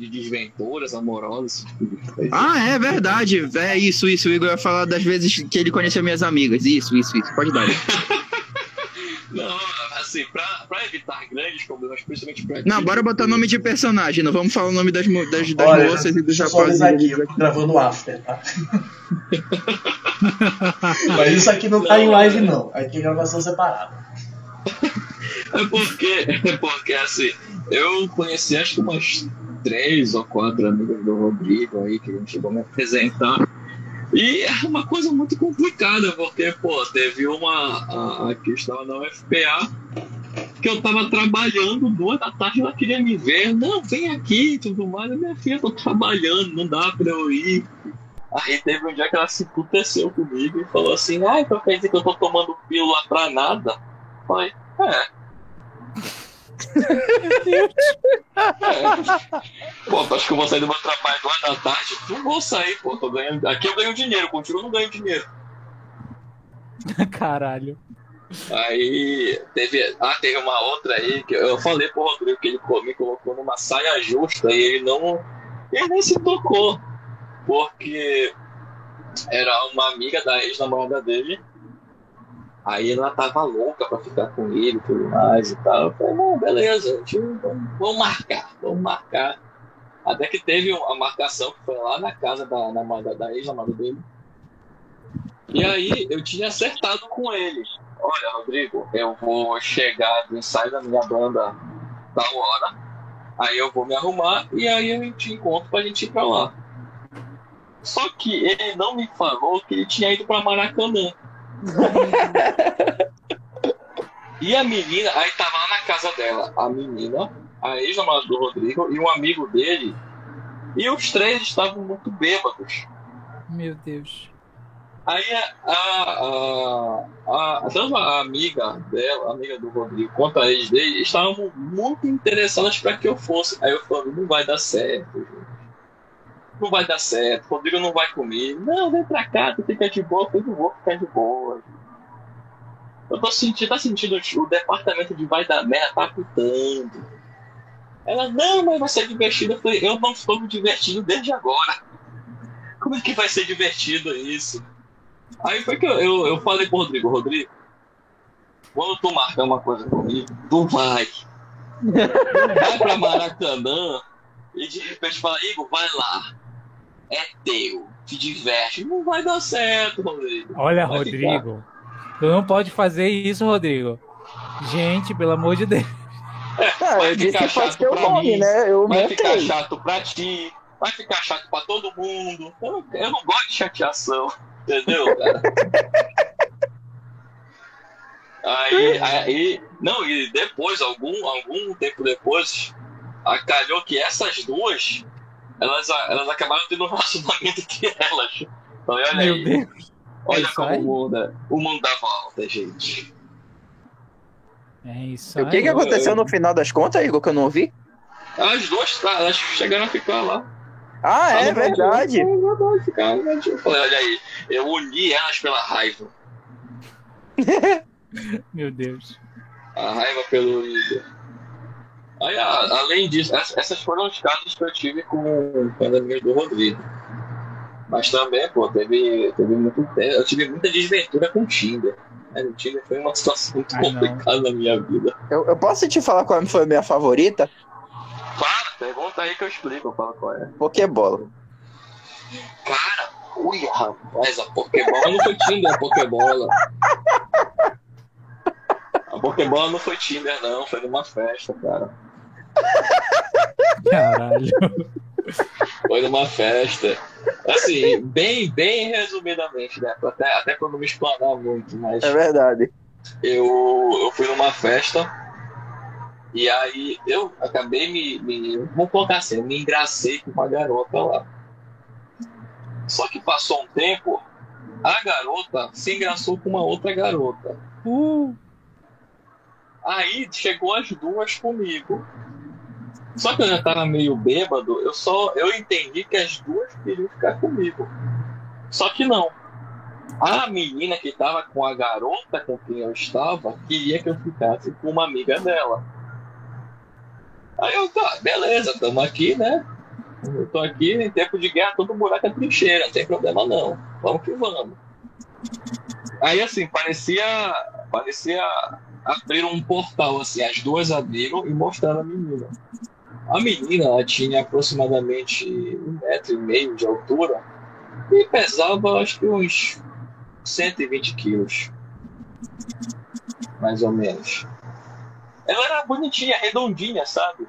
de desventuras amorosas. Ah, é verdade. É isso, isso. O Igor ia falar das vezes que ele conheceu minhas amigas. Isso, isso, isso. Pode dar. Não, assim, pra, pra evitar grandes problemas, principalmente pra. Não, bora botar nome de personagem. Não vamos falar o nome das, mo- das, das Olha, moças e dos rapazes. aqui, eu tô gravando after, tá? Mas isso aqui não tá em live, não. Aqui é gravação separada. É porque, é porque assim, eu conheci acho que umas três ou quatro amigas do Rodrigo aí que chegou me apresentar. E é uma coisa muito complicada, porque, pô, teve uma a, a que estava na UFPA que eu tava trabalhando, duas da tarde, ela queria me ver, não, vem aqui tudo mais. Minha filha, eu tô trabalhando, não dá pra eu ir. Aí teve um dia que ela se emputeceu comigo e falou assim, ah, então quer dizer que eu tô tomando pílula pra nada? Eu Falei, é. Pô, tu acha que eu vou sair do meu trabalho duas da tarde? Não vou sair, pô. Tô ganhando... Aqui eu ganho dinheiro, contigo eu não ganho dinheiro. Caralho. Aí teve. Ah, teve uma outra aí que eu falei pro Rodrigo que ele me colocou numa saia justa e ele não. Ele nem se tocou. Porque era uma amiga da ex-namorada dele. Aí ela tava louca pra ficar com ele e tudo mais e tal. Eu falei, não, beleza, gente, vamos, vamos marcar, vamos marcar. Até que teve uma marcação que foi lá na casa da, namorada, da ex-namorada dele. E aí eu tinha acertado com ele. Olha, Rodrigo, eu vou chegar do ensaio da minha banda tal hora. Aí eu vou me arrumar e aí eu te encontro pra gente ir pra lá. Só que ele não me falou que ele tinha ido pra Maracanã. E a menina, aí tava lá na casa dela, a menina, a ex-namorada do Rodrigo e um amigo dele. E os três estavam muito bêbados. Meu Deus. Aí a, a, a, a, tanto a amiga dela, a amiga do Rodrigo, quanto a ex dele, estavam muito interessadas para que eu fosse. Aí eu falei, não vai dar certo, gente. Não vai dar certo, o Rodrigo não vai comigo. Não, vem pra cá, tu fica de boa, eu não vou ficar de boa. Eu tô sentindo, tá sentindo o departamento de vai dar merda, tá apitando. Ela, não, mas vai ser divertido. Eu falei, eu não estou me divertindo desde agora. Como é que vai ser divertido isso? Aí foi que eu, eu, eu falei pro Rodrigo, Rodrigo, quando tu marcar uma coisa comigo, tu vai. Vai pra Maracanã e de repente fala, Igor, vai lá. É teu, te diverte. Não vai dar certo, Rodrigo. Olha, Vai Rodrigo. Tu não pode fazer isso, Rodrigo. Gente, pelo amor de Deus. Ah, Vai eu disse ficar que faz chato teu pra nome, mim, né? Eu Vai ficar chato pra ti, vai ficar chato pra todo mundo. Eu, não- eu não gosto de chateação, entendeu, cara? Aí, aí, não, e depois, algum, algum tempo depois, acalhou que essas duas, elas, elas acabaram tendo um relacionamento entre elas. Falei, olha Meu aí, Deus. olha isso como aí? o mundo, é- o mundo dá volta, gente. É isso O que, aí. que aconteceu no final das contas, Igor, que eu não ouvi? As duas, tá, elas chegaram a ficar lá. Ah, é verdade. É verdade, cara. Eu falei, olha aí, eu uni elas pela raiva. Meu Deus. A raiva pelo Igor. Aí, a- além disso, ess- essas foram os casos que eu tive com, com as amigas do Rodrigo. Mas também, pô, teve, teve muito tempo. Eu tive muita desventura com o Tinder. né? O Tinder foi uma situação muito Ai, não. complicada na minha vida. Eu, eu posso te falar qual foi a minha favorita? Para, pergunta aí que eu explico, eu falo qual é. Pokébola. Cara, ui, rapaz, a Pokébola não foi Tinder, a Pokébola. A Pokébola não foi Tinder, não, foi numa festa, cara. Caralho. Foi numa festa. Assim, bem, bem resumidamente, né? Até, até pra não me explanar muito, mas É verdade. eu, eu fui numa festa e aí eu acabei me, me. Vamos colocar assim, eu me engracei com uma garota lá. Só que passou um tempo, a garota se engraçou com uma outra garota. Uh, Aí chegou as duas comigo. Só que eu já tava meio bêbado, eu só eu entendi que as duas queriam ficar comigo. Só que não. A menina que tava com a garota com quem eu estava queria que eu ficasse com uma amiga dela. Aí eu, tá, beleza, tamo aqui, né? Eu tô aqui em tempo de guerra, todo buraco é trincheira, não tem problema não. Vamos que vamos. Aí assim, parecia. Parecia abrir um portal, assim, as duas abriram e mostraram a menina. A menina ela tinha aproximadamente um metro e meio de altura e pesava acho que uns 120 quilos. Mais ou menos. Ela era bonitinha, redondinha, sabe?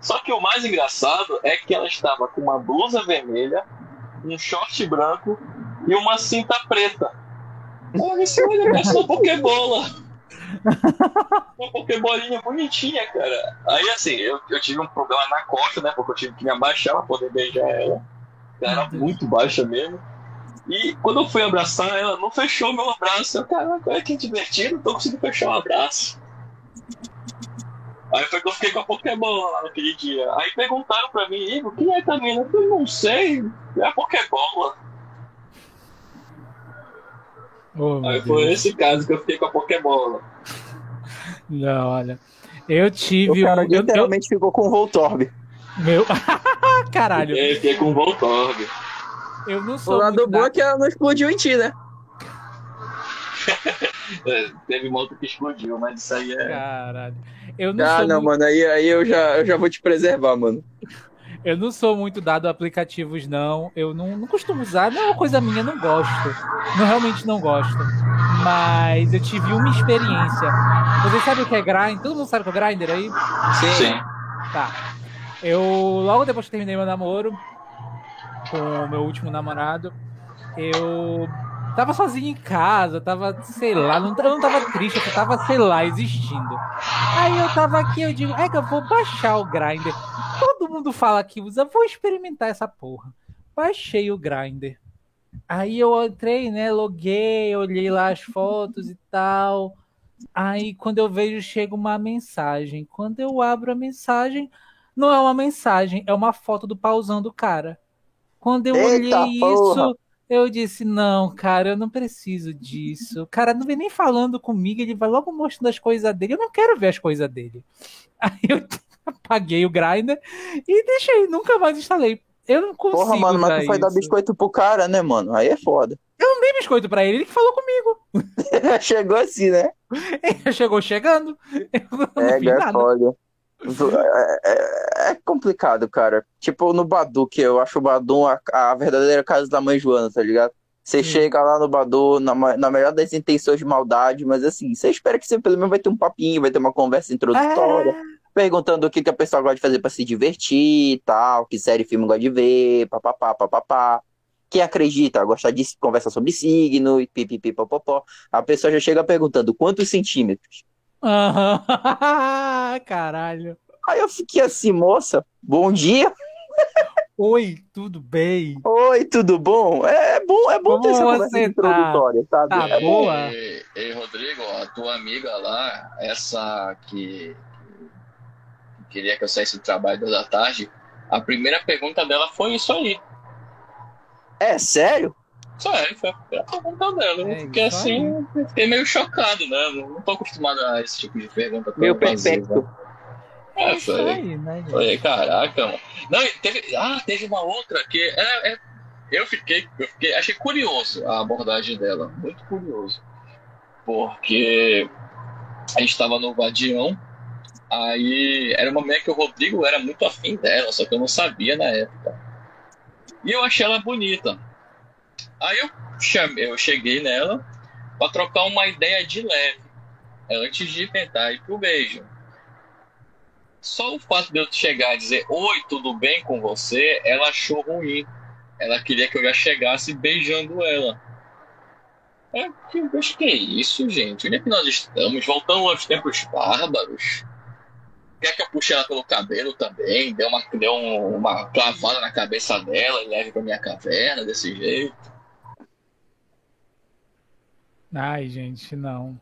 Só que o mais engraçado é que ela estava com uma blusa vermelha, um short branco e uma cinta preta. Ela disse, olha, parece uma pokebola. Uma pokebolinha bonitinha, cara. Aí assim, eu, eu tive um problema na costa, né? Porque eu tive que me abaixar pra poder beijar ela. Ela era muito baixa mesmo. E quando eu fui abraçar, ela não fechou meu abraço. Eu, caraca, olha que divertido, não tô conseguindo fechar o um abraço. Aí foi que eu fiquei com a Pokébola lá naquele dia. Aí perguntaram pra mim, Igor, quem é também? Eu falei, não sei, é a Pokébola. Oh, Aí foi Deus. esse caso que eu fiquei com a Pokébola. Não, olha. Eu tive. O cara um- eu- eu- literalmente ficou com o Voltorb. meu. Caralho. Eu fiquei com o Voltorb. Eu não O sou. lado muito bom é que ela não explodiu em ti, né? É, teve outra que explodiu, mas isso aí é. Caralho. Eu não, Ah, sou não, muito, mano, aí, aí eu, já, eu já vou te preservar, mano. Eu não sou muito dado a aplicativos, não. Eu não, não costumo usar. Não é uma coisa minha, não gosto. Não, realmente não gosto. Mas eu tive uma experiência. Vocês sabem o que é Grindr? Todo mundo sabe o que é Grindr aí? Sim. Tá. Eu, logo depois que terminei meu namoro com o meu último namorado, eu tava sozinho em casa, tava, sei lá, não, eu não tava triste, eu tava, sei lá, existindo. Aí eu tava aqui, eu digo, é que eu vou baixar o Grindr. Todo mundo fala que usa, vou experimentar essa porra. Baixei o Grindr. Aí eu entrei, né, loguei, olhei lá as fotos e tal. Aí quando eu vejo chega uma mensagem. Quando eu abro a mensagem, não é uma mensagem, é uma foto do pauzão do cara. Quando eu Eita olhei porra. isso, eu disse: Não, cara, eu não preciso disso. O cara não vem nem falando comigo, ele vai logo mostrando as coisas dele. Eu não quero ver as coisas dele. Aí eu apaguei o Grindr e deixei, nunca mais instalei. Eu não consigo. Porra, mano, mas tu foi dar biscoito pro cara, né, mano? Aí é foda. Eu não dei biscoito pra ele, ele que falou comigo. Chegou assim, né? Ele chegou chegando. É, é foda. É, é- é complicado, cara. Tipo, no Badu, que eu acho o Badu a, a verdadeira casa da mãe Joana, tá ligado? Você Sim. chega lá no Badu na, na melhor das intenções de maldade, mas assim, você espera que você pelo menos vai ter um papinho, vai ter uma conversa introdutória, perguntando o que, que a pessoa gosta de fazer pra se divertir e tal, que série e filme gosta de ver, papapá, papapá. Quem acredita, gosta de conversar sobre signo e pipipi, popopó. A pessoa já chega perguntando quantos centímetros. Aham. Caralho. Aí eu fiquei assim, moça, bom dia. Oi, tudo bem? Oi, tudo bom? É, é bom, é bom ter essa conversa tá? introdutória, sabe? Tá É bom. boa? Ei, ei, Rodrigo, a tua amiga lá, essa que queria que eu saísse do trabalho duas da tarde, a primeira pergunta dela foi isso aí. É sério? Sério, foi a primeira pergunta dela. Eu É aí. assim, eu fiquei meio chocado, né? Não tô acostumado a esse tipo de pergunta. Meio perfeito. É, É isso foi. aí, né? Falei, caraca, mano. Não, teve. Ah, teve uma outra que é, é- eu fiquei, eu fiquei, achei curioso a abordagem dela, muito curioso. Porque a gente tava no Vadião, aí era uma mulher que o Rodrigo era muito afim dela, só que eu não sabia na época. E eu achei ela bonita. Aí eu, chamei, eu cheguei nela pra trocar uma ideia de leve, antes de tentar ir pro beijo. Só o fato de eu chegar e dizer oi, tudo bem com você, ela achou ruim. Ela queria que eu já chegasse beijando ela. É, que, eu acho que é isso, gente. Onde é que nós estamos? Voltamos aos tempos bárbaros. Quer que eu puxe ela pelo cabelo também? Dê uma, dê um- uma clavada na cabeça dela e leve pra minha caverna desse jeito? Ai, gente, não.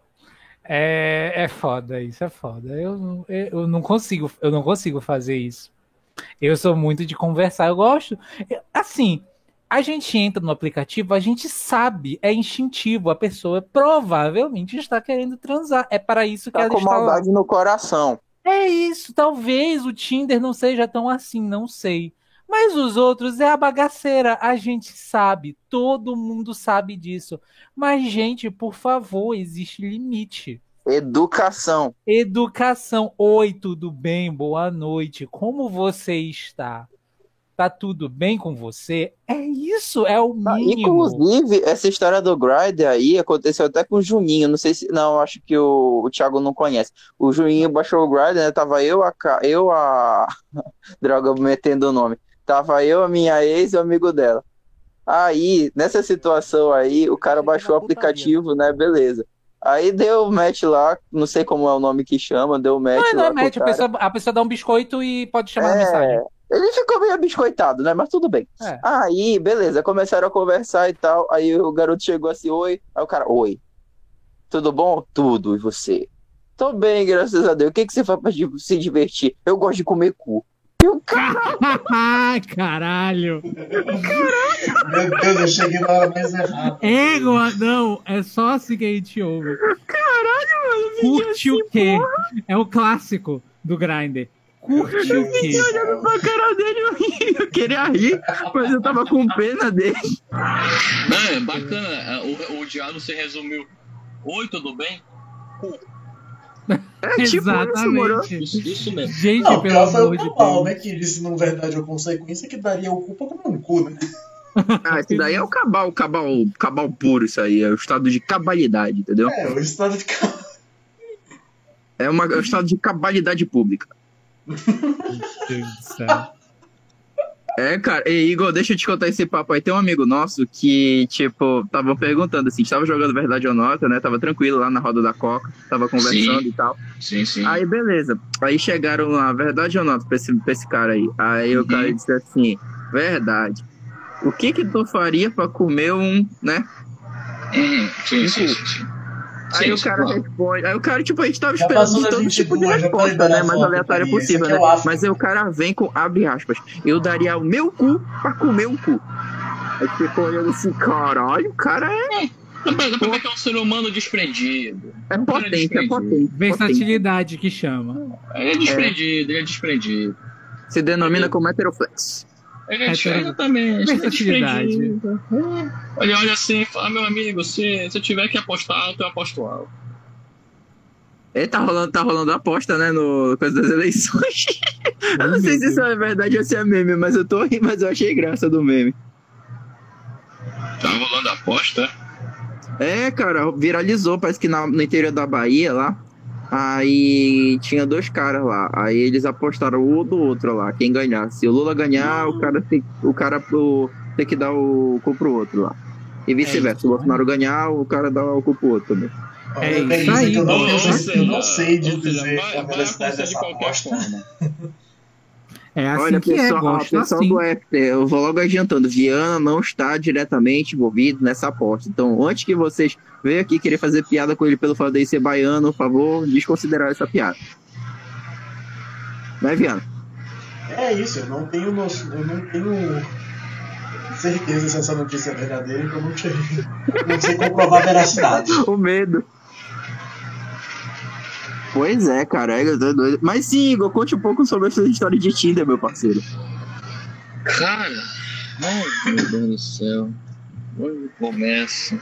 É, é foda, isso é foda. Eu, não- eu não consigo, eu não consigo fazer isso. Eu sou muito de conversar, eu gosto. Assim, a gente entra no aplicativo, a gente sabe, é instintivo, a pessoa provavelmente está querendo transar. É para isso que Tá ela com está lá. maldade no coração. É isso, talvez o Tinder não seja tão assim, não sei. Mas os outros é a bagaceira. A gente sabe, todo mundo sabe disso. Mas, gente, por favor, existe limite. Educação. Educação. Oi, tudo bem? Boa noite. Como você está? Tá tudo bem com você? É isso, é o Ah, mínimo. Inclusive, essa história do Grinder aí aconteceu até com o Juninho. Não sei se. Não, acho que o, o Thiago não conhece. O Juninho baixou o Grinder, né? Tava eu, a. Eu, a. Droga, metendo o nome. Tava eu, a minha ex e o amigo dela. Aí, nessa situação aí, o cara baixou o aplicativo, né? Beleza. Aí deu match lá, não sei como é o nome que chama, deu match Não, não é match, a pessoa, a pessoa dá um biscoito e pode chamar a É, mensagem. Ele ficou meio biscoitado, né? Mas tudo bem. É. Aí, beleza, começaram a conversar e tal. Aí o garoto chegou assim, oi. Aí o cara, oi. Tudo bom? Tudo. E você? Tô bem, graças a Deus. O que, que você faz pra se divertir? Eu gosto de comer cu. E o cara, Ai, caralho. Meu Deus, eu cheguei na hora mais errada. Ego, não, é só assim que a gente ouve. Caralho, mano. Curte o quê? É o clássico do Grindr. Curte o quê? olhando pra cara dele, eu, ri, eu queria rir, mas eu tava com pena dele. Não, é bacana. O, o diálogo se resumiu. Oi, tudo bem? É tipo. Exatamente. Isso, isso mesmo. Gente, Não, o pelo amor de Cabal, Deus. né? Que disse, na verdade, a consequência que daria o cu pra comer um cu, né? Ah, isso daí é o cabal, cabal, cabal puro, isso aí. É o estado de cabalidade, entendeu? É, o estado de ca- É, uma, é o estado de cabalidade pública. Meu Deus do céu. É, cara, e Igor, deixa eu te contar esse papo aí. Tem um amigo nosso que, tipo, tava perguntando assim, tava jogando verdade ou nota, né? Tava tranquilo lá na roda da Coca, tava conversando Sim. e tal. Sim, sim. Aí, beleza. Aí chegaram lá, verdade ou nota, pra esse, pra esse cara aí. Aí o Uhum. cara disse assim, verdade. O que que tu faria pra comer um, né? Hum, sim, sim, sim, sim. Aí Sim, o cara claro. responde. Aí o cara, tipo, a gente tava esperando todo tipo de 22, já pode resposta, né? Mais aleatória possível, né? é África. Mas aí o cara vem com, abre aspas, eu daria o meu cu pra comer um cu. Aí ficou olhando assim, caralho, o cara é, Dá pra, dá pra ver que é um ser humano desprendido. é Um potente, é desprendido. potente. potente. Versatilidade que chama. Ele é desprendido, ele é desprendido. Se denomina como heteroflex. Ele é Hetero- exatamente. ele é versatilidade. desprendido. É. Olha, olha assim, fala, meu amigo, se, se eu tiver que apostar alto, eu aposto alto. É, tá rolando, tá rolando aposta, né, no coisa das eleições. eu não sei se isso é verdade ou se é meme, mas eu tô rindo, mas eu achei graça do meme. Tá rolando a aposta? É, cara, viralizou, parece que na- no interior da Bahia lá. Aí tinha dois caras lá. Aí eles apostaram um do outro lá, quem ganhar. Se o Lula ganhar, o cara tem, o cara pro, tem que dar o cu pro outro lá. E vice-versa. Se o Bolsonaro ganhar, o cara dá o cu pro outro também. Olha, É tem isso aí. eu não, eu, seja, eu não sei de dizer a velocidade dessa aposta. forma. É assim Olha, que é, pessoal, gosto pessoal assim. do FT, eu vou logo adiantando. Viana não está diretamente envolvido nessa aposta. Então, antes que vocês venham aqui querer fazer piada com ele pelo fato de ser baiano, por favor, desconsiderar essa piada. Né, Viana? É isso, eu não tenho noção, eu não tenho certeza se essa notícia é verdadeira, então eu não, sei, não sei comprovar a veracidade. O medo. Pois é, cara, é doido. Mas sim, Igor, conte um pouco sobre essa história de Tinder, meu parceiro. Cara, ai meu Deus do céu. Onde começa?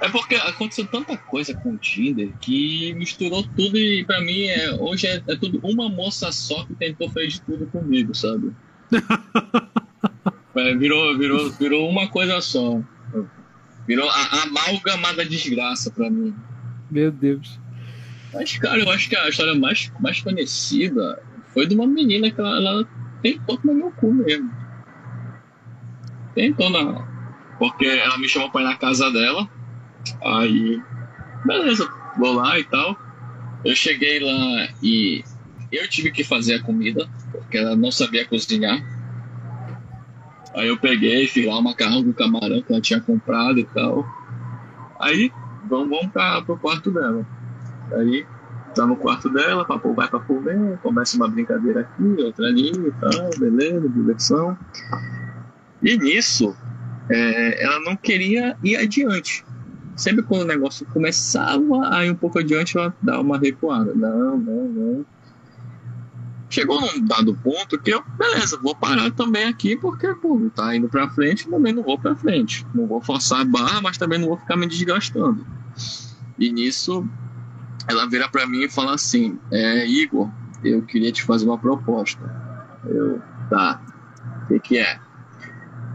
É porque aconteceu tanta coisa com o Tinder que misturou tudo e pra mim é, hoje é, é tudo uma moça só que tentou fazer de tudo comigo, sabe? É, virou, virou, virou uma coisa só. Virou a, a amálgama da desgraça pra mim. Meu Deus. Mas, cara, eu acho que a história mais, mais conhecida foi de uma menina que ela, ela tentou comer meu cu mesmo. Tentou, não. Porque ela me chamou pra ir na casa dela. Aí, beleza, vou lá e tal. Eu cheguei lá e eu tive que fazer a comida, porque ela não sabia cozinhar. Aí eu peguei, fiz lá o macarrão com camarão que ela tinha comprado e tal. Aí, vamos, vamos pra, pro quarto dela. Aí tá no quarto dela, papo vai pra comer, começa uma brincadeira aqui, outra ali tal, beleza, diversão. E nisso, é, ela não queria ir adiante. Sempre quando o negócio começava a ir um pouco adiante, ela dá uma recuada. Não, não, não. chegou num dado ponto que eu, beleza, vou parar também aqui, porque, pô, tá indo pra frente, também não vou pra frente. Não vou forçar a barra, mas também não vou ficar me desgastando. E nisso, ela vira pra mim e fala assim: é, Igor, eu queria te fazer uma proposta. Eu, tá, o que, que é?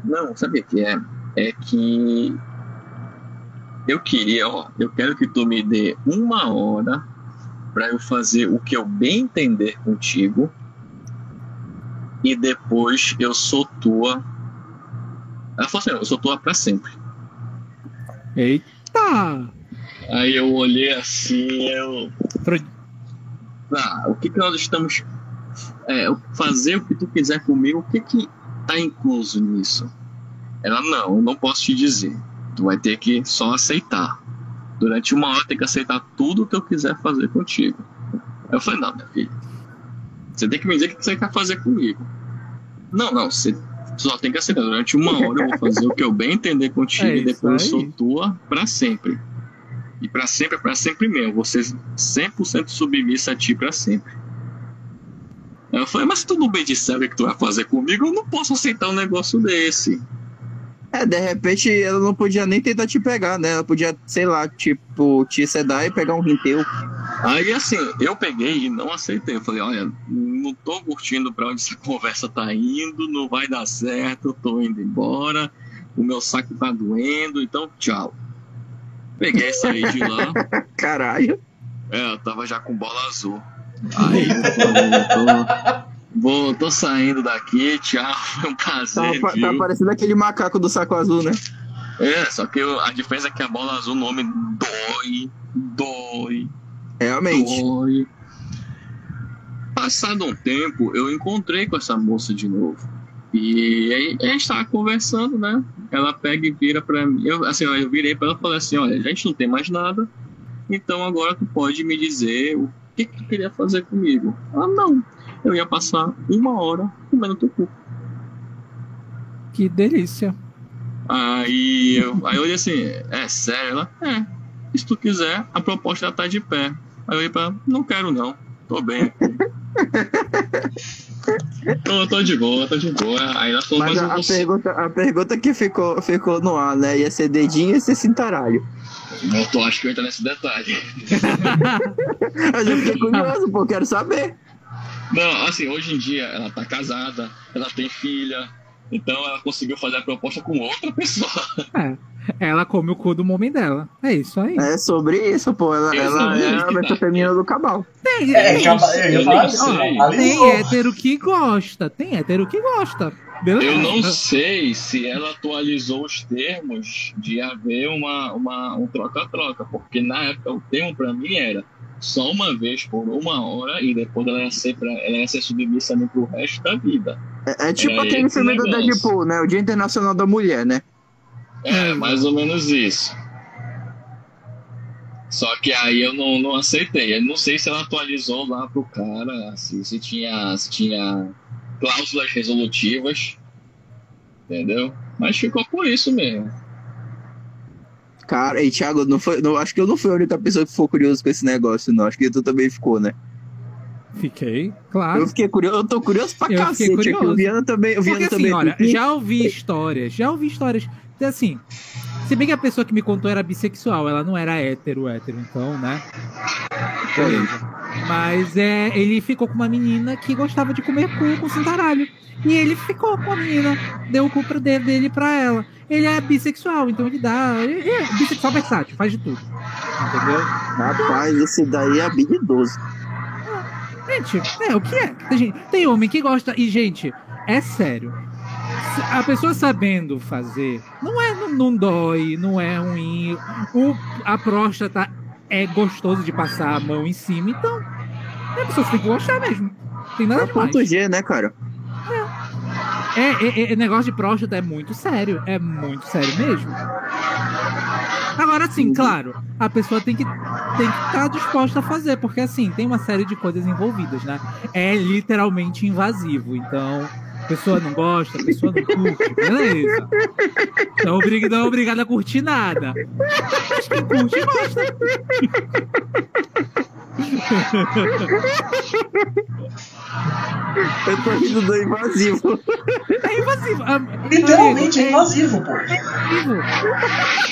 Não, sabe o que é? É que eu queria, ó, eu quero que tu me dê uma hora para eu fazer o que eu bem entender contigo e depois eu sou tua. Ela falou assim: eu sou tua para sempre. Eita! Aí eu olhei assim, eu. Tá, o que, que nós estamos. É, fazer o que tu quiser comigo, o que que tá incluso nisso? Ela, não, eu não posso te dizer. Tu vai ter que só aceitar. Durante uma hora tem que aceitar tudo que eu quiser fazer contigo. Eu falei, não, minha filha. Você tem que me dizer o que você quer fazer comigo. Não, não, você só tem que aceitar. Durante uma hora eu vou fazer o que eu bem entender contigo É e depois eu sou tua pra sempre. E pra sempre, é pra sempre mesmo. Você 100% submissa a ti pra sempre. Aí eu falei, mas se tu não bem disser o que tu vai fazer comigo, eu não posso aceitar um negócio desse. É, de repente ela não podia nem tentar te pegar, né? Ela podia, sei lá, tipo, te sedar e pegar um rim teu. Aí assim, eu peguei e não aceitei. Eu falei, olha, não tô curtindo pra onde essa conversa tá indo, não vai dar certo, eu tô indo embora, o meu saco tá doendo, então tchau. Peguei saí de lá. Caralho. É, eu tava já com bola azul. Aí tô, vou, tô saindo daqui, tchau, foi um Tá, prazer, tá viu? parecendo aquele macaco do saco azul, né? É, só que eu- a diferença é que a bola azul, o nome dói, dói, Realmente. dói. Passado um tempo, eu encontrei com essa moça de novo. E aí a gente tava conversando, né? Ela pega e vira pra mim. Eu, assim, eu virei pra ela e falei assim: olha, a gente não tem mais nada, então agora tu pode me dizer o que, que tu queria fazer comigo. Ela, não. Eu ia passar uma hora comendo teu cu. Que delícia. Aí eu, aí eu olhei assim, é sério? Ela, é. Se tu quiser, a proposta já tá de pé. Aí eu olhei pra ela, não quero não. Tô bem aqui. tô, tô de boa, tô de boa. Aí ela falou, Mas mas, a, eu a pergunta, a pergunta que ficou, ficou no ar, né? Ia ser dedinho e ia ser cintaralho. Não tô, acho que eu entro nesse detalhe. Mas eu fiquei curioso, pô, quero saber. Não, assim, hoje em dia ela tá casada, ela tem filha. Então ela conseguiu fazer a proposta com outra pessoa. É. Ela come o cu do homem dela. É isso aí. É sobre isso, pô. Ela, ela sei, é a versão tá. do cabal. Tem, É, assim, sei. tem hétero que gosta. Tem hétero que gosta. Beleza? Eu não sei se ela atualizou os termos de haver uma, uma, um troca-troca, porque na época o termo pra mim era só uma vez por uma hora e depois ela ia ser, pra, ela ia ser submissa ali pro resto da vida. É, é tipo É aquele filme do negócio. Deadpool, né? O Dia Internacional da Mulher, né? É, mais ou menos isso. Só que aí eu não, não aceitei. Eu não sei se ela atualizou lá pro cara, se, se, tinha, se tinha cláusulas resolutivas, entendeu? Mas ficou por isso mesmo. Cara, e Thiago, não foi, não, acho que eu não fui a única pessoa que ficou curioso com esse negócio, não. Acho que tu também ficou, né? Fiquei, claro. Eu fiquei curioso, eu tô curioso pra Eu cacete aqui. curioso. O Viana também. O Viana Porque assim, também olha, curtiu. já ouvi histórias, já ouvi histórias. Então, Assim, se bem que a pessoa que me contou era bissexual, ela não era hétero, hétero, então, né? Beleza. Mas é, ele ficou com uma menina que gostava de comer cu com cintaralho. E ele ficou com a menina, deu o cu pra dele, dele pra ela. Ele é bissexual, então ele dá. Ele é bissexual versátil, faz de tudo. Entendeu? Rapaz, esse daí é habilidoso. Gente, é o que é. Tem, gente- tem homem que gosta. E, gente, é sério. A pessoa sabendo fazer, não é, não, não dói, não é ruim. O, a próstata é gostoso de passar a mão em cima, então a pessoa tem que gostar mesmo. Tem É nada demais. ponto G, né, cara? É, é, é, negócio de próstata é muito sério. É muito sério mesmo. Agora sim, claro, a pessoa tem que tem que estar disposta a fazer, porque assim, tem uma série de coisas envolvidas, né? É literalmente invasivo, então pessoa não gosta, pessoa não curte, beleza. Não obrig- não é obrigada a curtir nada. Mas quem curte, gosta. Eu tô rindo do invasivo. É invasivo. Ah, Literalmente, é amigo, invasivo, pô. É invasivo.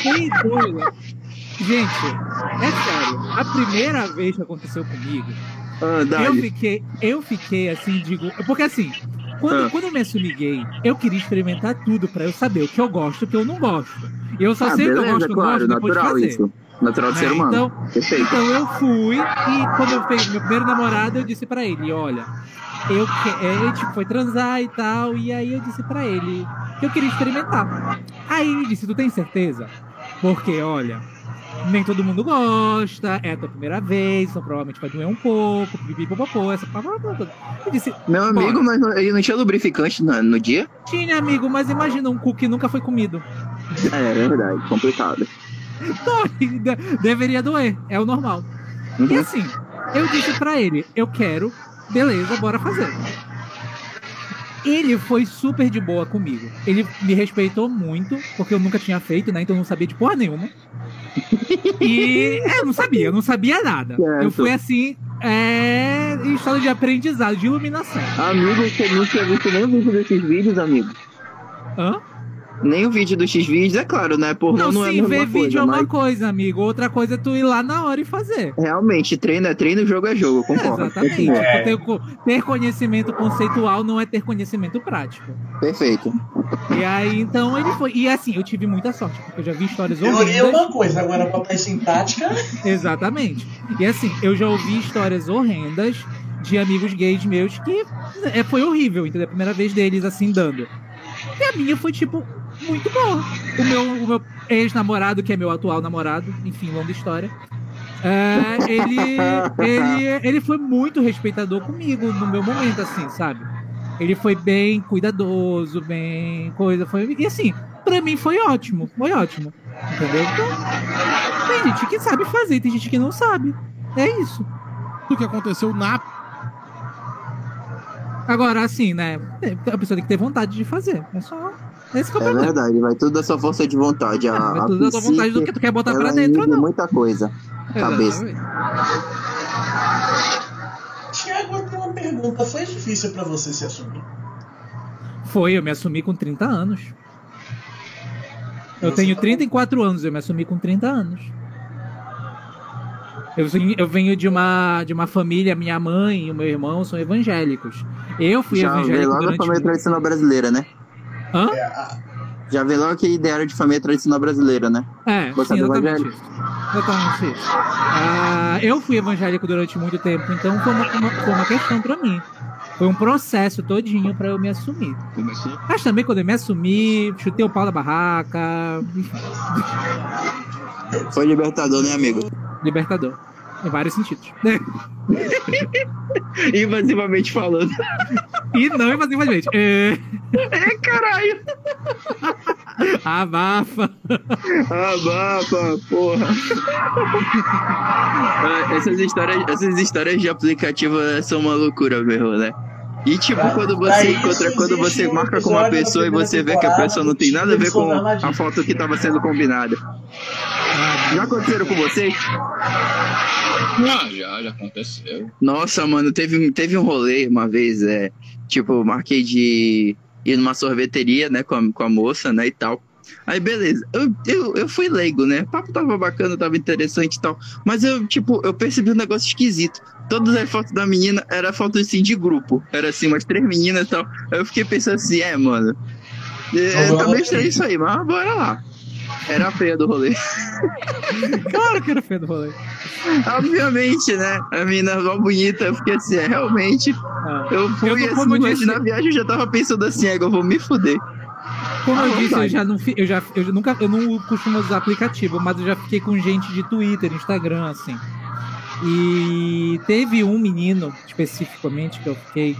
Tem doido. Gente, é sério. A primeira vez que aconteceu comigo, Ah, eu fiquei, eu fiquei assim, digo. Porque assim, quando, Ah. quando eu me assumi gay, eu queria experimentar tudo pra eu saber o que eu gosto e o que eu não gosto. E eu só Ah, sei o que eu beleza, gosto, eu claro, gosto depois de natural fazer. isso. Natural né? ser humano. Então, Perfeito. então eu fui e quando eu peguei meu primeiro namorado, eu disse pra ele, olha, eu que... é, ele tipo, foi transar e tal, e aí eu disse pra ele que eu queria experimentar. Aí ele disse, tu tem certeza? Porque, olha, nem todo mundo gosta, é a tua primeira vez, então provavelmente vai doer um pouco, pipipopopô, essa palavra. Eu disse, Meu amigo, mas não- ele não tinha lubrificante no, no dia? tinha amigo, mas imagina um cu que nunca foi comido. É, é verdade, complicado. De- deveria doer, é o normal. E Uhum. assim, eu disse pra ele, eu quero, beleza, bora fazer. Ele foi super de boa comigo. Ele me respeitou muito, porque eu nunca tinha feito, né? Então eu não sabia de porra nenhuma. E é, eu não sabia, eu não sabia nada. Certo. Eu fui assim, é, em estado de aprendizado, de iluminação. Amigo, você não tinha visto nem o vídeo desses vídeos, amigo? Hã? Nem o vídeo dos X-Vídeos, é claro, né? Pornô Não, não, é sim, mesma ver coisa, vídeo é uma mas coisa, amigo. Outra coisa é tu ir lá na hora e fazer. realmente, treino é treino, jogo é jogo, eu concordo. Exatamente. Continua. Tipo, ter, ter conhecimento conceitual não é ter conhecimento prático. Perfeito. E aí, então, ele foi. E assim, eu tive muita sorte, porque eu já vi histórias Teoria é uma coisa, agora botar isso em prática. Exatamente. E assim, eu já ouvi histórias horrendas de amigos gays meus que é, foi horrível, entendeu? A primeira vez deles assim dando. E a minha foi, tipo, muito boa. O meu, o meu ex-namorado, que é meu atual namorado, enfim, longa história. é, ele, ele, ele foi muito respeitador comigo no meu momento, assim, sabe? Ele foi bem cuidadoso, bem coisa. Foi, e assim, pra mim foi ótimo. Foi ótimo. Entendeu? Então, tem gente que sabe fazer, tem gente que não sabe. É isso. O que aconteceu na Agora, assim, né? A pessoa tem que ter vontade de fazer. É só. Esse é É problema. verdade, vai tudo da sua força de vontade. A, a tudo da tua vontade do que tu quer botar pra dentro ou não. muita coisa. Cabeça. Tiago, eu tenho uma pergunta. Foi difícil pra você se assumir? Foi, eu me assumi com 30 anos. Eu Você tenho tá 34 anos, eu me assumi com 30 anos. Eu venho, eu venho de uma de uma família, minha mãe e o meu irmão são evangélicos. Eu fui Já evangélico logo a durante família muito... tradicional brasileira, né? Hã? É, a- Já vê logo que ideia de família tradicional brasileira, né? É, Você sim, é exatamente. Exatamente. Ah, eu fui evangélico durante muito tempo, então foi uma, uma- foi uma questão pra mim. Foi um processo todinho pra eu me assumir. Mas também quando eu me assumi, chutei o pau da barraca, Foi libertador, né, amigo? libertador. Em vários sentidos. Invasivamente falando. E não invasivamente. É... É, caralho. Abafa. Abafa, porra. Ah, essas, histórias, essas histórias de aplicativo são uma loucura mesmo, né? E tipo, Pra- quando você encontra, quando você um marca com uma episódio da pessoa e você vê que a pessoa não tem nada a ver com a foto que estava sendo combinada. Já aconteceram com vocês? Ah, já, já aconteceu. Nossa, mano, teve, teve um rolê uma vez, é, tipo, marquei de ir numa sorveteria, né, com a, com a moça, né, e tal. Aí, beleza, eu, eu, eu fui leigo, né, o papo tava bacana, tava interessante e tal, mas eu, tipo, eu percebi um negócio esquisito. Todas as fotos da menina era foto, assim, de grupo, era, assim, umas três meninas e tal. Aí eu fiquei pensando assim, é, mano, é, Vamos lá, também estranho isso aí, mas bora lá. Era a feia do rolê. Claro que era feio do rolê. Obviamente, né? A menina mó bonita, eu fiquei assim, é, realmente, Ah. Eu fui Eu, assim, eu disse- na viagem eu já tava pensando assim, é, eu vou me fuder. Como À eu disse, eu já não eu já eu nunca eu não costumo usar aplicativo, mas eu já fiquei com gente de Twitter, Instagram, assim. E teve um menino especificamente que eu fiquei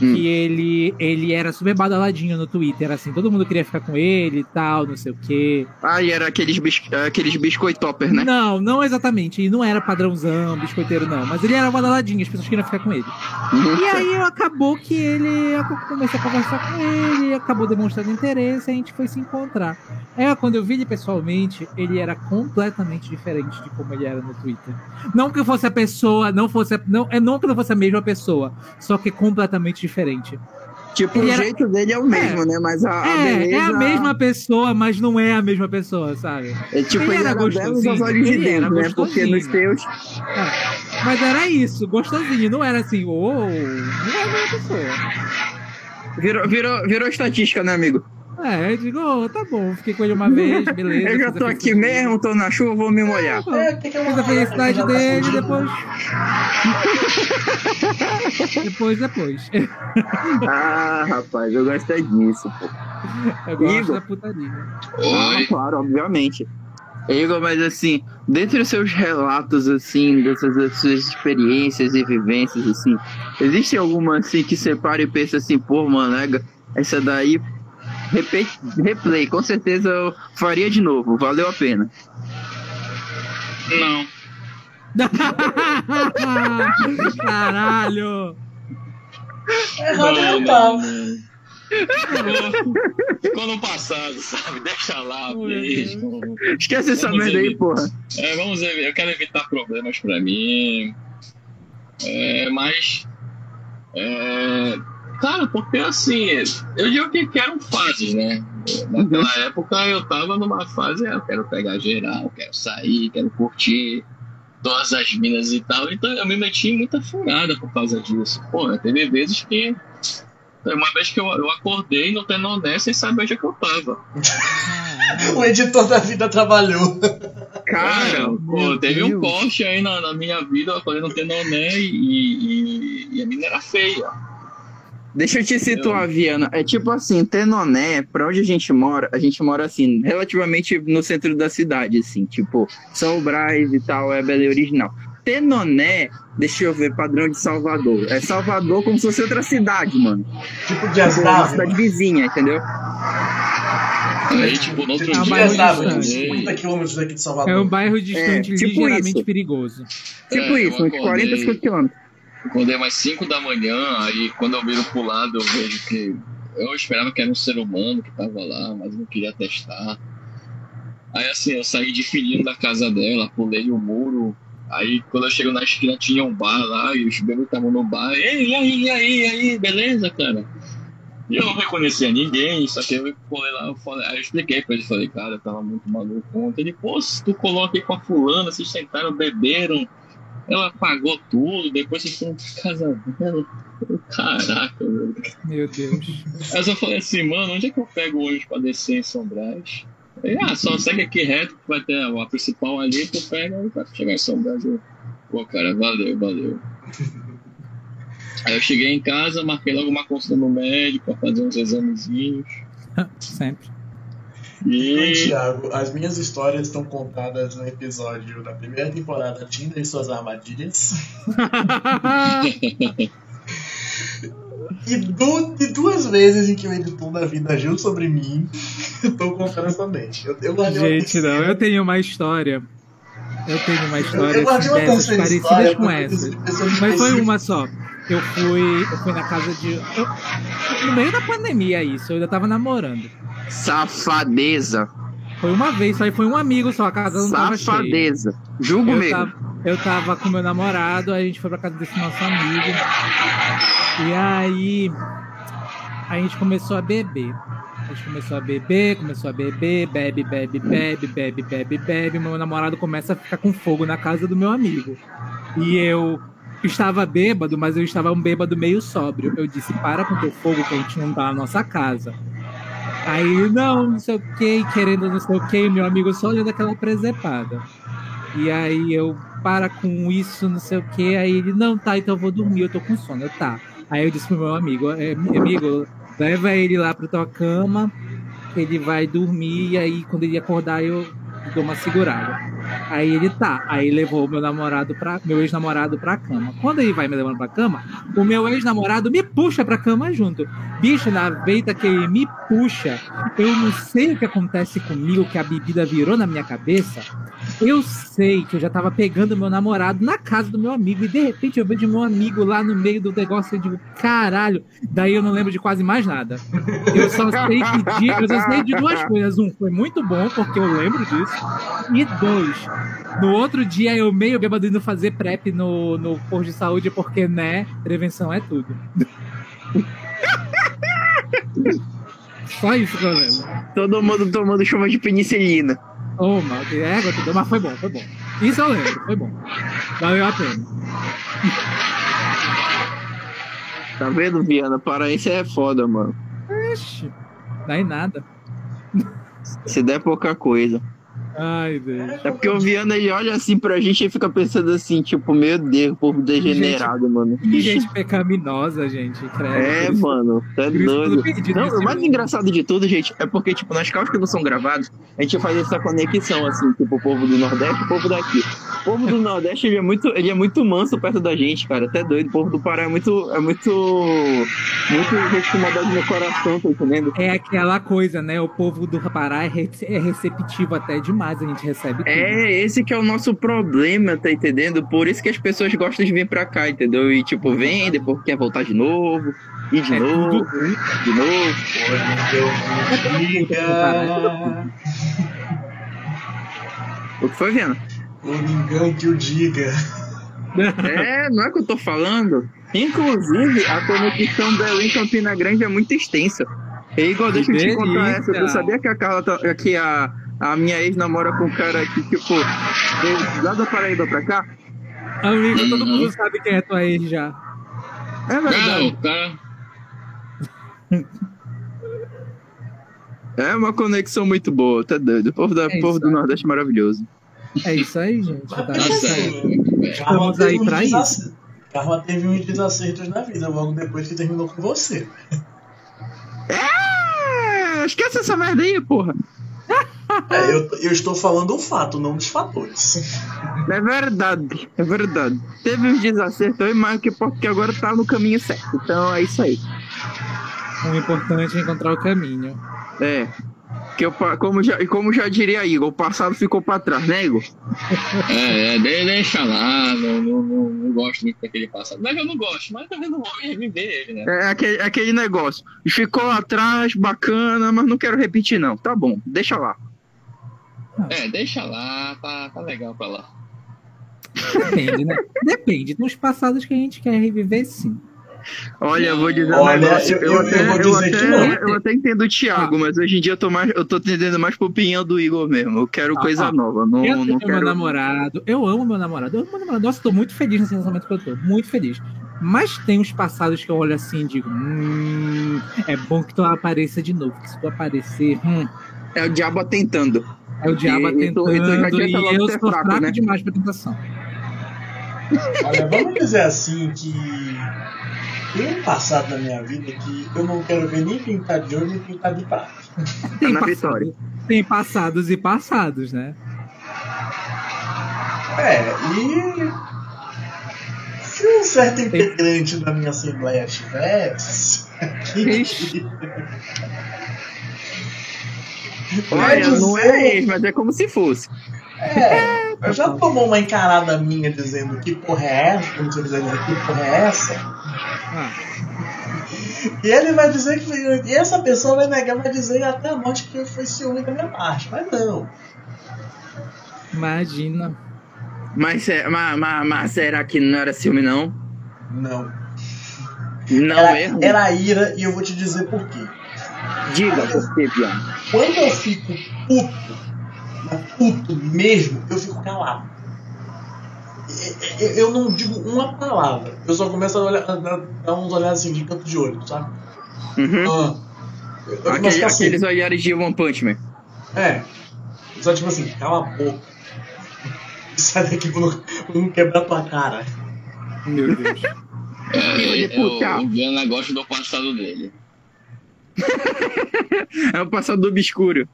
Hum. que ele, ele era super badaladinho no Twitter, assim, todo mundo queria ficar com ele e tal, não sei o quê. Ah, e era aqueles, bis... aqueles biscoitopper, né? Não, não exatamente, e não era padrãozão, biscoiteiro, não, mas ele era badaladinho, as pessoas queriam ficar com ele. Uhum. E aí acabou que ele. Eu comecei a conversar com ele, acabou demonstrando interesse, a gente foi se encontrar. É, quando eu vi ele pessoalmente, ele era completamente diferente de como ele era no Twitter. Não que fosse a pessoa, não fosse. a- Não, é não que não fosse a mesma pessoa, só que completamente diferente. Tipo, Ele o era- jeito dele é o mesmo, né? Mas a, a É, beleza... é a mesma pessoa, mas não é a mesma pessoa, sabe? É tipo, Ele ele, era era, belo aos gostosinho, olhos de dentro, né? Porque nos gostosinho. teus... É, Mas era isso, gostosinho, não era assim, ô, não é a mesma pessoa. Virou, virou, virou estatística, né, amigo? É, eu digo, ô, tá bom, fiquei com ele uma vez, beleza. Eu já tô aqui mesmo, tô na chuva, vou me molhar. É, o que, que é uma Fiz a felicidade dele, depois. depois, depois. Ah, rapaz, eu gosto é disso, pô. Eu gosto Igor. da putaria. Ah, Oi. claro, obviamente. Igor, mas assim, dentre os seus relatos, assim, dessas, das suas experiências e vivências, assim, existe alguma, assim, que você para e pensa assim, pô, mano, essa daí, repe- replay, com certeza eu faria de novo, valeu a pena. Não. Caralho! Errado Não. Ficou no passado, sabe? Deixa lá mesmo. Esquece essa merda aí, porra. É, vamos ver, eu quero evitar problemas pra mim. É, mas. É, cara, porque assim, eu digo que que eram fases, né? Naquela época eu tava numa fase, ah, eu quero pegar geral, quero sair, quero curtir todas as minas e tal. Então eu me meti em muita furada por causa disso. Pô, teve vezes que. Uma vez que eu, eu acordei no Tenondé sem saber onde é que eu tava. O editor da vida trabalhou. Cara, pô, teve um Deus. poste aí na, na minha vida, eu acordei no Tenoné e, e, e a mina era feia. Deixa eu te situar, Viana. É tipo assim, Tenoné, pra onde a gente mora, a gente mora assim, relativamente no centro da cidade, assim, tipo, São Brás e tal, é a Belém original. Tenoné, deixa eu ver, padrão de Salvador. É Salvador como se fosse outra cidade, mano. Tipo de Tipo, uma Asdave. cidade vizinha, entendeu? Aí, tipo, no outro É um Tipo de bairro dia. Uns distante. acordei- 50 quilômetros daqui de É um Salvador. bairro distante, É, tipo ligeiramente isso. perigoso. Tipo É, isso, uns acordei. 40, 50 quilômetros. Acordei mais 5 da manhã, aí quando eu viro pro lado eu vejo que. Eu esperava que era um ser humano que tava lá, mas não queria testar. Aí assim, eu saí de fininho da casa dela, pulei o muro. Aí quando eu chego na esquina tinha um bar lá e os bebês estavam no bar. Ei, e aí, e aí, e aí, beleza, cara? E eu não reconhecia ninguém, só que eu colei lá, eu falei, aí eu expliquei pra ele, falei, cara, eu tava muito maluco ontem. Ele, pô, se tu coloca aí com a fulana, vocês sentaram, beberam, ela pagou tudo, depois vocês foram pra casa dela. Eu, Caraca, velho. Meu Deus. Aí eu só falei assim, mano, onde é que eu pego o ônibus pra descer em São Brás? Aí, ah, só segue aqui reto, que vai ter a, a principal ali, tu pega e vai chegar em São Brás. Eu, Pô, cara, valeu, valeu. Aí eu cheguei em casa, marquei logo uma consulta no médico pra fazer uns examezinhos. Sempre. E. Thiago, as minhas histórias estão contadas no episódio da primeira temporada Tinder e suas armadilhas. E, du- e duas vezes em que o editor da vida agiu sobre mim, eu tô contando somente. Eu, eu Gente, não, eu tenho uma história. Eu tenho uma história Eu guardei uma dessas parecidas história, com porque essa. de pessoas Mas foi uma só. Eu fui, eu fui na casa de. eu- no meio da pandemia, isso, eu ainda tava namorando. Safadeza. Foi uma vez, só e foi um amigo só, a casa não tava cheia. Safadeza. Julgo Eu mesmo. tava, eu tava com meu namorado, aí a gente foi pra casa desse nosso amigo. E aí a gente começou a beber. A gente começou a beber, começou a beber, bebe, bebe, bebe, bebe, bebe, bebe. Meu namorado começa a ficar com fogo na casa do meu amigo. E eu estava bêbado, mas eu estava um bêbado meio sóbrio. Eu disse, para com teu fogo que a gente não tá na nossa casa. Aí, não, não sei o que, querendo não sei o que, meu amigo só olhando aquela presepada. E aí eu, para com isso, não sei o que, aí ele, não, tá, então eu vou dormir, eu tô com sono, eu, tá. Aí eu disse pro meu amigo, "É, amigo, leva ele lá pra tua cama, ele vai dormir, e aí quando ele acordar eu dou uma segurada. Aí ele tá, aí levou meu namorado pra, meu ex-namorado pra cama. Quando ele vai me levando pra cama, o meu ex-namorado me puxa pra cama junto. Bicho, na veita que ele me puxa, eu não sei o que acontece comigo, que a bebida virou na minha cabeça. Eu sei que eu já tava pegando meu namorado na casa do meu amigo e de repente eu vejo meu amigo lá no meio do negócio e digo, caralho. Daí eu não lembro de quase mais nada. Eu só sei que eu só sei de duas coisas. Um, foi muito bom, porque eu lembro disso. E dois, no outro dia eu meio bêbado indo fazer prep no, no posto de saúde, porque, né, prevenção é tudo. Só isso que eu lembro. Todo mundo tomando chuva de penicilina. Oh, mal, que égua, tudo, mas foi bom, foi bom. Isso eu lembro, foi bom. Valeu a pena. Tá vendo, Viana? Paraense é foda, mano. Ixi, daí nada. Se der pouca coisa. Ai, Deus. É porque o Viana ele olha assim pra gente e fica pensando assim, tipo, meu Deus, povo degenerado, mano. Que gente pecaminosa, gente. Credo. É, mano, tá doido. não o mais engraçado de tudo, gente, é porque, tipo, nas causas que não são gravadas, a gente faz essa conexão, assim, tipo, o povo do Nordeste e o povo daqui. O povo do Nordeste, ele é muito, ele é muito manso perto da gente, cara, até doido. O povo do Pará é muito, é muito, muito gente com maldade no coração, tá entendendo? É aquela coisa, né? O povo do Pará é, é receptivo até demais, a gente recebe tudo. É, esse que é o nosso problema, tá entendendo? Por isso que as pessoas gostam de vir pra cá, entendeu? E, tipo, vem, depois quer voltar de novo, e de É novo, tudo de novo. Diga, O que foi, Viana? o ninguém que o diga. É, não é que eu tô falando. Inclusive, a conexão Belém-Campina Grande é muito extensa. E igual, deixa eu te contar essa. Tu sabia que a Carla, tá- que a, a minha ex namora com um cara que, tipo, veio lá da Paraíba pra cá? Amigo, todo mundo sabe quem é tua ex já. É Não, verdade. cara. É uma conexão muito boa, tá doido. O povo, da, É povo do. Nordeste é maravilhoso. É isso aí, gente. Tá assim, Estamos aí pra isso. desacer- Karma teve uns desacertos na vida logo depois que terminou com você. É, esquece essa merda aí, porra. É, eu, eu estou falando o fato, não dos fatores. É verdade, é verdade. Teve uns desacertos mas que porque agora tá no caminho certo. Então é isso aí. O importante é encontrar o caminho. É. Que eu, como, já, como já diria Igor, o passado ficou pra trás, né, Igor? É, é, de- deixa lá, não, não, não, não gosto muito daquele passado. Não é que eu não gosto, mas também não vou reviver ele, né? É aquele, aquele negócio. Ficou atrás, bacana, mas não quero repetir, não. Tá bom, deixa lá. É, deixa lá, tá, tá legal pra lá. Depende, né? Depende. Nos passados que a gente quer reviver, sim. Olha, eu vou dizer um Olha, negócio. eu- Eu, eu- até, eu vou eu, até, eu até entendo o Thiago, mas hoje em dia eu tô, mais, eu tô entendendo mais pro opinião do Igor mesmo. Eu quero Ah, coisa ah. nova. Não, eu não tenho meu quero. namorado, eu amo meu namorado, eu amo meu namorado. Nossa, tô muito feliz nesse relacionamento que eu tô, muito feliz. Mas tem uns passados que eu olho assim e digo, hum, é bom que tu apareça de novo, que se tu aparecer, hum, É o diabo tentando. É o diabo E- e tu- tentando e tu já e eu ser sou fraco, fraco né? demais pra tentação. Olha, vamos dizer assim que tem um passado na minha vida que eu não quero ver nem pintar de ouro nem pintar de prata. Tem, na vitória. tem passados e passados, né? É, e se um certo integrante da minha assembleia tivesse Olha, não dizer- é ex, mas é como se fosse. É, eu já tomou uma encarada minha dizendo que porra é essa, como se eu quiser dizer que porra é essa. Ah, E ele vai dizer que. E essa pessoa vai negar, vai dizer até a morte que foi ciúme da minha parte. Mas não. imagina. Mas, é- mas, mas- mas será que não era ciúme, não? Não. Não Era, mesmo? era ira e eu vou te dizer por quê. Diga por quê, Piano. Quando eu fico puto, mas puto mesmo, eu fico calado. E- e- Eu não digo uma palavra. Eu só começo a, olhar, a dar uns olhares assim de canto de olho, sabe? Uhum. Ah, eu, eu Aquele- assim. aqueles olhares de One Punch Man. É. Só tipo assim, cala a boca. Sai daqui pra não, não quebrar tua cara. Meu Deus. É, é, puta. o, o Viana gosta do passado dele. É o passado obscuro.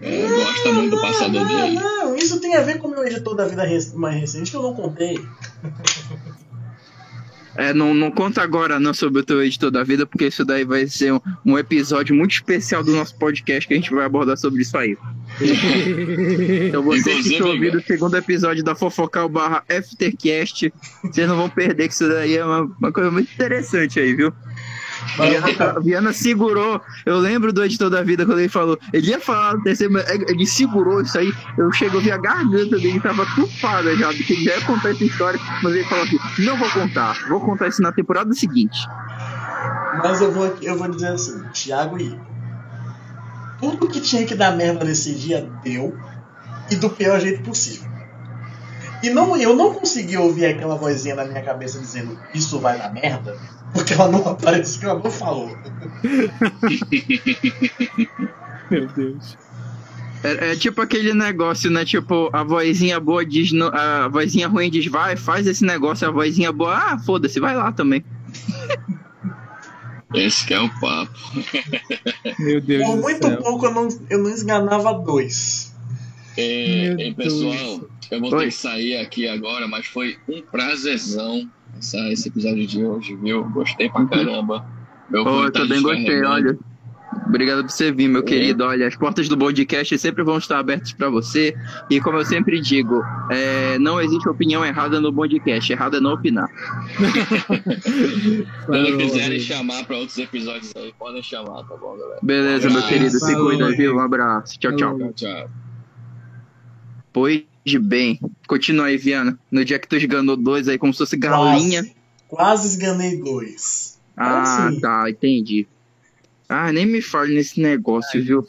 É, gosta muito do passado não, dele. não, isso tem a ver com o meu editor da vida mais recente que eu não contei. É, não, não conta agora não sobre o teu editor da vida, porque isso daí vai ser um, um episódio muito especial do nosso podcast que a gente vai abordar sobre isso aí. Então vocês que estão ouvindo o segundo episódio da Fofocal barra Aftercast, vocês não vão perder que isso daí é uma, uma coisa muito interessante aí, viu? Viana, Viana segurou, eu lembro do editor da vida quando ele falou, ele ia falar no terceiro, mas ele segurou isso aí, eu chego a ver a garganta dele, tava tufada já, porque ele já ia contar essa história, mas ele falou assim, não vou contar, vou contar isso na temporada seguinte. Mas eu vou, eu vou dizer assim, Thiago e. Tudo que tinha que dar merda nesse dia deu. E do pior jeito possível. E não, eu não consegui ouvir aquela vozinha na minha cabeça dizendo isso vai dar merda, porque ela não apareceu, ela não falou. Meu Deus. É, é tipo aquele negócio, né? Tipo, a vozinha boa diz, a vozinha ruim diz, vai, faz esse negócio, a vozinha boa, ah, foda-se, vai lá também. Esse que é o papo. Meu Deus Por do muito céu. pouco eu não, eu não esganava dois. É, Meu pessoal, eu vou Oi. ter que sair aqui agora, mas foi um prazerzão essa, esse episódio de hoje, viu? Gostei pra caramba. Meu fone eu também gostei, olha. Obrigado por você vir, meu É. querido. Olha, as portas do podcast sempre vão estar abertas pra você. E como eu sempre digo, é, não existe opinião errada no podcast. Errado é não opinar. Quando quiserem chamar pra outros episódios aí, podem chamar, tá bom, galera? Beleza, meu querido. Se cuida, viu? Um abraço. Tchau, tchau. Tchau, tchau. Pois bem. Continua aí, Viana. No dia que tu esganou dois aí, como se fosse galinha. Quase, quase esganei dois. Ah, Assim. tá, entendi. Ah, nem me fale nesse negócio, viu?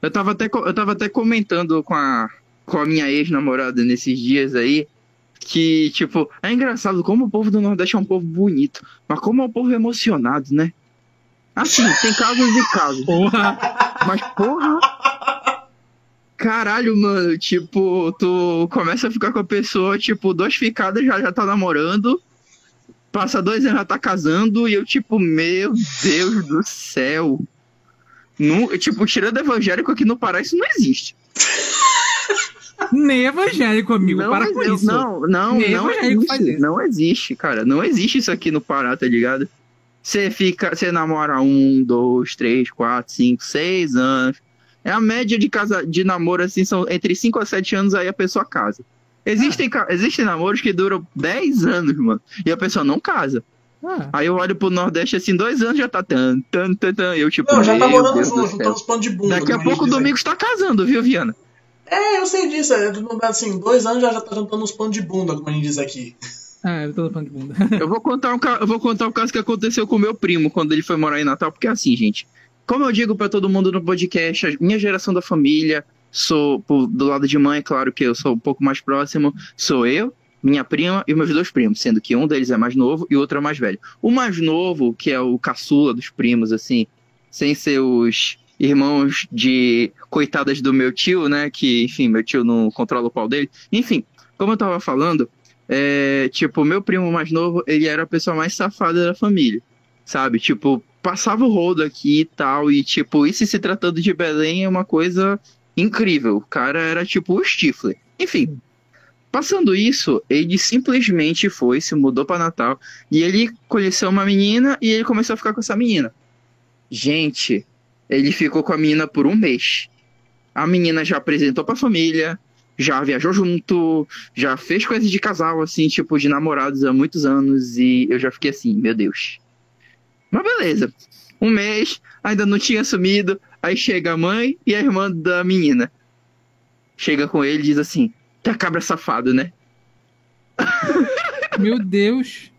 Eu tava até, eu tava até comentando com a, com a minha ex-namorada nesses dias aí, que, tipo, é engraçado como o povo do Nordeste é um povo bonito, mas como é um povo emocionado, né? Assim, tem casos e casos, Porra! mas porra... Caralho, mano, tipo, tu começa a ficar com a pessoa, tipo, duas ficadas já, já tá namorando, passa dois anos já tá casando, e eu, tipo, meu Deus do céu. Nu- tipo, tirando evangélico aqui no Pará, isso não existe. Nem evangélico, amigo. não, para com eu- isso. não, não, Nem não existe. Não existe, cara. Não existe isso aqui no Pará, tá ligado? Você fica, você namora um, dois, três, quatro, cinco, seis anos. É a média de casa, de namoro, assim, são entre 5 a 7 anos aí a pessoa casa. Existem, ca- existem namoros que duram 10 anos, mano. E a pessoa não casa. Ah, Aí eu olho pro Nordeste assim, dois anos já tá tan, tan, tan, tan. Eu, tipo, Não, já tá morando Deus junto, céu. juntando os panos de bunda. Daqui a pouco o gente diz Domingos tá casando, viu, Viana? É, eu sei disso. É, assim, dois anos já, já tá juntando os panos de bunda, como a gente diz aqui. ah, eu tô no pano de bunda. Eu vou contar um, eu vou contar o caso que aconteceu com o meu primo quando ele foi morar em Natal, porque é assim, gente. Como eu digo pra todo mundo no podcast, a minha geração da família, sou do lado de mãe, claro que eu sou um pouco mais próximo, sou eu, minha prima e meus dois primos, sendo que um deles é mais novo e o outro é mais velho. O mais novo, que é o caçula dos primos, assim, sem ser os irmãos de coitadas do meu tio, né? Que, enfim, meu tio não controla o pau dele. Enfim, como eu tava falando, é, tipo, meu primo mais novo, ele era a pessoa mais safada da família, sabe? Tipo, passava o rodo aqui e tal, e tipo, isso se tratando de Belém é uma coisa incrível. O cara era tipo o Stifler. Enfim, passando isso, ele simplesmente foi, se mudou pra Natal, e ele conheceu uma menina e ele começou a ficar com essa menina. Gente, ele ficou com a menina por um mês. A menina já apresentou pra família, já viajou junto, já fez coisas de casal, assim, tipo, de namorados há muitos anos, e eu já fiquei assim, meu Deus. Mas beleza. Um mês, ainda não tinha sumido, aí chega a mãe e a irmã da menina. Chega com ele e diz assim, tá cabra safado, né? Meu Deus.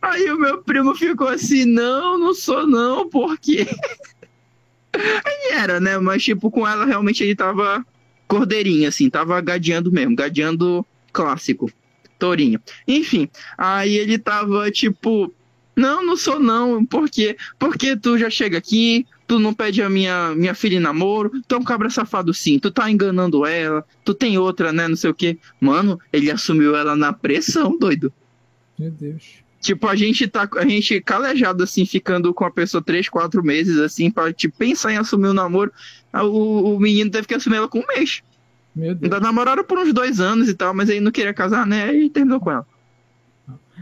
Aí o meu primo ficou assim, não, não sou não, porque... Aí era, né? Mas, tipo, com ela realmente ele tava cordeirinho, assim, tava gadeando mesmo, gadeando clássico, tourinho. Enfim, aí ele tava, tipo, não, não sou não, por quê? Porque tu já chega aqui, tu não pede a minha, minha filha em namoro, tu é um cabra safado sim, tu tá enganando ela, tu tem outra, né, não sei o quê. Mano, ele assumiu ela na pressão, doido. Meu Deus. Tipo, a gente tá, a gente calejado, assim, ficando com a pessoa três, quatro meses, assim, pra te pensar em assumir o namoro. Ah, O, o menino teve que assumir ela com um mês. Meu Deus. Ainda namoraram por uns dois anos e tal, mas aí não queria casar, né? E terminou com ela.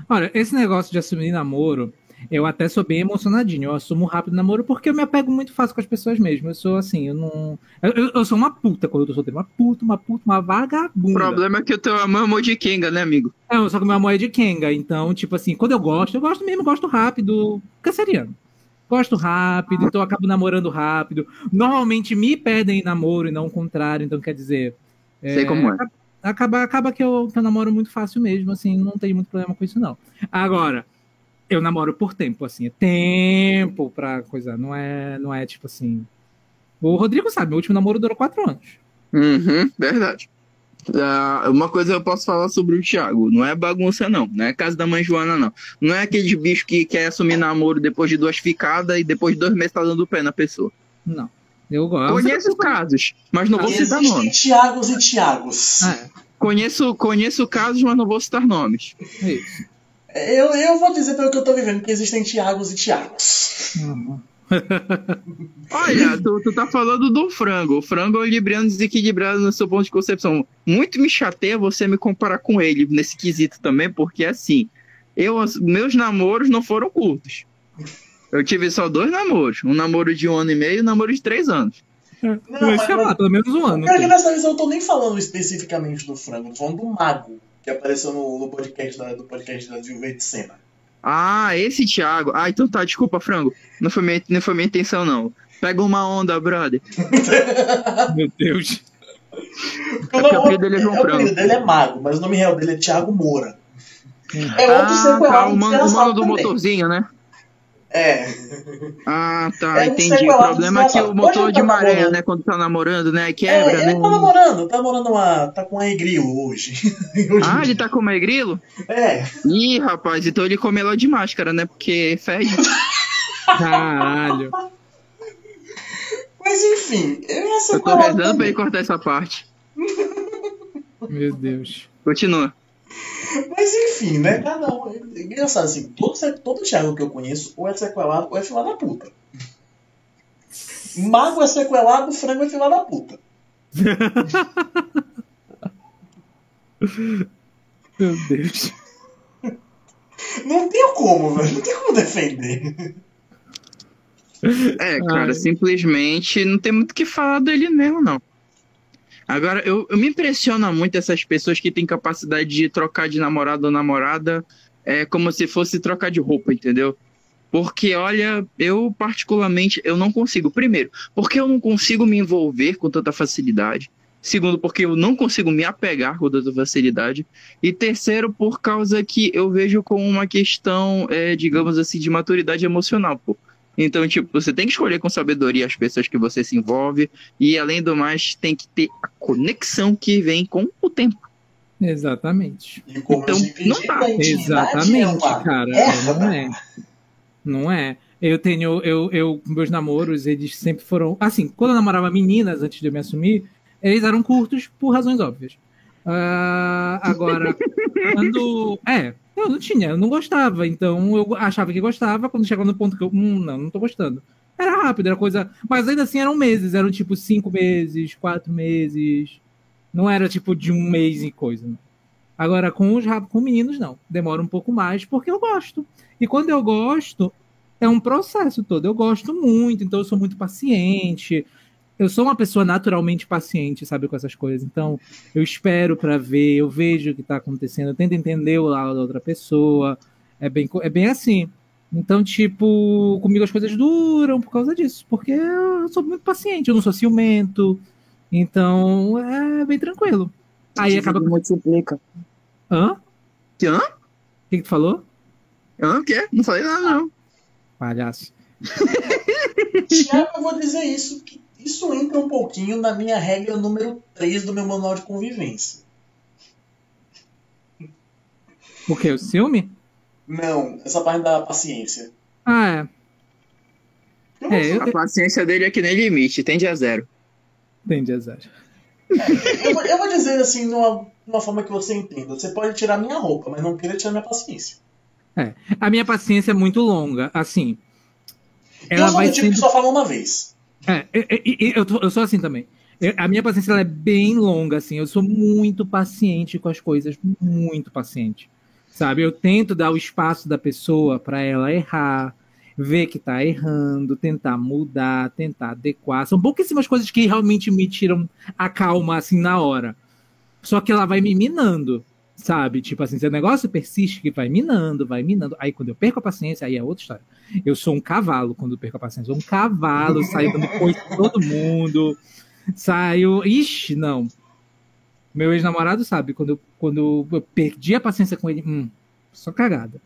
Olha, esse negócio de assumir namoro, eu até sou bem emocionadinho. Eu assumo rápido namoro porque eu me apego muito fácil com as pessoas mesmo. Eu sou assim, eu não. Eu, eu- sou uma puta quando eu tô solteiro. Uma puta, uma puta, uma O vagabunda. problema é que o teu amor é amor de Kenga, né, amigo? Não, só que meu amor é de Kenga. Então, tipo assim, quando eu gosto, eu gosto mesmo, gosto rápido. Canceriano. Gosto rápido, então eu acabo namorando rápido. Normalmente me pedem em namoro e não o contrário, então quer dizer. Sei como é. Acaba, acaba que, eu, que eu namoro muito fácil mesmo, assim, não tenho muito problema com isso, não. Agora, eu namoro por tempo, assim, é tempo pra coisa, não é, não é tipo assim. O Rodrigo sabe, meu último namoro durou quatro anos. Uhum, verdade. Ah, uma coisa eu posso falar sobre o Thiago, não é bagunça não, não é casa da mãe Joana não. Não é aquele bicho que quer assumir namoro depois de duas ficadas e depois de dois meses tá dando pé na pessoa. Não. Eu gosto. Conheço casos, mas não vou citar Existem nomes. Tiagos e Tiagos. É, Conheço, conheço casos, mas não vou citar nomes. é isso. Eu, eu vou dizer pelo que eu tô vivendo, que existem Tiagos e Tiagos. Uhum. Olha, tu, tu tá falando do frango. O frango é um libriano desequilibrado no seu ponto de concepção. Muito me chateia você me comparar com ele nesse quesito também, porque assim, eu, meus namoros não foram curtos. Eu tive só dois namoros. Um namoro de um ano e meio e um namoro de três anos. Não, Mas, sei lá, pelo menos um ano. Cara, que tem. dessa vez eu não tô nem falando especificamente do frango, eu tô falando do mago, que apareceu no, no podcast da, do podcast da Gilvete de Sena. Ah, esse Thiago. Ah, então tá, desculpa, frango. Não foi minha, não foi minha intenção, não. Pega uma onda, brother. Meu Deus. Porque É porque o apelido dele é João o apelido Frango. dele é mago, mas o nome real dele é Thiago Moura. Hum. É outro Ah, tá, o mano, o mano do também. motorzinho, né? É. Ah, tá, É um entendi. O sequelado problema é que o motor ele de tá maré, namorando. né? Quando tá namorando, né? é, Quebra, ele né? tá namorando, tá namorando uma. tá com a grilo hoje. Hoje Ah, ele tá com o grilo? É. Ih, rapaz, então ele come ela de máscara, né? Porque fede. Caralho. Mas enfim, eu ia ser Eu tô rezando pra ele cortar essa parte. Meu Deus. Continua. Mas enfim, né? Cada um. É engraçado assim, todo, todo Thiago que eu conheço, ou é sequelado ou é filha da puta. Mago é sequelado, frango é filha da puta. Meu Deus. Não tem como, velho. Não tem como defender. É, cara, Ai. simplesmente não tem muito o que falar dele mesmo, não. Agora, eu, eu me impressiona muito essas pessoas que têm capacidade de trocar de namorado ou namorada é como se fosse trocar de roupa, entendeu? Porque, olha, eu particularmente, eu não consigo. Primeiro, porque eu não consigo me envolver com tanta facilidade. Segundo, porque eu não consigo me apegar com tanta facilidade. E terceiro, por causa que eu vejo como uma questão, é, digamos assim, de maturidade emocional, pô. Então, tipo, você tem que escolher com sabedoria as pessoas que você se envolve. E, além do mais, tem que ter a conexão que vem com o tempo. Exatamente. E como Então, não tá. Exatamente, é cara. erva. Não é. Não é. Eu tenho, eu, eu, meus namoros, eles sempre foram. Assim, quando eu namorava meninas antes de eu me assumir, eles eram curtos por razões óbvias. Ah, agora, quando. É, eu não tinha, eu não gostava. Então eu achava que gostava, quando chegava no ponto que eu. Hum, não, não tô gostando. Era rápido, era coisa. Mas ainda assim eram meses, eram tipo cinco meses, quatro meses. Não era tipo de um mês e coisa. Agora, com os com meninos, não. Demora um pouco mais, porque eu gosto. E quando eu gosto, é um processo todo. Eu gosto muito, então eu sou muito paciente. Eu sou uma pessoa naturalmente paciente, sabe, com essas coisas. Então, eu espero pra ver, eu vejo o que tá acontecendo, eu tento entender o lado da outra pessoa. É bem, é bem assim. Então, tipo, comigo as coisas duram por causa disso, porque eu sou muito paciente, eu não sou ciumento. Então, é bem tranquilo. Aí acaba. multiplica. Hã? Que, hã? O que, que tu falou? Hã? O quê? Não falei nada, não. Palhaço. Tiago, eu vou dizer isso, que isso entra um pouquinho na minha regra número 3 do meu manual de convivência. O quê? O ciúme? Não, essa parte da paciência. Ah, Eu é. É, eu, A paciência dele é que nem limite, tende a zero. entendi, azar. Eu, vou- eu vou dizer assim, numa, numa forma que você entenda. Você pode tirar minha roupa, mas não queira tirar minha paciência. A minha paciência é muito longa, assim. eu Ela sou vai do tipo sendo. que só fala uma vez. É, é, é, é, eu, tô- eu sou assim também. Eu- a minha paciência é bem longa, assim. Eu sou muito paciente com as coisas, muito paciente. Sabe? Eu tento dar o espaço da pessoa para ela errar, ver que tá errando, tentar mudar, tentar adequar. São pouquíssimas coisas que realmente me tiram a calma, assim, na hora. Só que ela vai me minando, sabe? Tipo assim, se o negócio persiste, que vai minando, vai minando. Aí quando eu perco a paciência, aí é outra história. Eu sou um cavalo quando eu perco a paciência. Eu sou um cavalo, saio dando coisa todo mundo. Saio. Ixi, não. Meu ex-namorado sabe, quando eu, quando eu perdi a paciência com ele, hum, só cagada.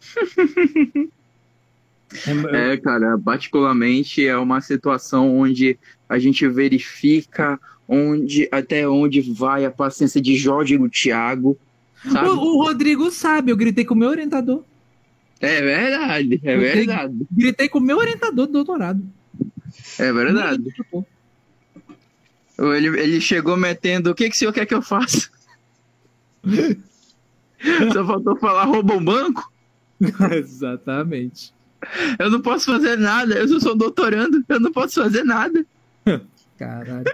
É, cara, particularmente é uma situação onde a gente verifica onde até onde vai a paciência de Jorge e Thiago, sabe? o, o Rodrigo sabe, eu gritei com o meu orientador. É verdade, é Eu verdade, Gritei com o meu orientador do doutorado. é verdade. Ele, ele chegou metendo, o que que o senhor quer que eu faça? Só faltou falar rouba um banco? Exatamente. Eu não posso fazer nada, eu só sou doutorando, eu não posso fazer nada. Caralho.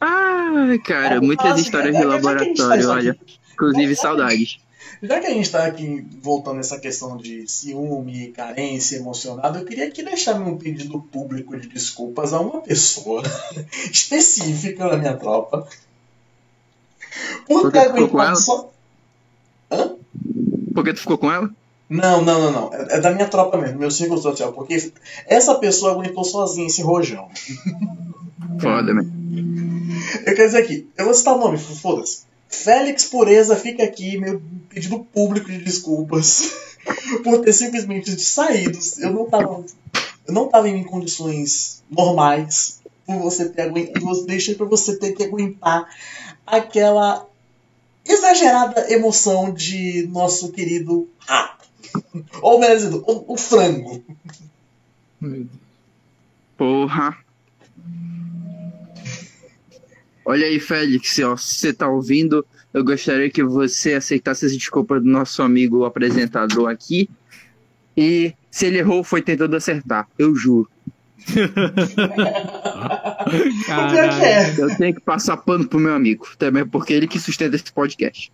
Ai, cara, muitas Assim, histórias é- de é- tá laboratório, isso olha. Inclusive, saudades. Já que a gente tá aqui voltando nessa questão de ciúme, carência, emocionado, eu queria aqui deixar um pedido público de desculpas a uma pessoa específica da minha tropa. Por ter que ficou com aguentado ela? só. Por que tu ficou com ela? Não, não, não, não. É, é da minha tropa mesmo, meu círculo social. Porque essa pessoa aguentou sozinha esse rojão. Foda, né? Eu quero dizer aqui, eu vou citar o nome, foda-se. Félix Pureza fica aqui, meu pedido público de desculpas por ter simplesmente saído. Eu não tava, eu não tava em condições normais por você ter aguentado, deixei pra você ter que aguentar aquela exagerada emoção de nosso querido rato. Ou melhor dizendo, o, o frango. Porra. Olha aí, Félix, ó, se você tá ouvindo, eu gostaria que você aceitasse as desculpas do nosso amigo apresentador aqui. E se ele errou, foi tentando acertar, eu juro. Caralho. é. Eu tenho que passar pano pro meu amigo, também porque ele que sustenta esse podcast.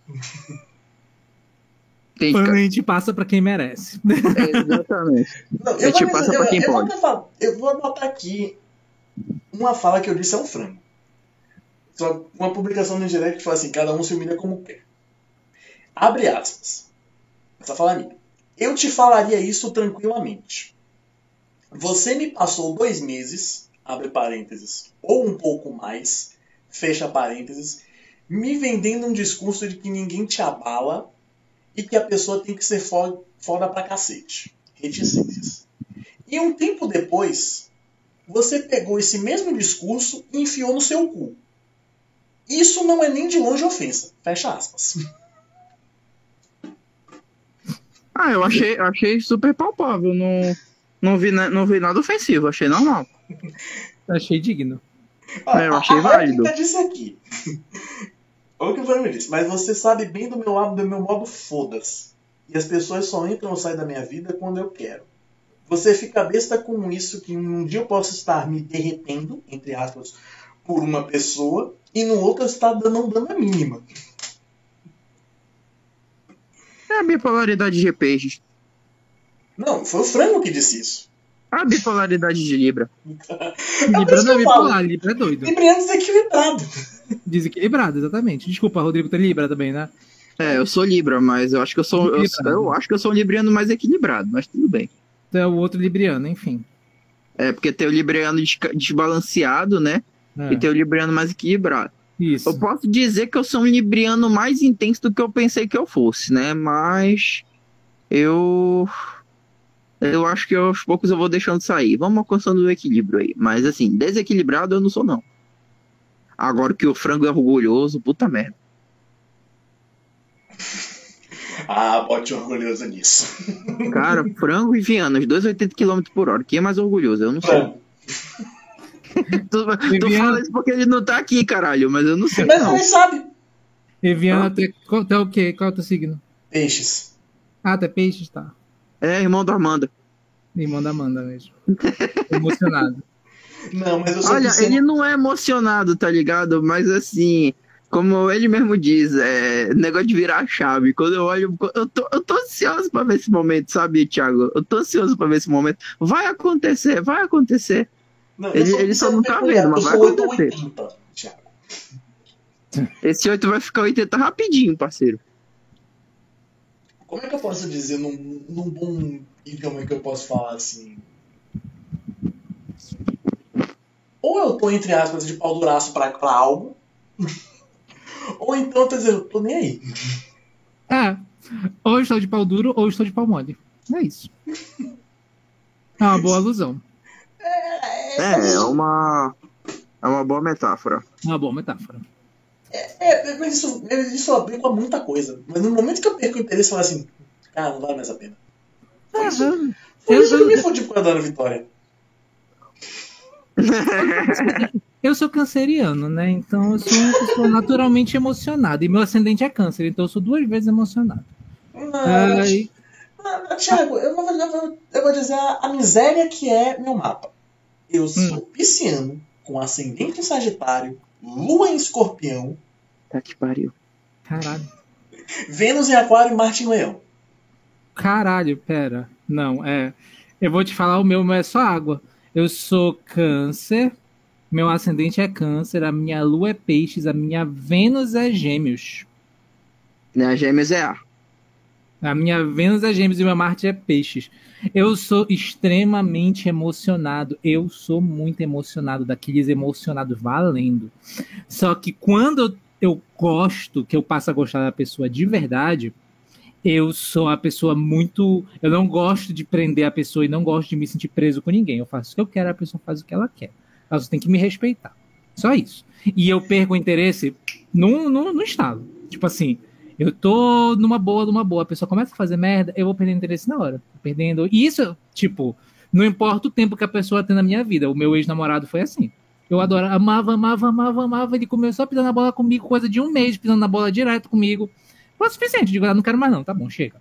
Tem Quando a gente passa pra quem merece. É, exatamente. Não, A gente vou passa dizer- pra quem eu, pode. Eu vou, eu vou anotar aqui uma fala que eu disse é um frango. Só uma publicação no direct que fala assim: cada um se humilha como quer. Abre aspas. Essa fala é minha. Eu te falaria isso tranquilamente. Você me passou dois meses, abre parênteses, ou um pouco mais, fecha parênteses, me vendendo um discurso de que ninguém te abala e que a pessoa tem que ser fo- foda pra cacete. Reticências. E um tempo depois, você pegou esse mesmo discurso e enfiou no seu cu. Isso não é nem de longe ofensa. Fecha aspas. Ah, eu achei, achei super palpável. Não, não, vi, na- não vi nada ofensivo, achei normal. Achei digno. É, eu achei a, a válido. disse aqui. Olha o que o Fernando me disse. Mas você sabe bem do meu lado, do meu modo foda-se. E as pessoas só entram ou saem da minha vida quando eu quero. Você fica besta com isso que um dia eu posso estar me derretendo, entre aspas, por uma pessoa, e no outro eu estar dando, dando a mínima. É a bipolaridade de peixes. Não, foi o frango que disse isso. A bipolaridade de Libra. Libra isso não é bipolar, Libra é doido. Libriano desequilibrado. Desequilibrado, exatamente. Desculpa, Rodrigo tem Libra também, né? É, eu sou Libra, mas eu acho que eu sou. Eu, eu acho que eu sou um libriano mais equilibrado, mas tudo bem. Tu é o outro Libriano, enfim. É, porque tem o libriano desbalanceado, né? É, E tem o libriano mais equilibrado. Isso. Eu posso dizer que eu sou um libriano mais intenso do que eu pensei que eu fosse, né? Mas eu eu acho que aos poucos eu vou deixando sair. Vamos alcançando o equilíbrio aí. Mas assim, desequilibrado eu não sou não. Agora que o frango é orgulhoso, puta merda. Ah, bote orgulhoso nisso. Cara, frango e Viana, os dois 80 km por hora. Quem é mais orgulhoso? Eu não sei. Tu, tu Viana- fala isso porque ele não tá aqui, caralho, mas eu não sei. Mas não. ele sabe. Eviana, tu- qual, tu é o quê? Qual é o teu signo? Peixes. Ah, tu é peixes, tá. É, irmão da Amanda. Irmão da Amanda mesmo. Emocionado. Não, mas eu sou Olha, ele não é emocionado, tá ligado? Mas assim, como ele mesmo diz, é negócio de virar a chave. Quando eu olho, eu tô, eu tô ansioso pra ver esse momento, sabe, Thiago? Eu tô ansioso pra ver esse momento. Vai acontecer, vai acontecer. Não, eu ele- sou ele só não tá vendo, mas vai Eu acontecer. 880, Thiago. Esse 8 vai ficar 80 rapidinho, parceiro. Como é que eu posso dizer num, num bom idioma que eu posso falar assim? Ou eu tô, entre aspas, de pau duraço pra, pra algo, ou então eu tô dizendo, tô nem aí. É. Ou estou de pau duro ou estou de pau mole. É isso. É uma boa alusão. É, é uma. É uma boa metáfora. É uma boa metáfora. É, mas isso, isso eu aplico a muita coisa. Mas no momento que eu perco o interesse, eu falo assim, cara, não vale mais a pena. Foi isso, É, foi eu- isso que eu me fudi por causa da Vitória. Eu sou canceriano, né? Então eu sou uma pessoa naturalmente emocionada. E meu ascendente é câncer, então eu sou duas vezes emocionado. Mas, Ai, Ah, Thiago, eu vou, eu vou- eu vou dizer a miséria que é meu mapa. Eu sou pisciano, com ascendente em Sagitário, Lua em Escorpião, Tá que pariu. caralho. Vênus em Aquário e Marte em Leão. Caralho, pera. Não, é. Eu vou te falar o meu, mas é só água. Eu sou câncer, meu ascendente é câncer, a minha lua é peixes, a minha Vênus é gêmeos. Né, gêmeos é ar. A minha Vênus é gêmeos e meu Marte é peixes. Eu sou extremamente emocionado. Eu sou muito emocionado, daqueles emocionados valendo. Só que quando eu gosto, que eu passo a gostar da pessoa de verdade, eu sou a pessoa muito. Eu não gosto de prender a pessoa e não gosto de me sentir preso com ninguém. Eu faço o que eu quero, a pessoa faz o que ela quer. Ela só tem que me respeitar. Só isso. E eu perco o interesse no, no, no estado. Tipo assim, eu tô numa boa, numa boa. A pessoa começa a fazer merda, eu vou perder interesse na hora. Perdendo. E isso, tipo, não importa o tempo que a pessoa tem na minha vida. O meu ex-namorado foi assim. Eu adoro, amava, amava, amava, amava. Ele começou a pisar na bola comigo, coisa de um mês, pisando na bola direto comigo. Foi o suficiente. Digo, ah, não quero mais, não. Tá bom, chega.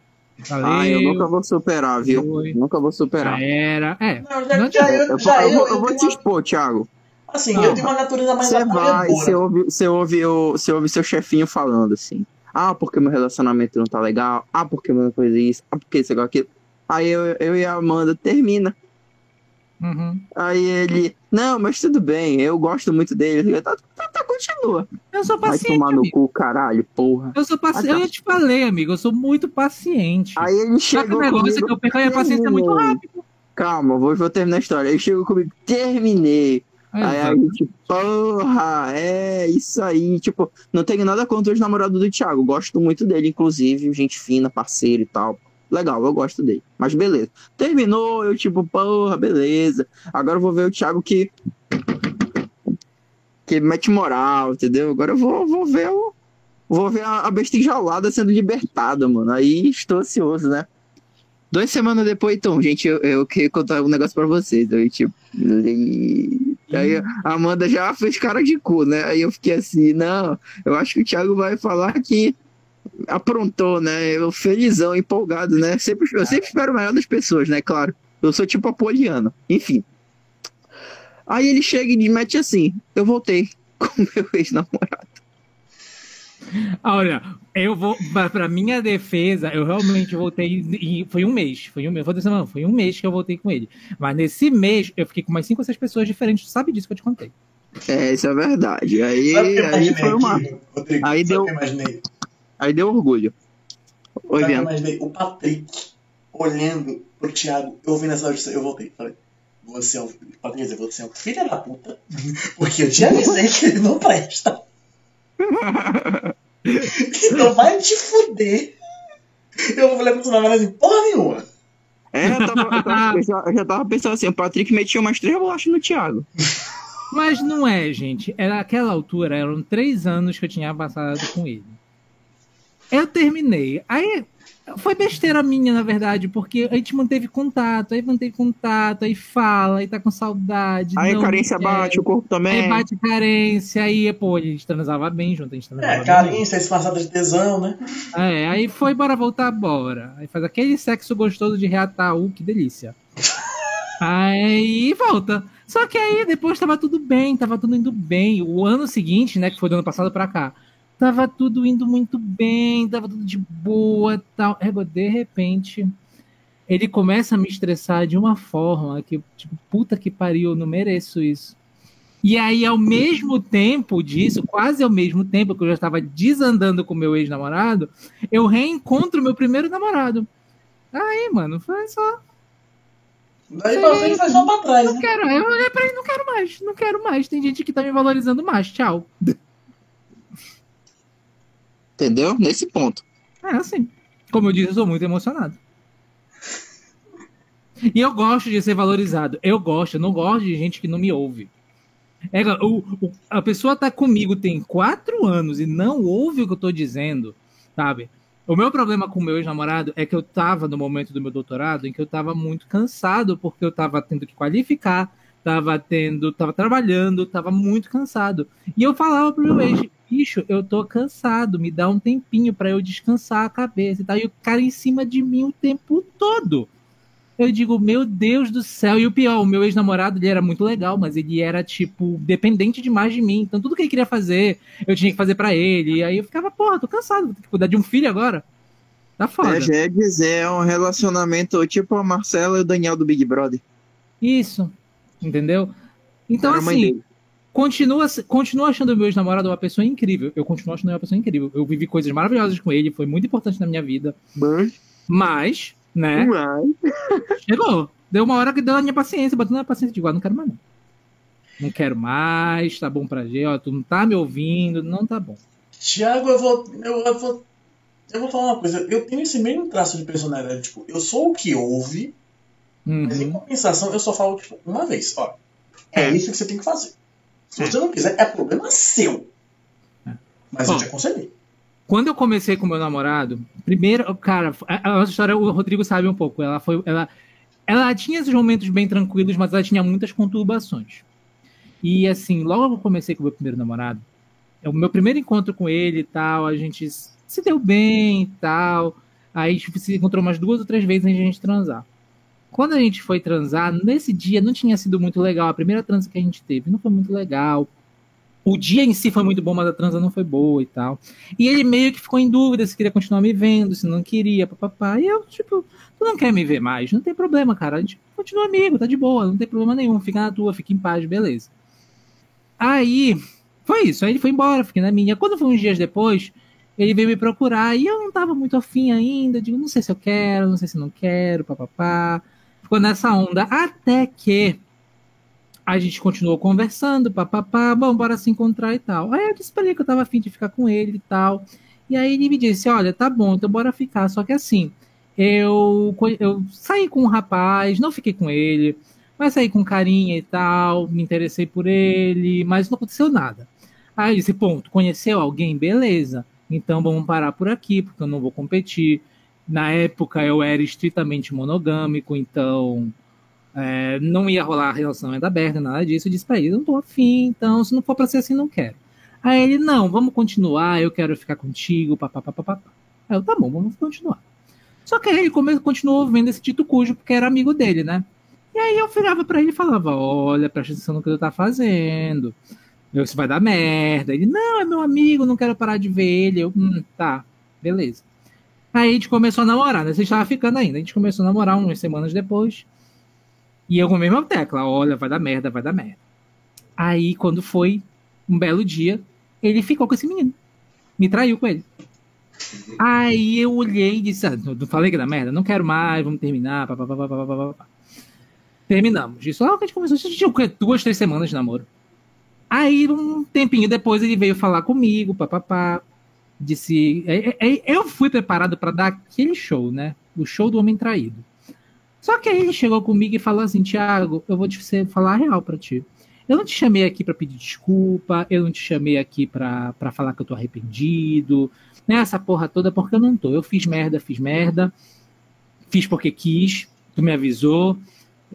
Valeu. Ah, eu nunca vou superar, viu? Foi. Nunca vou superar. Já era. É. Não, já, Não já, eu, Eu, já eu eu, vou, eu eu vou te expor, Thiago. Assim, Não. eu tenho uma natureza mais Você vai, você ouve, você, ouve o, você ouve seu chefinho falando assim. Ah, porque meu relacionamento não tá legal. Ah, porque meu coisa isso. Ah, porque isso, igual aquilo. Aí eu, eu e a Amanda termina. Uhum. Aí ele, não, mas tudo bem, eu gosto muito dele. Eu, tá, tá, tá, continua. Eu sou Vai paciente. tomar no amigo. cu, caralho, porra. Eu sou paciente. Ah, tá. Eu te falei, amigo. Eu sou muito paciente. Aí ele Só que o chegou negócio é comigo, que eu perco a paciência muito terminei. rápido. Calma, vou, vou terminar a história. Ele chegou comigo, terminei. Aí a Exato. gente, porra, é isso aí. Tipo, não tenho nada contra os namorados do Thiago. Gosto muito dele, inclusive, gente fina, parceiro e tal. Legal, eu gosto dele. Mas beleza. Terminou, eu tipo, porra, beleza. Agora eu vou ver o Thiago que. Que mete moral, entendeu? Agora eu vou, vou ver o. Vou ver a, a besta enjaulada sendo libertada, mano. Aí estou ansioso, né? Duas semanas depois, então, gente, eu, eu queria contar um negócio pra vocês. Aí, tipo. Aí a Amanda já fez cara de cu, né? Aí eu fiquei assim, não, eu acho que o Thiago vai falar que aprontou, né? Eu felizão, empolgado, né? Sempre, eu sempre espero o melhor das pessoas, né? Claro. Eu sou tipo apoliano. Enfim. Aí ele chega e me mete assim: eu voltei com meu ex-namorado. Olha, eu vou. Pra, pra minha defesa, eu realmente voltei. E foi um mês. Foi um mês. Foi, semana, foi um mês que eu voltei com ele. Mas nesse mês, eu fiquei com mais cinco ou seis pessoas diferentes. Tu sabe disso que eu te contei. É, isso é verdade. Aí, aí foi uma. aqui, Rodrigo? aí deu-? Aí deu orgulho. Oi, o que eu Viana. imaginei? O Patrick olhando pro Thiago, eu ouvi nessa hora, eu voltei, falei, você é um, quer dizer, você é um filho da puta, porque eu te avisei que ele não presta. Então vai te fuder. Eu falei pro seu namorado assim, porra nenhuma. É, eu, tava, eu, tava, já, eu já tava pensando assim: o Patrick metia umas três bolachas no Thiago. Mas não é, gente. Era aquela altura, eram três anos que eu tinha passado com ele. Eu terminei. Aí foi besteira minha, na verdade, porque a gente manteve contato, aí manteve contato, aí fala, aí tá com saudade. Aí a carência quer, bate, o corpo também. Aí bate carência, aí, pô, a gente transava bem junto, a gente transava É, carência, disfarçada de tesão, né? é, aí foi, bora voltar, bora. Aí faz aquele sexo gostoso de reatar, uh, que delícia. Aí volta. Só que aí depois tava tudo bem, tava tudo indo bem. O ano seguinte, né, que foi do ano passado pra cá, tava tudo indo muito bem, tava tudo de boa tal. Égua, de repente, ele começa a me estressar de uma forma que, tipo, puta que pariu, eu não mereço isso. E aí, ao mesmo tempo disso, quase ao mesmo tempo que eu já estava desandando com meu ex-namorado, eu reencontro meu primeiro namorado. Aí, mano, foi só. Daí pra frente foi só pra trás, Não né? quero, eu olhei pra ele, não quero mais, não quero mais. Tem gente que tá me valorizando mais, tchau. Entendeu? Nesse ponto. É assim. Como eu disse, eu sou muito emocionado. E eu gosto de ser valorizado. Eu gosto, eu não gosto de gente que não me ouve. É, o, o- a pessoa tá comigo tem quatro anos e não ouve o que eu tô dizendo, sabe? O meu problema com o meu ex-namorado é que eu tava no momento do meu doutorado em que eu tava muito cansado porque eu tava tendo que qualificar, tava tendo, tava trabalhando, tava muito cansado. E eu falava pro meu ex, bicho, eu tô cansado, me dá um tempinho pra eu descansar a cabeça e tal. E o cara em cima de mim o tempo todo. Eu digo, meu Deus do céu. E o pior, o meu ex-namorado, ele era muito legal, mas ele era, tipo, dependente demais de mim. Então, tudo que ele queria fazer, eu tinha que fazer pra ele. E aí eu ficava, porra, tô cansado, vou ter que cuidar de um filho agora. Tá foda. É, já ia dizer, é um relacionamento tipo a Marcela e o Daniel do Big Brother. Isso. Entendeu? Então, assim. Continua, continua achando o meu ex-namorado uma pessoa incrível. Eu continuo achando ele uma pessoa incrível. Eu vivi coisas maravilhosas com ele, foi muito importante na minha vida. Mas, Mas, né, mas, chegou. Deu uma hora que deu a minha paciência, bateu na paciência de igual, não quero mais não. Não quero mais, tá bom pra gente, ó, tu não tá me ouvindo, não tá bom. Tiago, eu vou, eu, eu vou. Eu vou falar uma coisa. Eu tenho esse mesmo traço de personalidade. Tipo, eu sou o que ouve, mas em Uhum. compensação eu só falo, tipo, uma vez. Ó, é isso que você tem que fazer. Se você não quiser, é problema seu. Mas eu Bom. te aconselhei. Quando eu comecei com meu namorado, primeiro, cara, a, a nossa história, o Rodrigo sabe um pouco. Ela foi. Ela, ela tinha esses momentos bem tranquilos, mas ela tinha muitas conturbações. E assim, logo que eu comecei com o meu primeiro namorado, é o meu primeiro encontro com ele e tal, a gente se deu bem e tal. Aí tipo, se encontrou umas duas ou três vezes antes de a gente transar. Quando a gente foi transar, nesse dia não tinha sido muito legal. A primeira transa que a gente teve não foi muito legal. O dia em si foi muito bom, mas a transa não foi boa e tal. E ele meio que ficou em dúvida se queria continuar me vendo, se não queria, papapá. E eu, tipo, tu não quer me ver mais? Não tem problema, cara. A gente continua amigo, tá de boa, não tem problema nenhum. Fica na tua, fica em paz, beleza. Aí, foi isso. Aí ele foi embora, fiquei na minha. Quando foi uns dias depois, ele veio me procurar e eu não tava muito afim ainda. Digo, não sei se eu quero, não sei se não quero, papapá. Ficou nessa onda. Até que a gente continuou conversando, papapá, bom, bora se encontrar e tal. Aí eu disse pra ele que eu tava afim de ficar com ele e tal. E aí ele me disse, olha, tá bom, então bora ficar. Só que assim, eu, eu saí com um rapaz, não fiquei com ele, mas saí com carinha e tal, me interessei por ele, mas não aconteceu nada. Aí eu disse, ponto, conheceu alguém? Beleza. Então vamos parar por aqui, porque eu não vou competir. Na época eu era estritamente monogâmico, então é, não ia rolar relacionamento aberto, nada disso. Eu disse pra ele, não tô afim, então se não for pra ser assim, não quero. Aí ele, não, vamos continuar, eu quero ficar contigo, papapá. Aí eu, tá bom, vamos continuar. Só que aí ele continuou vendo esse Tito Cujo, porque era amigo dele, né? E aí eu virava pra ele e falava, olha, presta atenção no que tu tá fazendo. Isso vai dar merda. Ele, não, é meu amigo, não quero parar de ver ele. Eu, hum, tá, beleza. Aí a gente começou a namorar, né? A gente ficando ainda. A gente começou a namorar umas semanas depois. E eu com a mesma tecla, olha, vai dar merda, vai dar merda. Aí, quando foi um belo dia, ele ficou com esse menino. Me traiu com ele. Aí eu olhei e disse, ah, não falei que dá merda, não quero mais, vamos terminar, papapá, papapá, papapá. Terminamos. Isso lá que a gente começou, a gente tinha duas, três semanas de namoro. Aí, um tempinho depois, ele veio falar comigo, papapá. Disse. é, é, é, Eu fui preparado para dar aquele show, né? O show do homem traído. Só que aí ele chegou comigo e falou assim: Tiago, eu vou te falar a real pra ti. Eu não te chamei aqui pra pedir desculpa, eu não te chamei aqui pra falar que eu tô arrependido, né? Essa porra toda, porque eu não tô. Eu fiz merda, fiz merda, fiz porque quis, tu me avisou.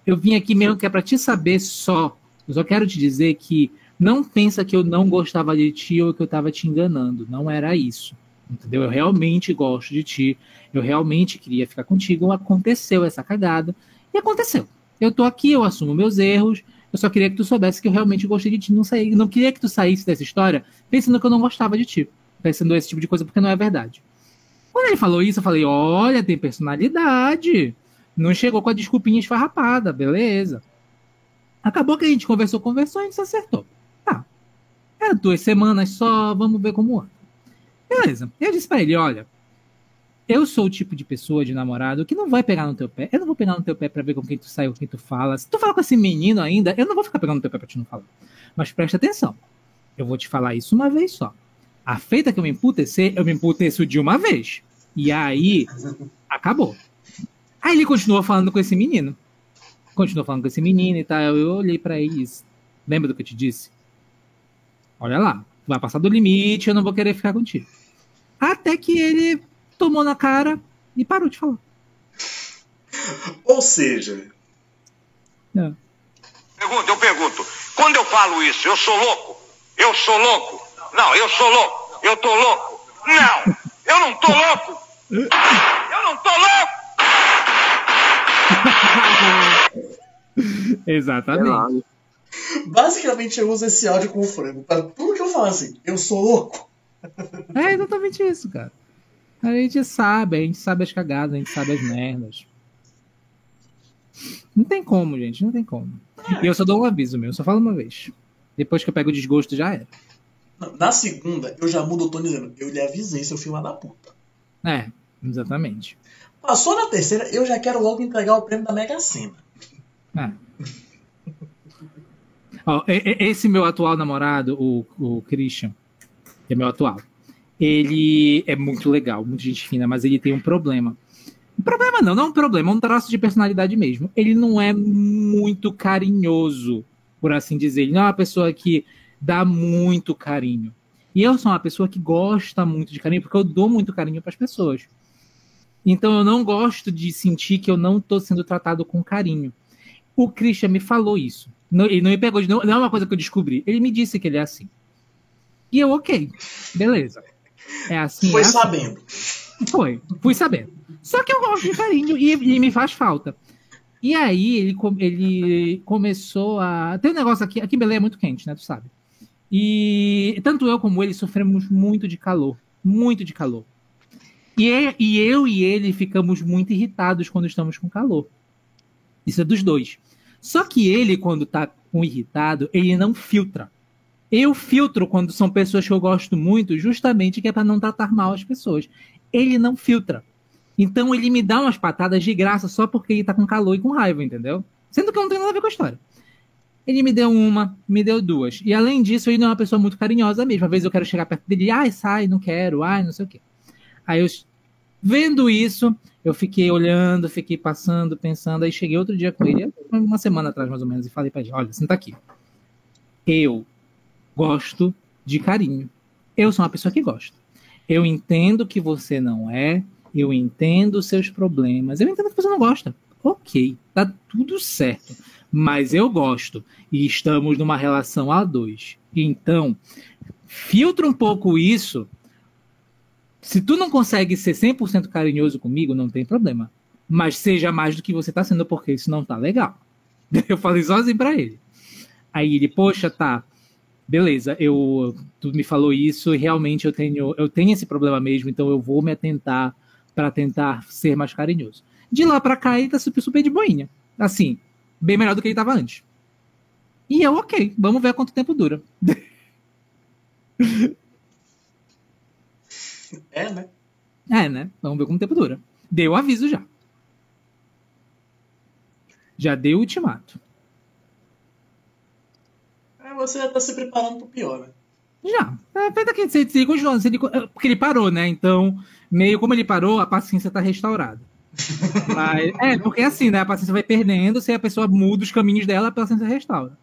Eu vim aqui mesmo que é pra te saber só. Eu só quero te dizer que não pensa que eu não gostava de ti ou que eu tava te enganando. Não era isso. Entendeu? Eu realmente gosto de ti. Eu realmente queria ficar contigo. Aconteceu essa cagada. E aconteceu. Eu tô aqui, eu assumo meus erros. Eu só queria que tu soubesse que eu realmente gostei de ti. Não, saí, não queria que tu saísse dessa história pensando que eu não gostava de ti. Pensando esse tipo de coisa, porque não é verdade. Quando ele falou isso, eu falei: olha, tem personalidade. Não chegou com a desculpinha esfarrapada, beleza. Acabou que a gente conversou, conversou, a gente se acertou. Era duas semanas só, vamos ver como anda. Beleza. Eu disse pra ele: olha, eu sou o tipo de pessoa, de namorado, que não vai pegar no teu pé. Eu não vou pegar no teu pé pra ver com quem tu sai, com quem tu fala. Se tu fala com esse menino ainda, eu não vou ficar pegando no teu pé pra te não falar. Mas presta atenção. Eu vou te falar isso uma vez só. A feita que eu me emputecer, eu me emputeço de uma vez. E aí, acabou. Aí ele continuou falando com esse menino. Continuou falando com esse menino e tal. Eu olhei pra ele lembra do que eu te disse? Olha lá, vai passar do limite, eu não vou querer ficar contigo. Até que ele tomou na cara e parou de falar. Ou seja, Não. Pergunta, eu pergunto. Quando eu falo isso, eu sou louco? Eu sou louco? Não, eu sou louco. Eu tô louco? Não, eu não tô louco. Eu não tô louco. Exatamente. basicamente eu uso esse áudio como frango. Para tudo que eu falo assim, eu sou louco. É exatamente isso, cara. A gente sabe, a gente sabe as cagadas, a gente sabe as merdas. Não tem como, gente, não tem como. E eu só dou um aviso, meu, eu só falo uma vez. Depois que eu pego o desgosto, já era. Na segunda, eu já mudo o tom dizendo, eu lhe avisei, seu filho da puta. É, exatamente. Passou na terceira, eu já quero logo entregar o prêmio da Mega Sena. É. Esse meu atual namorado, o, o Christian, que é meu atual, ele é muito legal, muito gente fina, mas ele tem um problema. Problema não, não é um problema, é um traço de personalidade mesmo. Ele não é muito carinhoso, por assim dizer. Ele não é uma pessoa que dá muito carinho. E eu sou uma pessoa que gosta muito de carinho, porque eu dou muito carinho para as pessoas. Então eu não gosto de sentir que eu não estou sendo tratado com carinho. O Christian me falou isso. Não, ele não me pegou de. Não, não é uma coisa que eu descobri. Ele me disse que ele é assim. E eu, ok. Beleza. É assim. Foi é assim. sabendo. Foi, fui sabendo. Só que eu gosto de carinho e, e me faz falta. E aí ele, ele começou a. Tem um negócio aqui, aqui em Belém é muito quente, né? Tu sabe. E tanto eu como ele sofremos muito de calor. Muito de calor. E, é- e eu e ele ficamos muito irritados quando estamos com calor. Isso é dos dois. Só que ele, quando tá com irritado, ele não filtra. Eu filtro quando são pessoas que eu gosto muito, justamente que é para não tratar mal as pessoas ele não filtra. Então ele me dá umas patadas de graça só porque ele tá com calor e com raiva, entendeu? Sendo que não tem nada a ver com a história. Ele me deu uma, me deu duas. E além disso, ele não é uma pessoa muito carinhosa mesmo. Às vezes eu quero chegar perto dele, ai, sai, não quero, ai, não sei o quê. Aí eu, vendo isso, eu fiquei olhando, fiquei passando, pensando. Aí cheguei outro dia com ele, uma semana atrás mais ou menos, e falei pra ele: olha, senta aqui. Eu gosto de carinho. Eu sou uma pessoa que gosta. Eu entendo que você não é, eu entendo os seus problemas, eu entendo que você não gosta. Ok, tá tudo certo. Mas eu gosto. E estamos numa relação a dois. Então, filtra um pouco isso. Se tu não consegue ser 100% carinhoso comigo, não tem problema. Mas seja mais do que você tá sendo, porque isso não tá legal. Eu falei sozinho pra ele. Aí ele, poxa, tá beleza, eu tu me falou isso e realmente eu tenho eu tenho esse problema mesmo, então eu vou me atentar para tentar ser mais carinhoso. De lá para cá ele tá super, super de boinha. Assim, bem melhor do que ele tava antes. E eu, ok, vamos ver quanto tempo dura. É, né? É, né? Vamos ver quanto tempo dura. Deu aviso já. Já deu o ultimato. É, você já tá se preparando pro pior, né? Já. É, Apesar que se, ele se ele, porque ele parou, né? Então, meio como ele parou, a paciência tá restaurada. Mas, é, porque assim, né? A paciência vai perdendo, se a pessoa muda os caminhos dela, a paciência restaura.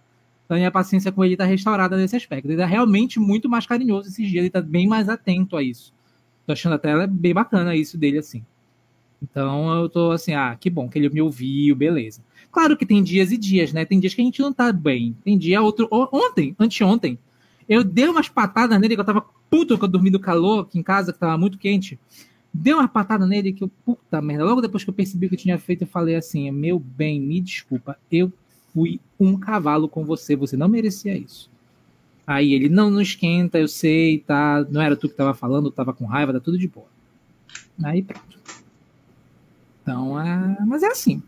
Então, a minha paciência com ele tá restaurada nesse aspecto. Ele tá realmente muito mais carinhoso esses dias, ele tá bem mais atento a isso. Tô achando até bem bacana isso dele, assim. Então, eu tô assim, ah, que bom que ele me ouviu, beleza. Claro que tem dias e dias, né? Tem dias que a gente não tá bem. Tem dia outro. Ontem, anteontem, eu dei umas patadas nele, que eu tava puto que eu dormi do calor aqui em casa, que tava muito quente. Dei uma patada nele que eu, puta merda. Logo depois que eu percebi que eu tinha feito, eu falei assim: meu bem, me desculpa, eu fui um cavalo com você, você não merecia isso. Aí ele, não, não esquenta, eu sei, tá, não era tu que tava falando, eu tava com raiva, tá tudo de boa. Aí pronto. Então, é... mas é assim.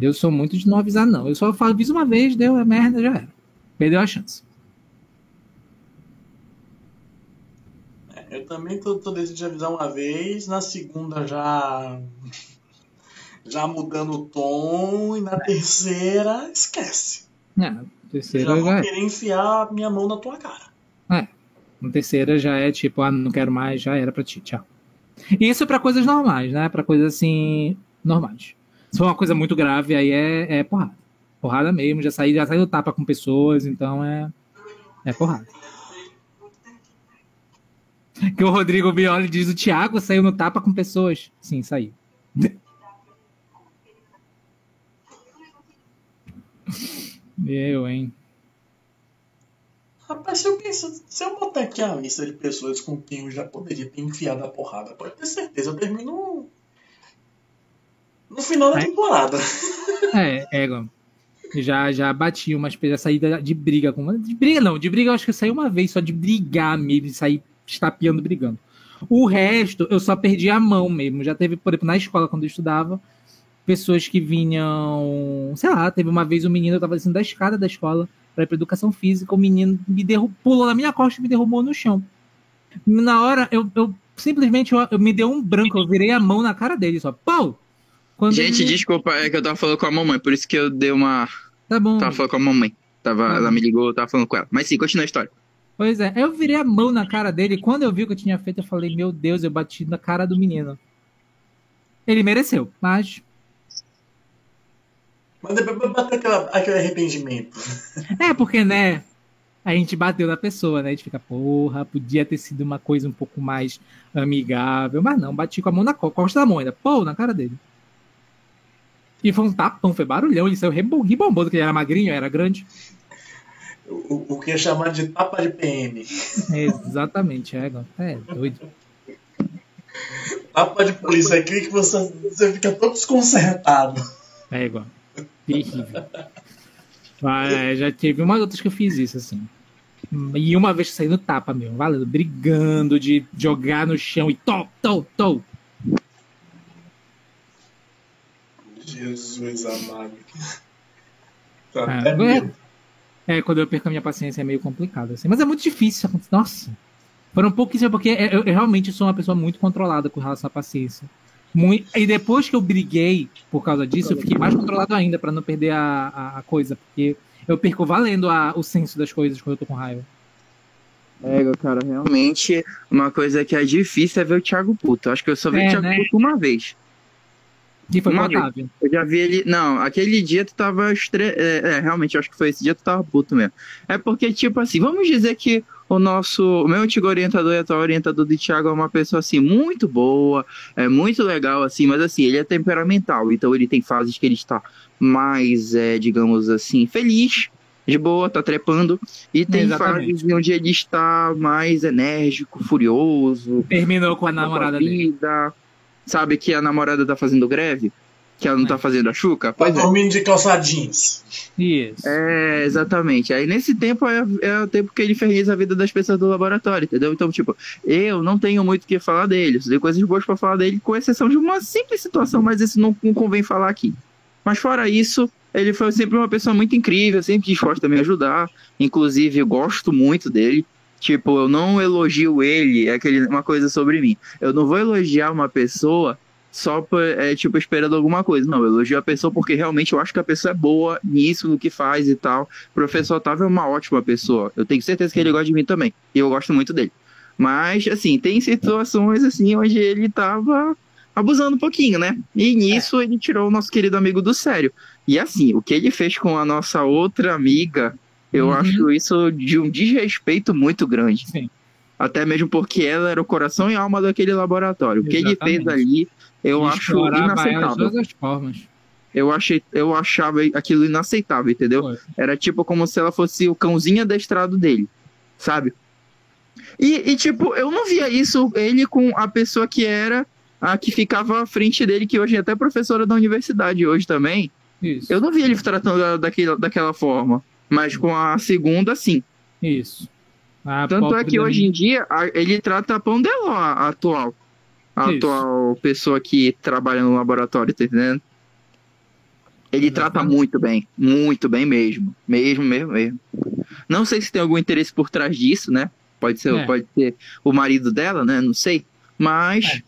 Eu sou muito de não avisar, não. Eu só aviso uma vez, deu a merda, já era. Perdeu a chance. Eu também tô, tô decidindo avisar uma vez, na segunda já. Já mudando o tom, e na terceira, esquece. É, na terceira já vou é. querer enfiar minha mão na tua cara. Na terceira já é tipo, ah, não quero mais, já era pra ti, tchau. E isso é pra coisas normais, né? Pra coisas assim, normais. Se for uma coisa muito grave, aí é, é porrada. Porrada mesmo, já saí, já saí do tapa com pessoas, então é. É porrada. Que o Rodrigo Bioli diz: o Thiago saiu no tapa com pessoas. Sim, saiu. Eu, hein? Rapaz, se eu penso, se eu botar aqui a lista de pessoas com quem eu já poderia ter enfiado a porrada, pode ter certeza, eu termino no final da É? temporada. É, é, já, já bati umas já saí de briga com. De briga não, de briga eu acho que eu saí uma vez só de brigar mesmo, de sair estapeando brigando. O resto eu só perdi a mão mesmo. Já teve, por exemplo, na escola quando eu estudava, pessoas que vinham. Sei lá, teve uma vez um menino, eu tava descendo da escada da escola para ir pra educação física, o menino me derrubou, pulou na minha costa e me derrubou no chão. Na hora, eu, eu simplesmente eu, eu me deu um branco, eu virei a mão na cara dele só. Pau! Quando Gente, ele- desculpa, é que eu tava falando com a mamãe, por isso que eu dei uma. Tá bom. Tava falando com a mamãe. Tava, Tá ela me ligou, eu tava falando com ela. Mas sim, continua a história. Pois é, eu virei a mão na cara dele. Quando eu vi o que eu tinha feito, eu falei: Meu Deus, eu bati na cara do menino. Ele mereceu, mas. Mas depois vai bater aquela- aquele arrependimento. É, porque, né? A gente bateu na pessoa, né? A gente fica, porra, podia ter sido uma coisa um pouco mais amigável. Mas não, bati com a mão na co- costa da mão ainda. Pô, na cara dele. E foi um tapão, foi barulhão. Ele saiu rebom- ribomboso, que ele era magrinho, era grande. O, o que é chamado de tapa de PM. Exatamente, é, é doido. Tapa de polícia é aquele que você, você fica todo desconcertado. É igual. Terrível. Mas, é, já teve umas outras que eu fiz isso, assim. E uma vez saí no tapa mesmo, valendo, brigando de jogar no chão e tom, tom, tom. Jesus amado. Tá Ah, é, é, quando eu perco a minha paciência é meio complicado, assim. Mas é muito difícil. Nossa. Foram pouquíssimos, porque eu, eu realmente sou uma pessoa muito controlada com relação à paciência. Muito, e depois que eu briguei por causa disso, eu fiquei mais controlado ainda pra não perder a, a, a coisa. Porque eu perco valendo a, o senso das coisas quando eu tô com raiva. É, cara, realmente, uma coisa que é difícil é ver o Thiago puto. Acho que eu só vi É, o Thiago né? puto uma vez. Que foi Uma vez. Eu já vi ele. Não, aquele dia tu tava. Estre... É, é, realmente, acho que foi esse dia que tu tava puto mesmo. É porque, tipo assim, vamos dizer que o nosso. O meu antigo orientador e atual orientador do Thiago é uma pessoa, assim, muito boa, é muito legal, assim, mas assim, ele é temperamental. Então ele tem fases que ele está mais, é, digamos assim, feliz. De boa, tá trepando. E tem Exatamente. fases onde ele está mais enérgico, furioso, Terminou com a namorada dele. vida. Sabe que a namorada tá fazendo greve? Que ela não É. tá fazendo a chuca? Tá Pois é. dormindo de calça jeans. Isso. É, exatamente. Aí nesse tempo é, é o tempo que ele infernizar a vida das pessoas do laboratório, entendeu? Então, tipo, eu não tenho muito o que falar dele. Só tenho coisas boas pra falar dele, com exceção de uma simples situação, mas isso não, não convém falar aqui. Mas fora isso, ele foi sempre uma pessoa muito incrível, sempre disposta a me ajudar. Inclusive, eu gosto muito dele. Tipo, eu não elogio ele, é aquele, uma coisa sobre mim. Eu não vou elogiar uma pessoa só é, tipo, esperando alguma coisa. Não, eu elogio a pessoa porque realmente eu acho que a pessoa é boa nisso, no que faz e tal. O professor Otávio é uma ótima pessoa. Eu tenho certeza que ele gosta de mim também. E eu gosto muito dele. Mas, assim, tem situações, assim, onde ele tava abusando um pouquinho, né? E nisso ele tirou o nosso querido amigo do sério. E, assim, o que ele fez com a nossa outra amiga, eu Uhum. acho isso de um desrespeito muito grande. Sim. Até mesmo porque ela era o coração e alma daquele laboratório. O que ele fez Exatamente. ali, eu acho ela de inaceitável. todas as formas. Eu, achei, eu achava aquilo inaceitável, entendeu? Foi. Era tipo como se ela fosse o cãozinho adestrado dele, sabe? E, e, tipo, eu não via isso, ele com a pessoa que era a que ficava à frente dele, que hoje é até professora da universidade hoje também, Isso. Eu não vi ele tratando ela daquela, daquela forma. Mas com a segunda, sim. Isso. A Tanto é que hoje menina- em dia a- ele trata a pão dela, a atual. A Isso. atual pessoa que trabalha no laboratório, tá entendendo? Ele trata muito bem. Muito bem mesmo. Mesmo, mesmo, mesmo. Não sei se tem algum interesse por trás disso, né? Pode ser, É. pode ser o marido dela, né? Não sei. Mas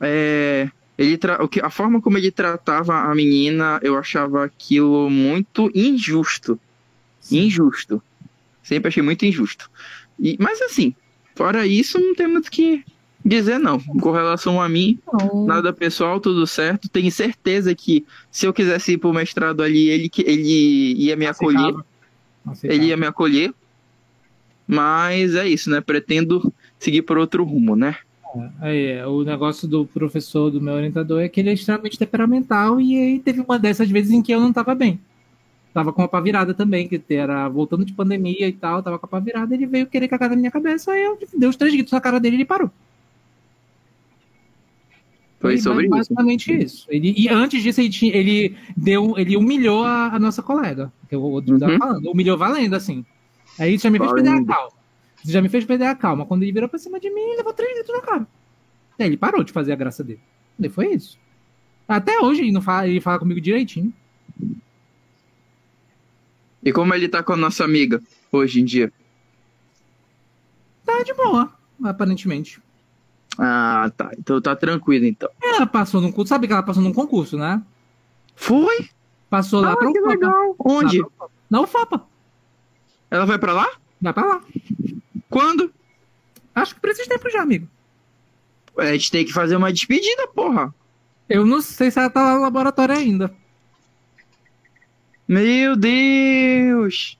é, ele tra- o que- a forma como ele tratava a menina, eu achava aquilo muito injusto. Injusto. Sempre achei muito injusto. E, mas assim, fora isso, não tem muito o que dizer, não. Com relação a mim, Não. nada pessoal, tudo certo. Tenho certeza que se eu quisesse ir pro mestrado ali, ele, que- ele ia me acolher. Aceitava. Ele ia me acolher. Mas é isso, né? Pretendo seguir por outro rumo, né? Aí, é, o negócio do professor, do meu orientador, é que ele é extremamente temperamental e aí teve uma dessas vezes em que eu não tava bem. Tava com a pá virada também, que era voltando de pandemia e tal, tava com a pá virada, ele veio querer cagar na minha cabeça, aí eu dei os três gritos na cara dele e ele parou. Foi sobre isso. basicamente isso. Ele, e antes disso, ele, tinha- ele deu, ele humilhou a, a nossa colega, que o outro Uhum. falando, humilhou valendo, assim. Aí isso já me fez perder a calma. Isso já me fez perder a calma. Quando ele virou pra cima de mim, ele levou três gritos na cara. Aí ele parou de fazer a graça dele. E foi isso. Até hoje ele não fala, ele fala comigo direitinho. E como ele tá com a nossa amiga hoje em dia? Tá de boa, aparentemente. Ah, tá. Então tá tranquilo, então. Ela passou num concurso, sabe que ela passou num concurso, né? Foi? Passou lá Ah, pra que UFOPA. legal. Onde? Lá pra- Na UFOPA. Ela vai pra lá? Vai pra lá. Quando? Acho que por esses tempos já, amigo. A gente tem que fazer uma despedida, porra. Eu não sei se ela tá lá no laboratório ainda. Meu Deus!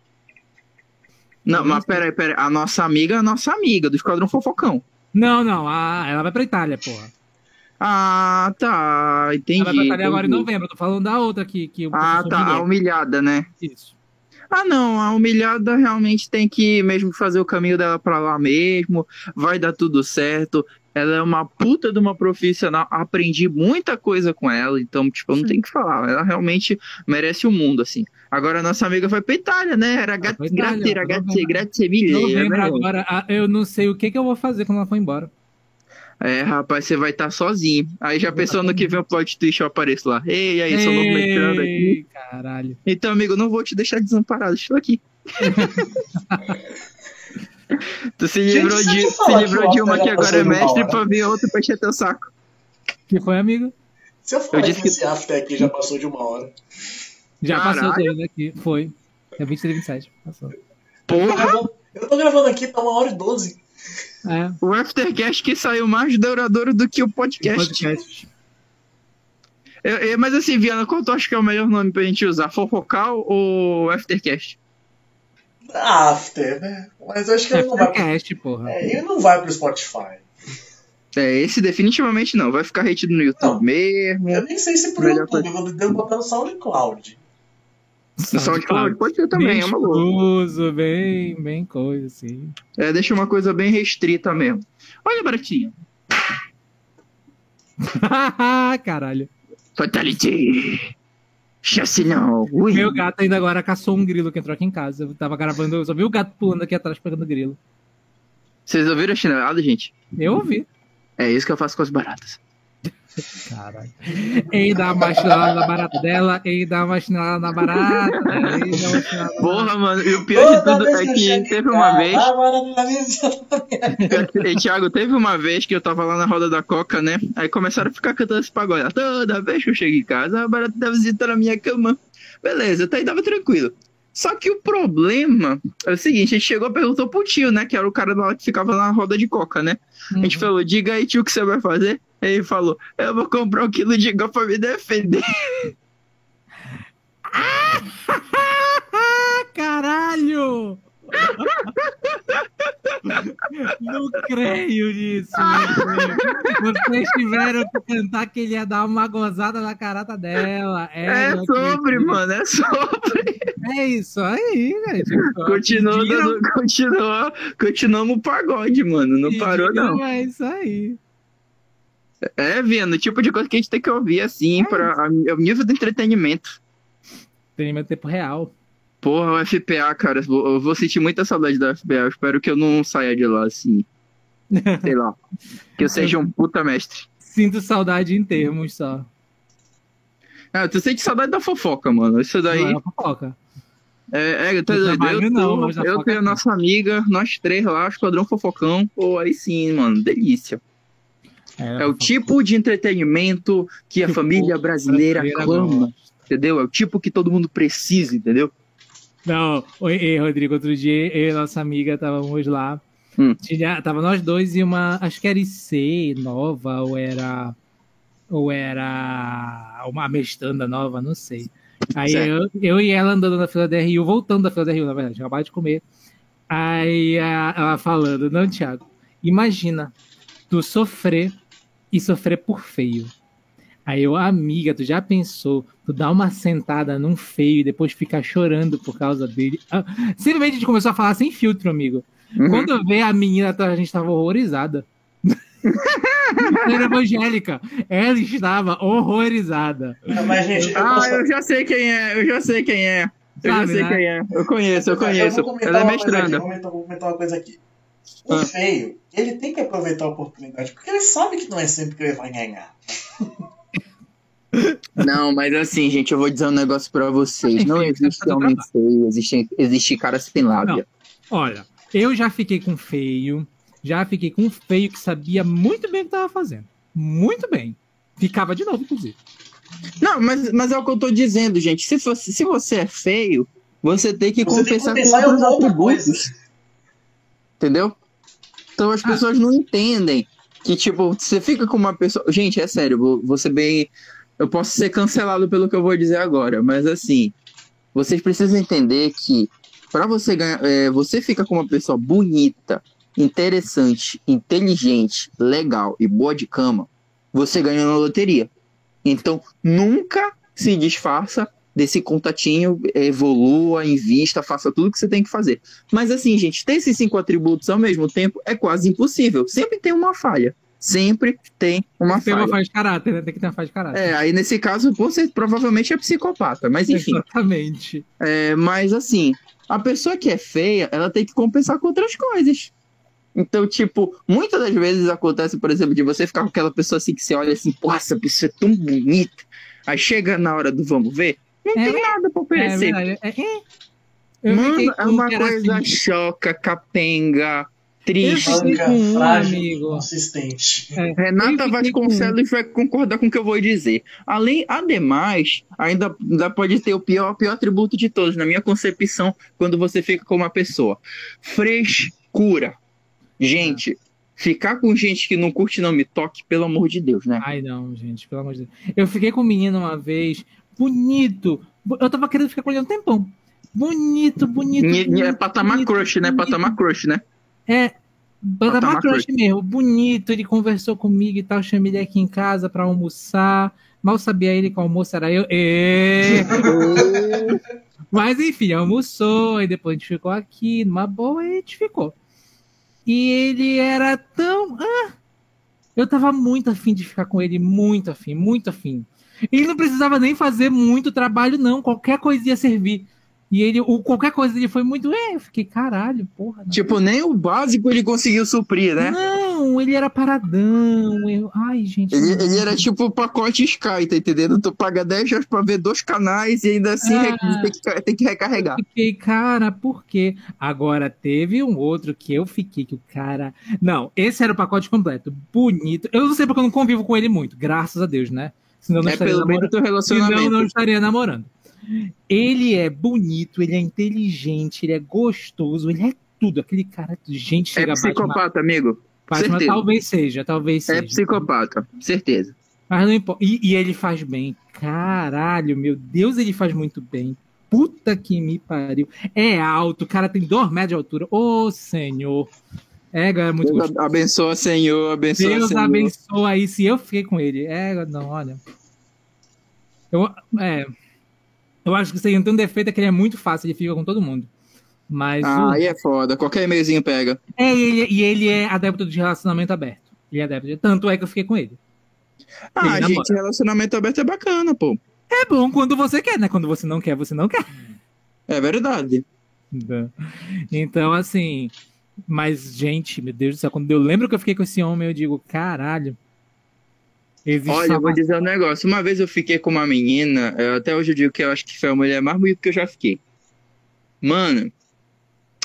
Não, mas peraí, peraí. A nossa amiga é a nossa amiga, do Esquadrão Fofocão. Não, não, a, ela vai pra Itália, porra. Ah, tá. Entendi. ela vai pra Itália agora em entendi. novembro. Eu tô falando da outra aqui. Que Ah, tá. A humilhada, né? Isso. Ah, não. A humilhada realmente tem que mesmo fazer o caminho dela pra lá mesmo. Vai dar tudo certo. Ela é uma puta de uma profissional. Aprendi muita coisa com ela. Então, tipo, eu não tenho que falar. Ela realmente merece o mundo, assim. Agora a nossa amiga foi pra Itália, né? Era pra grazie, Itália, grazie, novembro. grazie mille. Novembro né? agora, ah, eu não sei o que, que eu vou fazer quando ela for embora. É, rapaz, você vai estar sozinho. Aí já pensou no que vem o plot twist, eu apareço lá. Ei, aí, sou novo mestrando aqui. Ei, Caralho. Então, amigo, não vou te deixar desamparado, estou aqui. tu se Gente, livrou se de, se livrou de uma que agora é mestre pra vir outra pra encher teu saco. Que foi, amigo? Se eu falar Eu disse que que- esse after aqui já passou de uma hora. Já Caralho. passou dois aqui. Foi. É 23, 27. Passou. Eu tô, Porra, gravando, eu tô gravando aqui, tá uma hora e doze. É. o Aftercast que saiu mais duradouro do que o podcast. Podcast. Eu- eu- mas assim, Viana, qual tu acha que é o melhor nome pra gente usar? Fofocal ou Aftercast? After, né? Mas eu acho que ele não vai pro, Podcast, porra. é, ele não vai pro Spotify. É, esse definitivamente não. Vai ficar retido no YouTube Não. mesmo. Eu nem sei se pro Melhor YouTube, eu devo botar no SoundCloud. SoundCloud pode ser também, bem é uma boa. bem, bem coisa, assim. É, deixa uma coisa bem restrita mesmo. Olha, Baratinho. Caralho. Fatality. Chassinão. Ui. Meu gato ainda agora caçou um grilo que entrou aqui em casa. Eu tava gravando, eu só vi o gato pulando aqui atrás pegando grilo. Vocês ouviram a chinelada, gente? Eu ouvi. É isso que eu faço com as baratas. Caralho. Ei, dá uma chinelada na barata dela, ei, dá uma chinelada na barata, ei, dá uma chinelada na Porra, mano. E o pior de tudo é que teve uma vez. E, Thiago, teve uma vez que eu tava lá na roda da Coca, né? Aí começaram a ficar cantando esse pagode. Toda vez que eu chego em casa, a barata da visita na minha cama. Beleza, até aí tava tranquilo. Só que o problema é o seguinte, a gente chegou e perguntou pro tio, né? Que era o cara lá que ficava na roda de coca, né? A gente Uhum. falou, diga aí, tio, o que você vai fazer? Ele falou, eu vou comprar um quilo de igual pra me defender. Ah, caralho! Não creio nisso. Vocês tiveram que cantar que ele ia dar uma gozada na carata dela. É, É sobre, acredito. mano, é sobre. É isso aí. Continuou, Pediram- dando, continuou, continuamos o pagode, mano. Não parou, não. É isso aí. É, Viano, o tipo de coisa que a gente tem que ouvir, assim, É para o nível do entretenimento. Entretenimento em tempo real. Porra, o FPA, cara, eu vou- eu sentir muita saudade da FPA. Eu espero que eu não saia de lá assim. Sei lá. Que eu seja um puta mestre. Sinto saudade em termos só. Ah, tu sente saudade da fofoca, mano. Isso daí. Não é fofoca. É, é tá trabalho Eu, não, eu tenho a nossa amiga, nós três lá, Esquadrão Fofocão. Pô, aí sim, mano. Delícia. É o tipo de entretenimento que a família brasileira clama. Entendeu? É o tipo que todo mundo precisa, entendeu? Não, oi, ei, Rodrigo, outro dia eu e nossa amiga estávamos lá. Hum. Tinha, tava nós dois e uma, acho que era IC nova, ou era. Ou era uma mestanda nova, não sei. Aí eu, eu e ela andando na fila da RU, voltando da fila da RU, na verdade, acabado de comer. Aí ela falando, não, Thiago, imagina tu sofrer e sofrer por feio. Aí eu, amiga, tu já pensou, tu dá uma sentada num feio e depois ficar chorando por causa dele? Ah, simplesmente a gente começou a falar sem filtro, amigo. Uhum. Quando eu vi a menina, a gente tava horrorizada. Era evangélica. Ela estava horrorizada. Mas, gente, eu Ah, posso- eu já sei quem é, eu já sei quem é. Eu já Sabe, sei né? quem é. Eu conheço, eu conheço. comentar Ela é mestranda. Vou comentar uma coisa aqui. O Ah. feio, ele tem que aproveitar a oportunidade, porque ele sabe que não é sempre que ele vai ganhar. Não, mas assim, gente, eu vou dizer um negócio pra vocês. Não existe homem feio, existe, existe cara sem lábia. Olha, eu já fiquei com feio, já fiquei com feio que sabia muito bem o que tava fazendo. Muito bem. Ficava de novo, inclusive. Não, mas, mas é o que eu tô dizendo, gente. Se, fosse, se você é feio, você tem que Você tem que compensar compensar com outros atributos. Entendeu? Então as pessoas não entendem que, tipo, você fica com uma pessoa. Gente, é sério, vou, vou ser bem. Eu posso ser cancelado pelo que eu vou dizer agora, mas assim, vocês precisam entender que para você ganhar, é, você fica com uma pessoa bonita, interessante, inteligente, legal e boa de cama, você ganha na loteria. Então, nunca se disfarça desse contatinho, evolua, invista, faça tudo que você tem que fazer. Mas assim, gente, ter esses cinco atributos ao mesmo tempo é quase impossível. Sempre tem uma falha. Sempre tem uma Tem uma falha. falha de caráter, né? Tem que ter uma falha de caráter. É, aí nesse caso, você provavelmente é psicopata. Mas enfim, Exatamente. é, mas assim, a pessoa que é feia, ela tem que compensar com outras coisas. Então, tipo, muitas das vezes acontece, por exemplo, de você ficar com aquela pessoa assim que você olha assim, pô, essa pessoa é tão bonita. Aí chega na hora do vamos ver, não É, tem nada pra É oferecer. verdade. É, é. Eu Mano, é com um uma coisa assim, choca, capenga, triste. Com um, frágil, amigo. consistente. é, Renata Vasconcelos vai concordar com o que eu vou dizer. Além, ademais, ainda, ainda pode ter o pior, pior atributo de todos, na minha concepção, quando você fica com uma pessoa. Frescura. Gente, ficar com gente que não curte não me toque, pelo amor de Deus, né? Ai, não, gente, pelo amor de Deus. Eu fiquei com um menino uma vez, bonito. Eu tava querendo ficar com ele um tempão. Bonito, bonito. Ni- ni- É bonito, patamar bonito, crush, né? bonito. Patamar crush, né? É, Patamar crush mesmo. Bonito, ele conversou comigo e tal. Chamei ele aqui em casa pra almoçar. Mal sabia ele que o almoço era eu. Ê! Mas enfim, almoçou e depois a gente ficou aqui, numa boa, e a gente ficou. E ele era tão. Ah, eu tava muito afim de ficar com ele, muito afim, muito afim. Ele não precisava nem fazer muito trabalho, não. Qualquer coisa ia servir. E ele, o, qualquer coisa dele foi muito. É, eu fiquei, caralho, porra. não Tipo, nem o básico ele conseguiu suprir, né? Não, ele era paradão. Eu... Ai, gente. Ele, ele era tipo o pacote Sky, tá entendendo? Tu paga 10 reais pra ver dois canais e ainda assim Ah. tem, que, tem que recarregar. Fiquei, cara, por quê? Agora teve um outro que eu fiquei que o cara. Não, esse era o pacote completo. Bonito. Eu não sei porque eu não convivo com ele muito, graças a Deus, né? Senão não É estaria pelo namorando. teu relacionamento. Senão não estaria namorando. Ele é bonito, ele é inteligente, ele é gostoso, ele é tudo. Aquele cara, gente, É chega Batman. psicopata, amigo. Batman talvez seja, talvez É seja. psicopata, certeza. Mas não importa. E, e ele faz bem. Caralho, meu Deus, ele faz muito bem. Puta que me pariu. É alto, o cara tem dois metros de altura. Ô, senhor. É, galera, muito Deus gostoso. abençoa, Senhor, abençoa, Deus Senhor. abençoa aí se eu fiquei com ele. É, não, olha. Eu, é, eu acho que isso aí tem um defeito é que ele é muito fácil, ele fica com todo mundo. Mas Ah, o- aí é foda. Qualquer e-mailzinho pega. é, e ele, e ele é adepto de relacionamento aberto. Ele é adepto de, tanto é que eu fiquei com ele. Ah, Ele gente, relacionamento aberto é bacana, pô. É bom quando você quer, né? Quando você não quer, você não quer. É verdade. Então, assim. Mas, gente, meu Deus do céu, quando eu lembro que eu fiquei com esse homem, eu digo, caralho. Existe Olha, eu vou dizer um negócio. Uma vez eu fiquei com uma menina, até hoje eu digo que eu acho que foi a mulher mais bonita que eu já fiquei. Mano,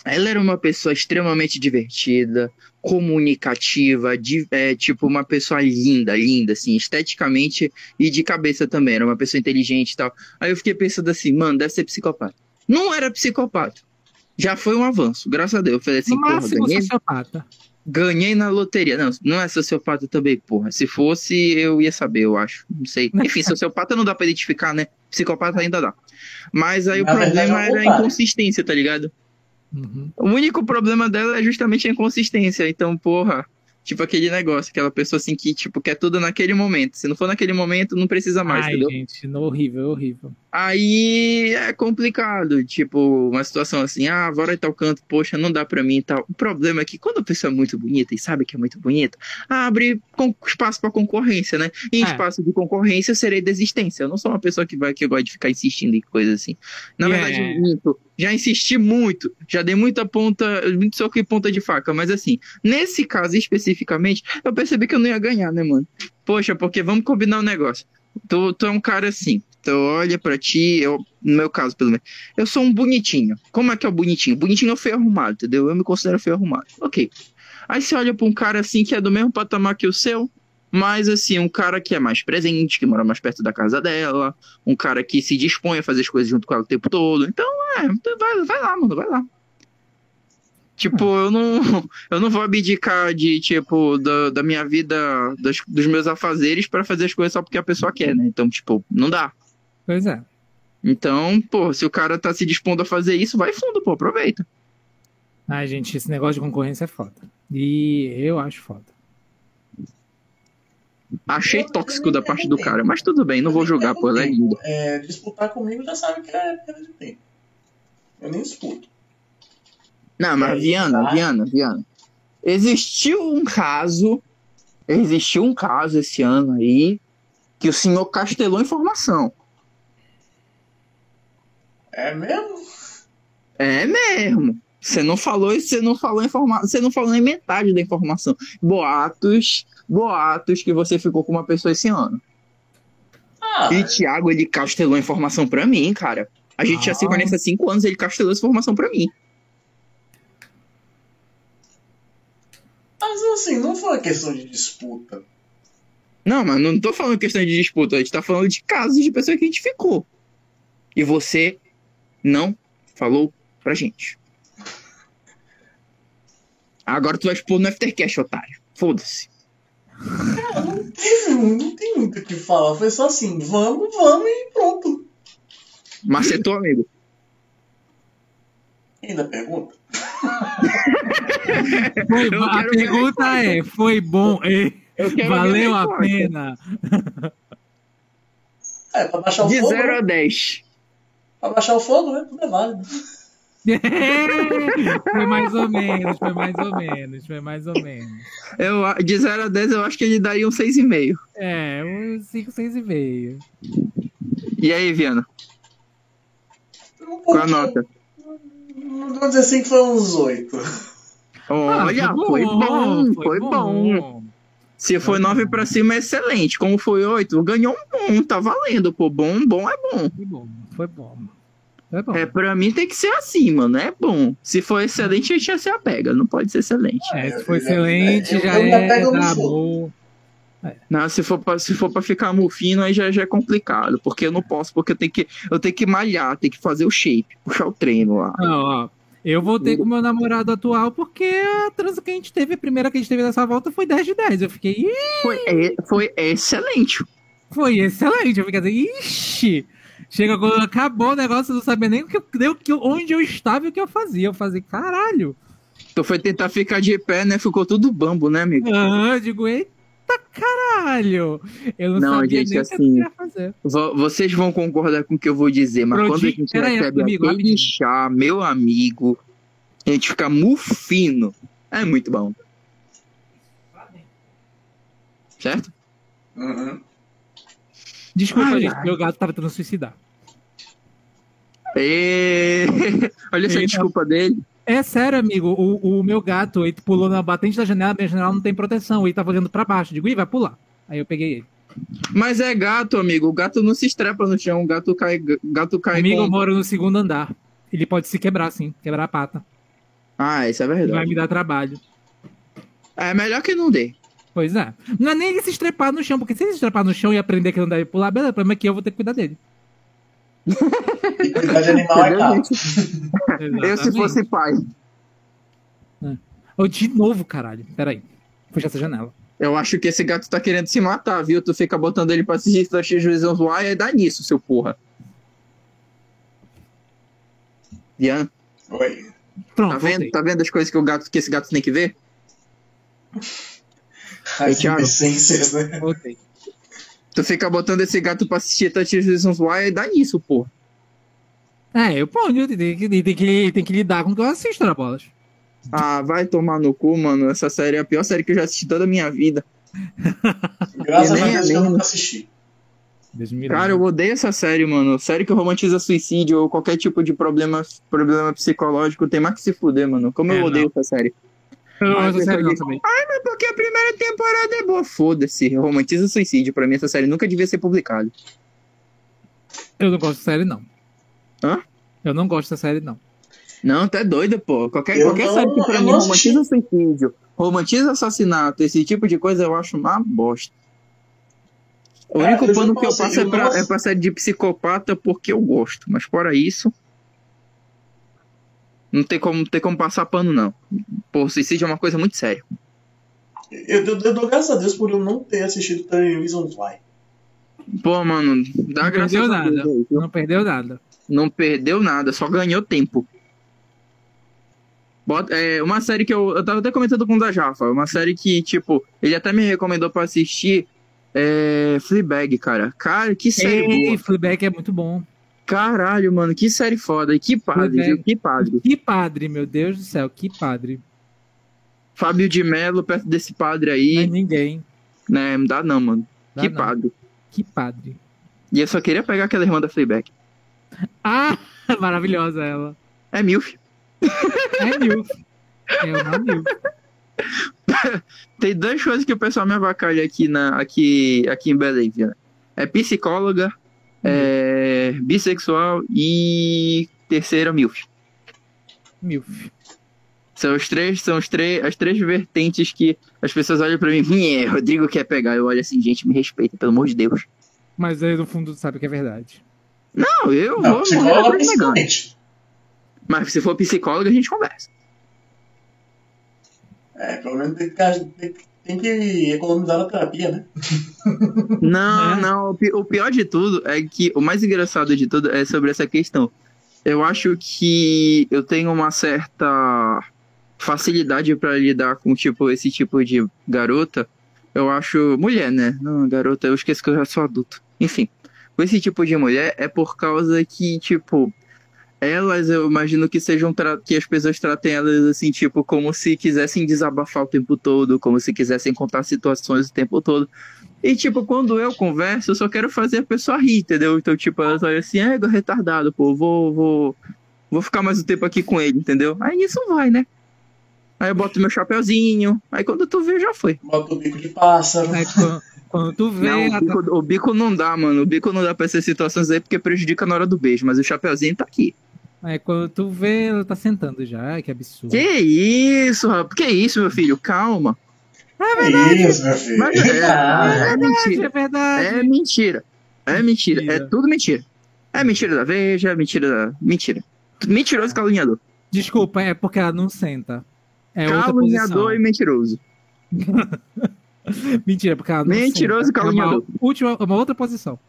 ela era uma pessoa extremamente divertida, comunicativa, de- é, tipo, uma pessoa linda, linda, assim, esteticamente e de cabeça também. Era uma pessoa inteligente e tal. Aí eu fiquei pensando assim, mano, deve ser psicopata. Não era psicopata. Já foi um avanço, graças a Deus. Eu falei assim, No porra, ganhei, sociopata. Ganhei na loteria. Não, não é sociopata também, porra. Se fosse, eu ia saber, eu acho. Não sei. Enfim, sociopata não dá pra identificar, né? Psicopata ainda dá. Mas aí Na o problema é era a inconsistência, tá ligado? Uhum. O único problema dela é justamente a inconsistência. Então, porra, tipo aquele negócio, aquela pessoa assim que, tipo, quer tudo naquele momento. Se não for naquele momento, não precisa mais, Ai, entendeu? gente, no- horrível, horrível. Aí é complicado, tipo, uma situação assim, ah, bora em tal canto, poxa, não dá pra mim e tal. O problema é que quando a pessoa é muito bonita e sabe que é muito bonita, abre espaço pra concorrência, né? E em É. espaço de concorrência, eu serei desistência. Eu não sou uma pessoa que vai que gosta de ficar insistindo em coisas assim. Na É. verdade, minto. Já insisti muito, já dei muita ponta, muito soco e ponta de faca, mas assim, nesse caso especificamente, eu percebi que eu não ia ganhar, né, mano? Poxa, porque vamos combinar um negócio. Tu, tu é um cara assim, tu olha pra ti, eu, no meu caso, pelo menos, eu sou um bonitinho. Como é que é o bonitinho? Bonitinho é o feio arrumado, entendeu? Eu me considero feio arrumado. Ok. Aí você olha pra um cara assim que é do mesmo patamar que o seu, mas assim, um cara que é mais presente, que mora mais perto da casa dela, um cara que se dispõe a fazer as coisas junto com ela o tempo todo. Então, é, então vai, vai lá, mano, vai lá. Tipo, eu não, eu não vou abdicar de, tipo, da, da minha vida, das- dos meus afazeres pra fazer as coisas só porque a pessoa quer, né? Então, tipo, não dá. Pois é. Então, pô, se o cara tá se dispondo a fazer isso, vai fundo, pô, aproveita. Ai, gente, esse negócio de concorrência é foda. E eu acho foda. Achei tóxico da parte do cara, mas tudo bem, não vou julgar, pô, ela é linda. É, disputar comigo já sabe que é perda de tempo. Eu nem disputo. Não, mas Viana. Viana, Viana. Existiu um caso, existiu um caso esse ano aí, que o senhor castelou informação. É mesmo? É mesmo. Você não falou isso, você não falou informação, você não falou nem metade da informação. Boatos, boatos que você ficou com uma pessoa esse ano. Ah, E Thiago, ele castelou informação pra mim, cara. A gente já se Ah. conhece há cinco anos, ele castelou essa informação pra mim. mas assim, não foi uma questão de disputa. Não, mas não tô falando questão de disputa, a gente tá falando de casos de pessoas que a gente ficou. E você não falou pra gente. Agora tu vai expor no Aftercash, otário. Foda-se. Cara, não teve, não tem muito o que falar. Foi só assim, vamos, vamos e pronto. Macetou, amigo. Ainda pergunta? Foi, a pergunta é: foi bom? É, quero valeu a resposta. pena? É, pra baixar o De fogo. 0 Né? a 10. Pra baixar o fogo, né? Tudo é válido. foi mais ou menos, foi mais ou menos, foi mais ou menos. Eu, de 0 a 10, eu acho que ele daria um 6,5. É, uns 5, 6,5. E aí, Viana? Um Qual a nota? Vamos dizer assim que foi uns oito. Olha, foi bom, foi bom. Se foi 9 pra cima, é excelente. Como foi 8, ganhou um bom, tá valendo. Pô, bom, bom é bom. Foi bom, foi bom. Foi bom. É, pra mim tem que ser assim, mano. É bom. Se for excelente, a gente já se apega. Não pode ser excelente. É, se for excelente, eu- já me é amor. Não, se for pra, se for pra ficar mufino, aí já, já é complicado. Porque eu não posso, porque eu tenho que, eu tenho que malhar, tenho que fazer o shape, puxar o treino lá. Não, ó. Eu voltei com meu namorado atual porque a transa que a gente teve, a primeira que a gente teve nessa volta foi 10 de 10. Eu fiquei, Foi, é- foi excelente. foi excelente. Eu fiquei assim, ixi. Chega quando acabou o negócio, eu não sabia nem o que, eu- nem o que, onde eu estava e o que eu fazia. Eu fazia, caralho. Tu foi tentar ficar de pé, né? Ficou tudo bambo, né, amigo? Ah, eu digo, eita caralho. Eu não, Não, sabia gente, nem o que eu assim, queria fazer. Vo- Vocês vão concordar com o que eu vou dizer, mas quando a gente Pera aí, recebe amigo, aquele rapidinho. chá, meu amigo, a gente fica mufino. É muito bom. Certo? Uhum. Desculpa, Ai, gente, ai. meu gato tava tentando suicidar. Ê, Olha essa Eita. desculpa dele. É sério, amigo. O, o meu gato, ele pulou na batente da janela, minha janela não tem proteção. Ele tava olhando pra baixo. Digo, ih, vai pular. Aí eu peguei ele. Mas é gato, amigo. O gato não se estrepa no chão. O gato cai, gato cai Amigo, eu com... moro no segundo andar. Ele pode se quebrar, sim. Quebrar a pata. Ah, isso é Vai verdade. me dar trabalho. É melhor que não dê. Pois é. Não é nem ele se estrepar no chão, porque se ele se estrepar no chão e aprender que não deve pular, beleza, o problema é que eu vou ter que cuidar dele. E cuidar de animal é caro. Eu, se fosse pai, Ô, de novo, caralho. Peraí. Fecha essa janela. eu acho que esse gato tá querendo se matar, viu? Tu fica botando ele pra assistir Touch Reasons Why e dá nisso, seu porra. Diana, Oi. Pronto, tá vendo? voltei. Tá vendo as coisas que, o gato, que esse gato tem que ver? As Thiago. né? Voltei. Tu fica botando esse gato pra assistir Touch Reasons Why e dá nisso, porra. É, eu pô, tem que, tem, que, tem que lidar com o que eu assisto na bolas. Ah, vai tomar no cu, mano. Essa série é a pior série que eu já assisti toda a minha vida. Graças a Deus que eu nunca assisti. Cara, eu odeio essa série, mano. Série que romantiza suicídio ou qualquer tipo de problema, problema psicológico tem mais que se fuder, mano. Como É, eu odeio essa série. Não Mas sério não também. É porque a primeira temporada é boa. Foda-se. Romantiza suicídio. Pra mim, essa série nunca devia ser publicada. Eu não gosto de série, não. Hã? Eu não gosto da série, não. Não, tá doido, pô. Qualquer, Eu qualquer não- série que pra mim romantiza suicídio, romantiza assassinato, esse tipo de coisa eu acho uma bosta. O É, único pano que eu posso- passo é pra, é pra série de psicopata porque eu gosto. Mas fora isso. Não tem como, tem como passar pano, não. Pô, suicídio é uma coisa muito séria. Eu, eu, eu dou graças a Deus por eu não ter assistido The Reasons Why. Pô, mano, dá Não graças perdeu a Deus nada. viu? Não perdeu nada. Não perdeu nada, só ganhou tempo. Bota- é, uma série que eu, eu tava até comentando com o da Jafa, uma série que, tipo, ele até me recomendou pra assistir, é Fleabag, cara. Cara, que série Ei, boa. Fleabag é muito bom. Caralho, mano, que série foda. E que padre, Fleabag. viu? Que padre. Que padre, meu Deus do céu, que padre. Fábio de Mello perto desse padre Não é aí, ninguém. né, não dá não, mano. Dá que não. padre. Que padre. E eu só queria pegar aquela irmã da Fleabag. Ah, maravilhosa ela. É Milf. É Milf. É uma Milf. Tem duas coisas que o pessoal me avacalha aqui, na, aqui, aqui em Belém, viu? É psicóloga, é bissexual e terceira MILF. Milf. São os três, são os três, as três vertentes que as pessoas olham pra mim, "Nhê, Rodrigo quer pegar. Eu olho assim, gente, me respeita, pelo amor de Deus. Mas aí no fundo sabe que é verdade. Não, eu Não, vou psicóloga morrer negando. principalmente. Mas se for psicóloga, a gente conversa. É, pelo menos tem que, tem, tem que economizar na terapia, né? Não, É. não. o pi- O pior de tudo é que o mais engraçado de tudo é sobre essa questão. Eu acho que eu tenho uma certa facilidade pra lidar com tipo esse tipo de garota. Eu acho mulher, né? Não, garota, eu esqueço que eu já sou adulto. Enfim, com esse tipo de mulher é por causa que tipo elas eu imagino que sejam tra- que as pessoas tratem elas assim tipo como se quisessem desabafar o tempo todo, como se quisessem contar situações o tempo todo. E, tipo, quando eu converso, eu só quero fazer a pessoa rir, entendeu? Então, tipo, elas olham assim, é, retardado, pô, vou, vou, vou ficar mais um tempo aqui com ele, entendeu? Aí nisso vai, né? Aí eu boto meu chapeuzinho, aí quando tu vê, já foi. Bota o bico de pássaro. Aí quando, quando tu vê. Não, o bico, o bico não dá, mano. O bico não dá pra essas situações aí porque prejudica na hora do beijo, mas o chapeuzinho tá aqui. Aí quando tu vê, ela tá sentando já. Ai, que absurdo. Que isso, rapaz? Que isso, meu filho? Calma. É isso, meu filho. Mas é, Ah, é É mentira. verdade. É mentira. É mentira. É Mentira. tudo mentira. É mentira da Veja, é mentira da. Mentira. Mentiroso e caluniador. Desculpa, é porque ela não senta. É outra caluniador e mentiroso. Mentira, porque ela não Mentiroso senta. e caluniador. É uma, última, uma outra posição.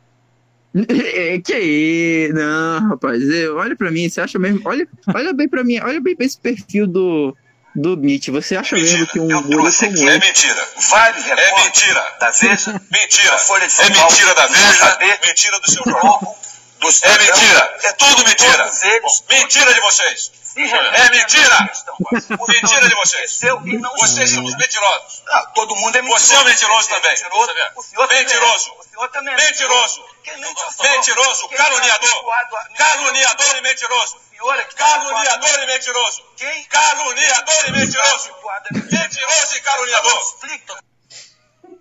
É, que aí? Não, rapaz. olha pra mim, você acha mesmo. Olha, olha bem pra mim, olha bem pra esse perfil do. Do Mitch, você acha mesmo que um eu guri como É mentira. Vários é mentira. Da Veja. Mentira. Folha de São é mentira da Veja. Mentira do seu jornal. dos É mentira. É tudo mentira. Mentira de vocês. É mentira. Mentira de vocês. Vocês são os mentirosos. Todo mundo é mentiroso. Você é um mentiroso também. Mentiroso. Mentiroso. Mentiroso. Caluniador. Caluniador e mentiroso. Caluniador e mentiroso. Caluniador e mentiroso. Mentiroso e caluniador.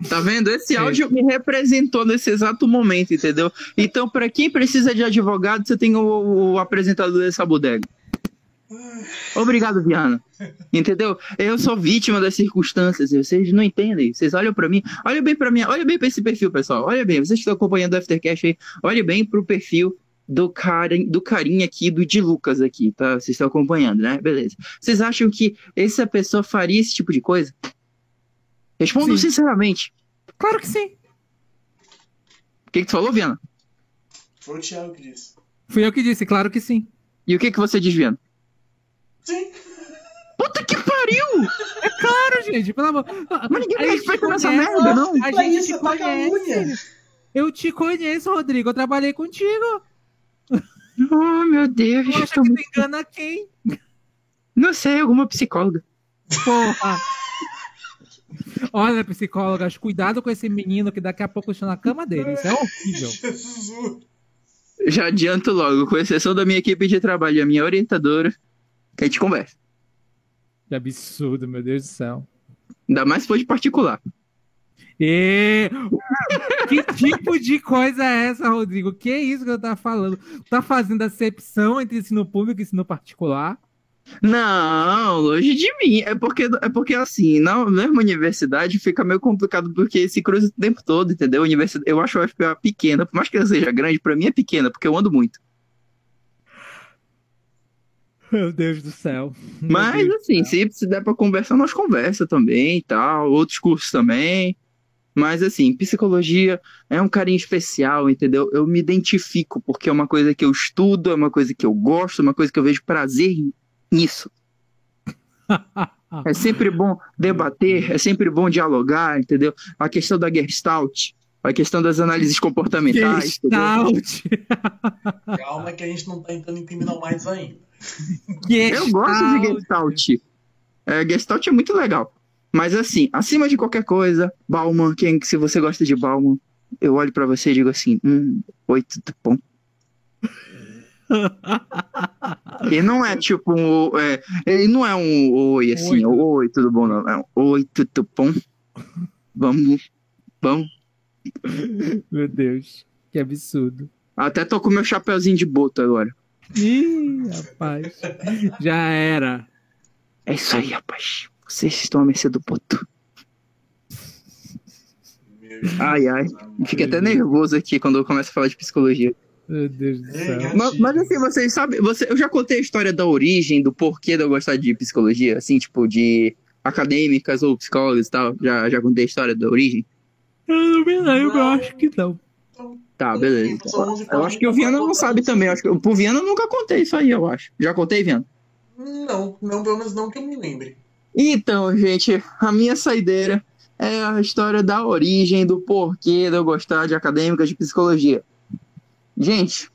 Tá vendo? Esse áudio me representou nesse exato momento, entendeu? Então, pra quem precisa de advogado, você tem o, o apresentador dessa bodega. Obrigado, Viana. Entendeu? Eu sou vítima das circunstâncias. Vocês não entendem. Vocês olham pra mim. Olha bem pra mim. Olha bem pra esse perfil, pessoal. Olha bem. Vocês que estão acompanhando o Aftercash aí. Olha bem pro perfil do cara, do carinha aqui, do de Lucas aqui, tá? Vocês estão acompanhando, né? Beleza. Vocês acham que essa pessoa faria esse tipo de coisa? Respondo Sim. sinceramente. Claro que sim. O que, que tu falou, Viana? Foi o Thiago que disse. Fui eu que disse, claro que sim. E o que, que você diz, Viana? Sim. Puta que pariu! Claro, gente, pelo amor. Mas ninguém A me gente conhece, merda, não. A gente isso, te conhece. Eu te conheço, Rodrigo. Eu trabalhei contigo. Oh, meu Deus. Tu acha que muito- engana quem? Não sei, alguma psicóloga. Porra. Olha, psicólogas, cuidado com esse menino que daqui a pouco está na cama dele. Isso é horrível. Jesus. Já adianto logo, com exceção da minha equipe de trabalho e a minha orientadora, que a gente conversa. Que absurdo, meu Deus do céu. Ainda mais se for de particular. E... que tipo de coisa é essa, Rodrigo? Que é isso que eu tava falando? Tá fazendo acepção entre ensino público e ensino particular? Não, longe de mim. É porque, é porque assim, na mesma universidade fica meio complicado porque se cruza o tempo todo, entendeu? Universidade, eu acho a UFPA pequena, por mais que ela seja grande, pra mim é pequena, porque eu ando muito. Meu Deus do céu. Meu Mas Deus assim, céu. se, der pra conversar, nós conversa também e tal, outros cursos também. Mas assim, psicologia é um carinho especial, entendeu? Eu me identifico porque é uma coisa que eu estudo, é uma coisa que eu gosto, é uma coisa que eu vejo prazer nisso. É sempre bom debater, é sempre bom dialogar, entendeu? A questão da Gestalt, a questão das análises comportamentais? Gestalt. Calma que a gente não tá entrando em criminal mais ainda. Eu gosto de Gestalt. Gestalt. É, Gestalt é muito legal. Mas assim, acima de qualquer coisa, Bauman, quem, se você gosta de Bauman, eu olho pra você e digo assim, hum, oi, tudo bom? E não é tipo um, é, ele não é um oi assim, Oi, tudo- oi, tudo bom? Não, é um oi, tudo bom? Vamos, vamos. Meu Deus. Que absurdo. Até tô com meu chapeuzinho de boto agora. Ih, rapaz. Já era. É isso aí, rapaz. Vocês estão à mercê do boto. Meu Ai, ai. Fiquei até nervoso aqui quando eu começo a falar de psicologia. Meu Deus do céu. Mas, mas assim, vocês sabem, você, eu já contei a história da origem, do porquê de eu gostar de psicologia, assim, tipo, de acadêmicas ou psicólogos e tal. Já, já contei a história da origem? Eu não me lembro, eu acho que não. Tá, beleza. São 11 Eu acho que o Viana não sabe também. Eu acho que pro Viana eu nunca contei isso aí, eu acho. Já contei, Viana? Não, não, pelo menos não que eu me lembre. Então, gente, a minha saideira é a história da origem, do porquê de eu gostar de acadêmicas de psicologia. Gente,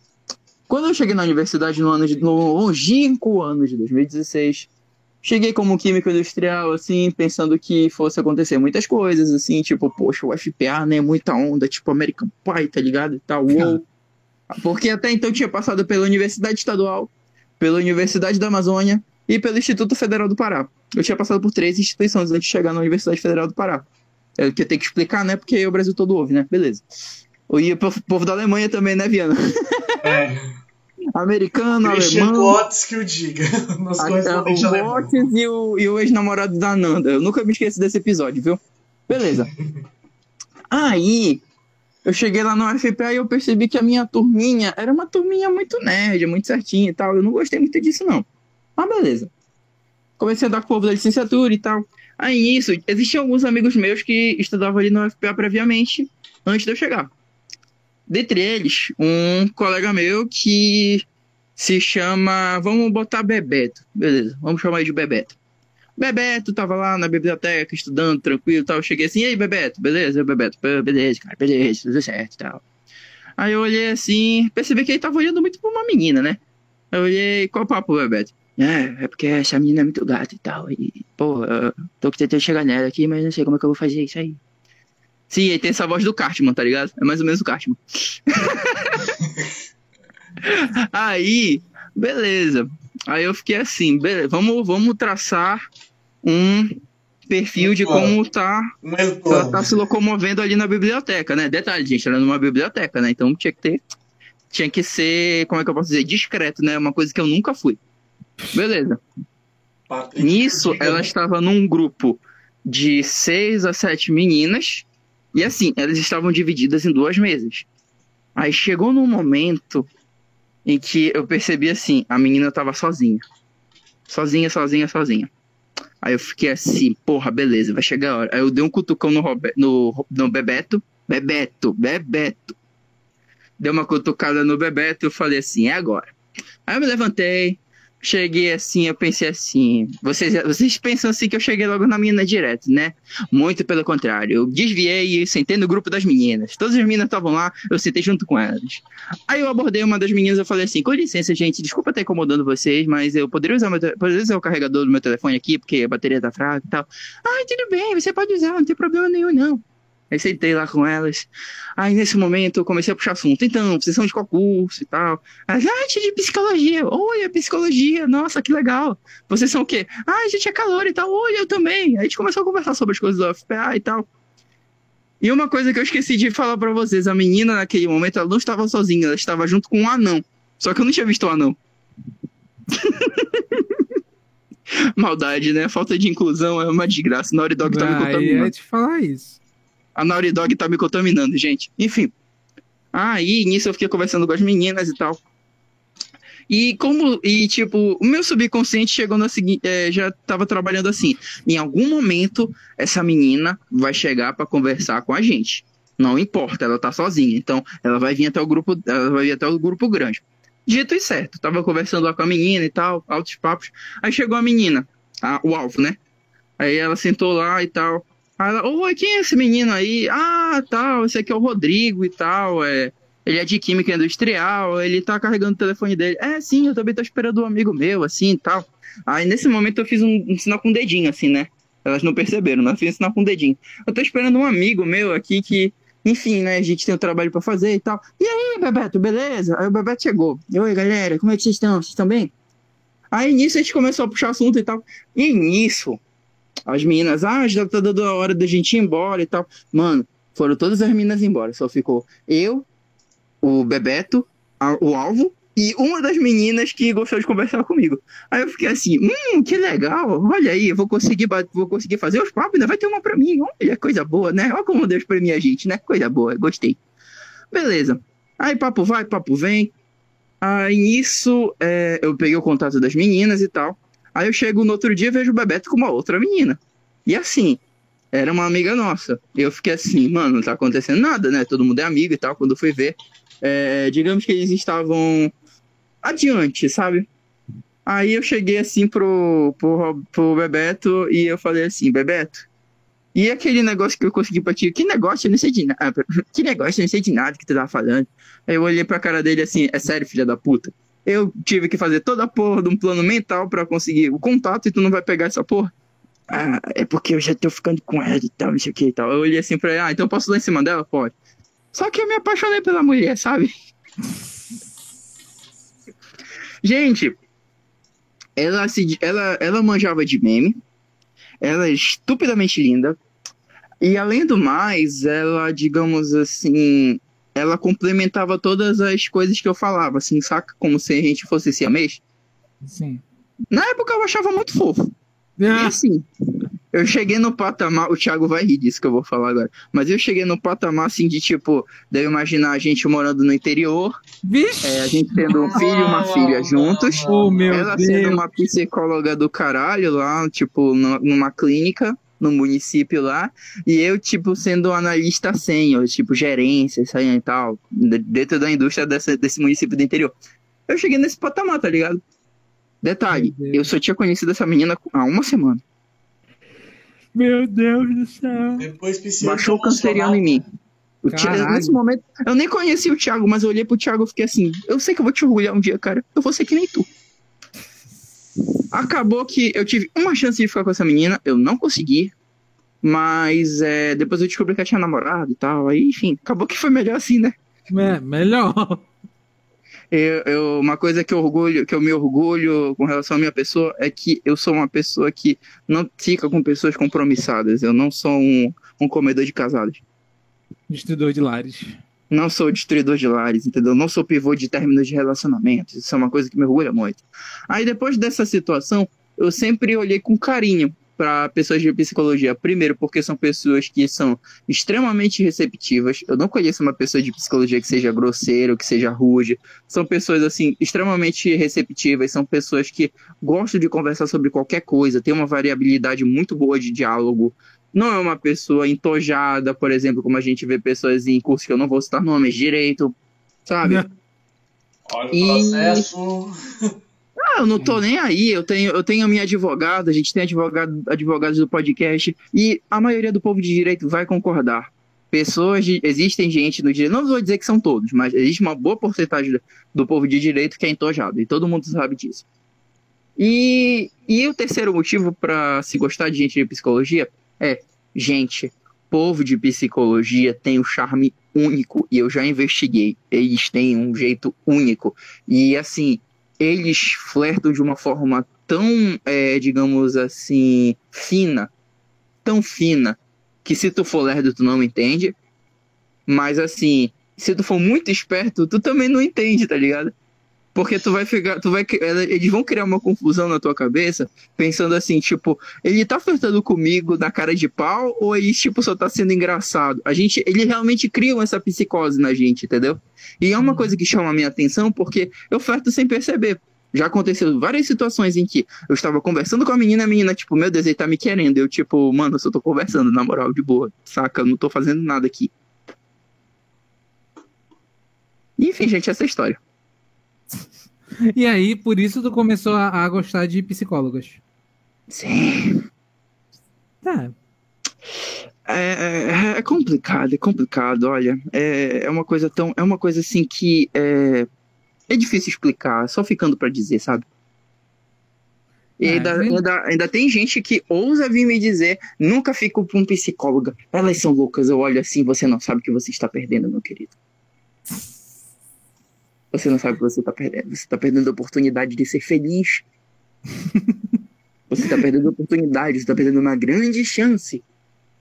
quando eu cheguei na universidade no ano de, no longínquo ano de 2016, cheguei como químico industrial, assim, pensando que fosse acontecer muitas coisas, assim, tipo, poxa, o FPA, né, muita onda, tipo American Pie, tá ligado? E tal, uou. Porque até então eu tinha passado pela Universidade Estadual, pela Universidade da Amazônia e pelo Instituto Federal do Pará. Eu tinha passado por três instituições antes de chegar na Universidade Federal do Pará. É que eu tenho que explicar, né? Porque o Brasil todo ouve, né? Beleza. Ia pro povo da Alemanha também, né, Viana? É. Americano, Christian alemão. Klotz que o diga. Nosso a- a- correspondente o. Botes e o, e o ex-namorado da Nanda. Eu nunca me esqueço desse episódio, viu? Beleza. Aí, eu cheguei lá no UFPA e eu percebi que a minha turminha era uma turminha muito nerd, muito certinha e tal. Eu não gostei muito disso, não. Mas beleza. Comecei a andar com o povo da licenciatura e tal. Aí nisso, existiam alguns amigos meus que estudavam ali no UFPA previamente, antes de eu chegar. Dentre eles, um colega meu que se chama. Vamos botar Bebeto. Beleza, vamos chamar ele de Bebeto. Bebeto tava lá na biblioteca estudando tranquilo tal. Eu cheguei assim, e aí, Bebeto, beleza? Bebeto, "Pô, beleza, cara, beleza, tudo certo tal. Aí eu olhei assim, percebi que ele tava olhando muito pra uma menina, né? Eu olhei, qual o papo, Bebeto? É, é porque essa menina é muito gata e tal. E, pô, eu tô tentando chegar nela aqui, mas não sei como é que eu vou fazer isso aí. Sim, ele tem essa voz do Cartman, tá ligado? É mais ou menos o Cartman. aí, beleza. Aí eu fiquei assim, beleza, vamos, vamos traçar um perfil de como tá, ela retorno. tá se locomovendo ali na biblioteca, né? Detalhe, gente, era numa biblioteca, né? Então tinha que ter. Tinha que ser, como é que eu posso dizer? Discreto, né? Uma coisa que eu nunca fui. Beleza. Nisso, ela estava num grupo de seis a sete meninas. E assim, elas estavam divididas em duas mesas. Aí chegou num momento em que eu percebi assim, a menina estava sozinha. Sozinha, sozinha, sozinha. Aí eu fiquei assim, porra, beleza, vai chegar a hora. Aí eu dei um cutucão no, Robe- no, no Bebeto. Bebeto, Bebeto. Dei uma cutucada no Bebeto e eu falei assim, é agora. Aí eu me levantei, cheguei assim, eu pensei assim, vocês, vocês pensam assim que eu cheguei logo na menina direto, né? Muito pelo contrário, eu desviei e sentei no grupo das meninas. Todas as meninas estavam lá, eu sentei junto com elas. Aí eu abordei uma das meninas e falei assim, com licença, gente, desculpa estar incomodando vocês, mas eu poderia usar, meu, poderia usar o carregador do meu telefone aqui, porque a bateria tá fraca e tal. Ah, tudo bem, você pode usar, não tem problema nenhum, não. Aí sentei lá com elas. Aí nesse momento eu comecei a puxar assunto. Então, vocês são de qual curso e tal? Elas, ah, a gente de psicologia. Olha, psicologia, nossa, que legal. Vocês são o quê? Ah, a gente é calor e tal. Olha, eu também. Aí a gente começou a conversar sobre as coisas do FPA e tal. E uma coisa que eu esqueci de falar pra vocês: a menina naquele momento ela não estava sozinha, ela estava junto com um anão. Só que eu não tinha visto o anão. Maldade, né? Falta de inclusão é uma desgraça. Naughty Dog tá me Ah, eu ia te falar isso. A Naughty Dog tá me contaminando, gente. Enfim. Aí, nisso eu fiquei conversando com as meninas e tal. E como, e tipo, o meu subconsciente chegou na seguinte, é, já tava trabalhando assim. Em algum momento, essa menina vai chegar pra conversar com a gente. Não importa, ela tá sozinha. Então, ela vai vir até o grupo, ela vai vir até o grupo grande. Dito e certo, tava conversando lá com a menina e tal, altos papos. Aí chegou a menina, a- o alvo, né? Aí ela sentou lá e tal. Aí ela, oi, quem é esse menino aí? Ah, tal, esse aqui é o Rodrigo e tal. É, ele é de química industrial, ele tá carregando o telefone dele. É, sim, eu também tô esperando um amigo meu, assim e tal. Aí nesse momento eu fiz um, um sinal com o dedinho, assim, né? Elas não perceberam, mas eu fiz um sinal com o dedinho. Eu tô esperando um amigo meu aqui que, enfim, né, a gente tem um trabalho pra fazer e tal. E aí, Bebeto, beleza? Aí o Bebeto chegou. Oi, galera, como é que vocês estão? Vocês estão bem? Aí nisso a gente começou a puxar assunto e tal. E nisso, as meninas, ah, já tá dando a hora da gente ir embora e tal. Mano, foram todas as meninas embora. Só ficou eu, o Bebeto, a- o Alvo e uma das meninas que gostou de conversar comigo. Aí eu fiquei assim, hum, que legal. Olha aí, eu vou conseguir, vou conseguir fazer os papos, ainda vai ter uma pra mim. Olha, coisa boa, né? Olha como Deus premia a gente, né? Coisa boa, gostei. Beleza. Aí papo vai, papo vem. Aí nisso, é, eu peguei o contato das meninas e tal. Aí eu chego no outro dia vejo o Bebeto com uma outra menina. E assim, era uma amiga nossa. Eu fiquei assim, mano, não tá acontecendo nada, né? Todo mundo é amigo e tal. Quando fui ver, é, digamos que eles estavam adiante, sabe? Aí eu cheguei assim pro, pro, pro Bebeto e eu falei assim, Bebeto, e aquele negócio que eu consegui pra ti? Que negócio? Eu não sei de nada. Que negócio? Eu não sei de nada que tu tava falando. Aí eu olhei pra cara dele assim, é sério, filha da puta? Eu tive que fazer toda a porra de um plano mental pra conseguir o contato e tu não vai pegar essa porra? Ah, é porque eu já tô ficando com ela e tal, não sei o que e tal. Eu olhei assim pra ele, ah, então eu posso dar em cima dela? Pode. Só que eu me apaixonei pela mulher, sabe? Gente, ela, se, ela, ela manjava de meme, ela é estupidamente linda, e além do mais, ela, digamos assim, ela complementava todas as coisas que eu falava, assim, saca? Como se a gente fosse siamês. Sim. Na época eu achava muito fofo. E Ah, assim, eu cheguei no patamar, o Thiago vai rir disso que eu vou falar agora, mas eu cheguei no patamar assim de tipo, de eu imaginar a gente morando no interior, Vixe! é, a gente tendo um filho e uma filha juntos, Oh, meu ela Deus. sendo uma psicóloga do caralho lá, tipo, nu- numa clínica, no município lá, e eu, tipo, sendo um analista sênior, tipo, gerência, isso aí e tal, de- dentro da indústria dessa, desse município do interior. Eu cheguei nesse patamar, tá ligado? Detalhe, eu só tinha conhecido essa menina há uma semana. Meu Deus do céu. Depois precisa Baixou o canceriano em mim. O Thi- Caralho. nesse momento, eu nem conheci o Thiago, mas eu olhei pro Thiago e fiquei assim: eu sei que eu vou te orgulhar um dia, cara. Eu vou ser que nem tu. Acabou que eu tive uma chance de ficar com essa menina, eu não consegui. Mas é, depois eu descobri que ela tinha namorado e tal. Aí, enfim, acabou que foi melhor assim, né? É, melhor. Eu, eu- uma coisa que eu orgulho, que eu me orgulho com relação à minha pessoa é que eu sou uma pessoa que não fica com pessoas compromissadas. Eu não sou um, um comedor de casados. Destruidor de lares. Não sou destruidor de lares, entendeu? Não sou pivô de términos de relacionamentos. Isso é uma coisa que me orgulha muito. Aí depois dessa situação, eu sempre olhei com carinho para pessoas de psicologia. Primeiro, porque são pessoas que são extremamente receptivas. Eu não conheço uma pessoa de psicologia que seja grosseira, que seja rude. São pessoas assim extremamente receptivas, são pessoas que gostam de conversar sobre qualquer coisa, tem uma variabilidade muito boa de diálogo. Não é uma pessoa entojada, por exemplo, como a gente vê pessoas em cursos que eu não vou citar nomes direito, sabe? Não. Olha o E- processo. Ah, eu não tô nem aí. Eu tenho, eu tenho a minha advogada, a gente tem advogado, advogados do podcast, e a maioria do povo de direito vai concordar. Pessoas, de, existem gente no direito, não vou dizer que são todos, mas existe uma boa porcentagem do, do povo de direito que é entojado, e todo mundo sabe disso. E, e o terceiro motivo para se gostar de gente de psicologia é, gente, povo de psicologia tem um charme único, e eu já investiguei. Eles têm um jeito único. E assim, eles flertam de uma forma tão, é, digamos assim, fina, tão fina, que se tu for lerdo, tu não entende. Mas assim, se tu for muito esperto, tu também não entende, tá ligado? Porque tu vai ficar, tu vai, eles vão criar uma confusão na tua cabeça, pensando assim, tipo, ele tá flertando comigo na cara de pau ou ele tipo só tá sendo engraçado? A gente, eles realmente criam essa psicose na gente, entendeu? E é uma coisa que chama a minha atenção porque eu flerto sem perceber. Já aconteceu várias situações em que eu estava conversando com a menina, a menina, tipo, meu Deus, ele tá me querendo. Eu, tipo, mano, eu só tô conversando, na moral, de boa, saca? Eu não tô fazendo nada aqui. Enfim, gente, essa é a história. E aí, por isso tu começou a, a gostar de psicólogas. Sim. Tá. É, é- é complicado, é complicado, olha. É, é uma coisa tão. É uma coisa assim que é, é difícil explicar, só ficando pra dizer, sabe? E É, ainda, né? ainda, ainda tem gente que ousa vir me dizer, nunca fico com um psicóloga. Elas são loucas, eu olho assim, você não sabe o que você está perdendo, meu querido. Você não sabe o que você está perdendo. Você está perdendo a oportunidade de ser feliz. Você está perdendo a oportunidade, você está perdendo uma grande chance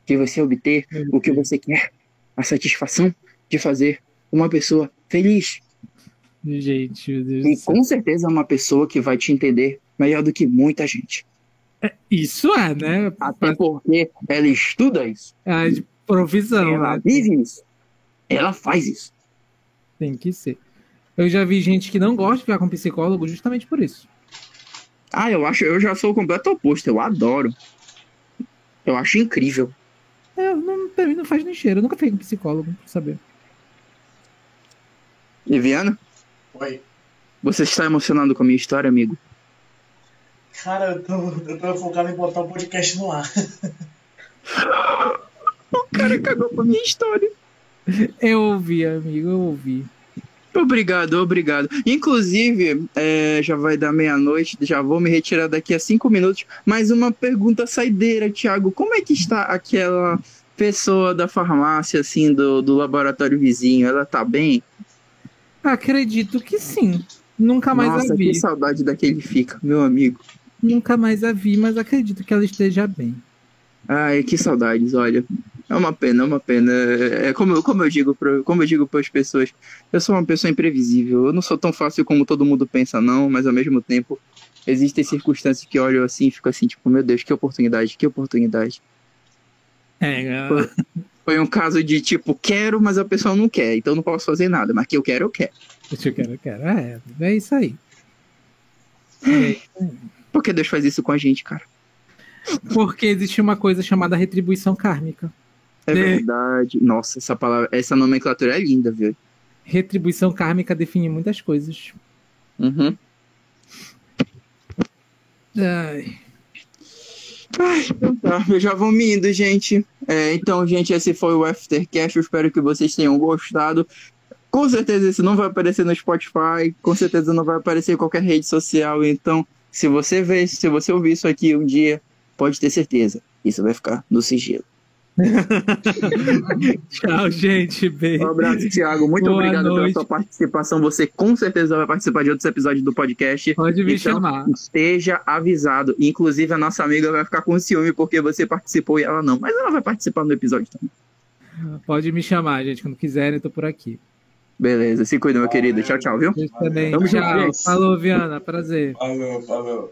de você obter o que você quer. A satisfação de fazer uma pessoa feliz. Gente, meu Deus E com certeza é uma pessoa que vai te entender melhor do que muita gente. Isso é, né? Até porque ela estuda isso. É de profissão, Ela né? vive isso. Ela faz isso. Tem que ser. Eu já vi gente que não gosta de ficar com psicólogo justamente por isso. Ah, eu acho, eu já sou o completo oposto. Eu adoro. Eu acho incrível. É, não, pra mim não faz nem cheiro. Eu nunca fiquei com psicólogo, pra saber. Liviana, Oi. você está emocionado com a minha história, amigo? Cara, eu tô, eu tô focado em botar o podcast no ar. O cara cagou com a minha história. Eu ouvi, amigo, eu ouvi. Obrigado, obrigado. Inclusive, é, já vai dar meia-noite, já vou me retirar daqui a cinco minutos. Mas uma pergunta saideira, Thiago. Como é que está aquela pessoa da farmácia, assim, do, do laboratório vizinho? Ela tá bem? Acredito que sim. Nunca mais Nossa, a vi. que saudade daquele fica, meu amigo. Nunca mais a vi, mas acredito que ela esteja bem. Ai, que saudades, olha. É uma pena, é uma pena. É é como, eu- como eu digo para como eu digo para as pessoas, eu sou uma pessoa imprevisível. Eu não sou tão fácil como todo mundo pensa não, mas ao mesmo tempo existem circunstâncias que olho assim e fico assim, tipo, meu Deus, que oportunidade, que oportunidade. É, Foi um caso de tipo, quero, mas a pessoa não quer, então não posso fazer nada, mas que eu quero, eu quero. eu quero, eu quero. É, é isso aí. É, Por que Deus faz isso com a gente, cara? porque existe uma coisa chamada retribuição kármica. É É. verdade. Nossa, essa palavra, essa nomenclatura é linda, viu? Retribuição kármica define muitas coisas. Uhum. Ai, Então tá, eu já vou me indo, gente. É, então, gente, esse foi o Aftercast. Eu espero que vocês tenham gostado. Com certeza isso não vai aparecer no Spotify, com certeza não vai aparecer em qualquer rede social. Então, se você ver, se você ouvir isso aqui um dia, pode ter certeza, isso vai ficar no sigilo. Tchau, gente. Beijo. Um abraço, Thiago. Muito Boa obrigado pela noite. sua participação. Você com certeza vai participar de outros episódios do podcast. Pode me Então, chamar. Esteja avisado. Inclusive, a nossa amiga vai ficar com ciúme porque você participou e ela não. Mas ela vai participar do episódio também. Pode me chamar, gente. Quando quiserem, eu tô por aqui. Beleza, se cuida, meu querido. Tchau, tchau, viu? Também. Tamo junto, Tchau. gente. Falou, Viana. Prazer. Valeu, valeu.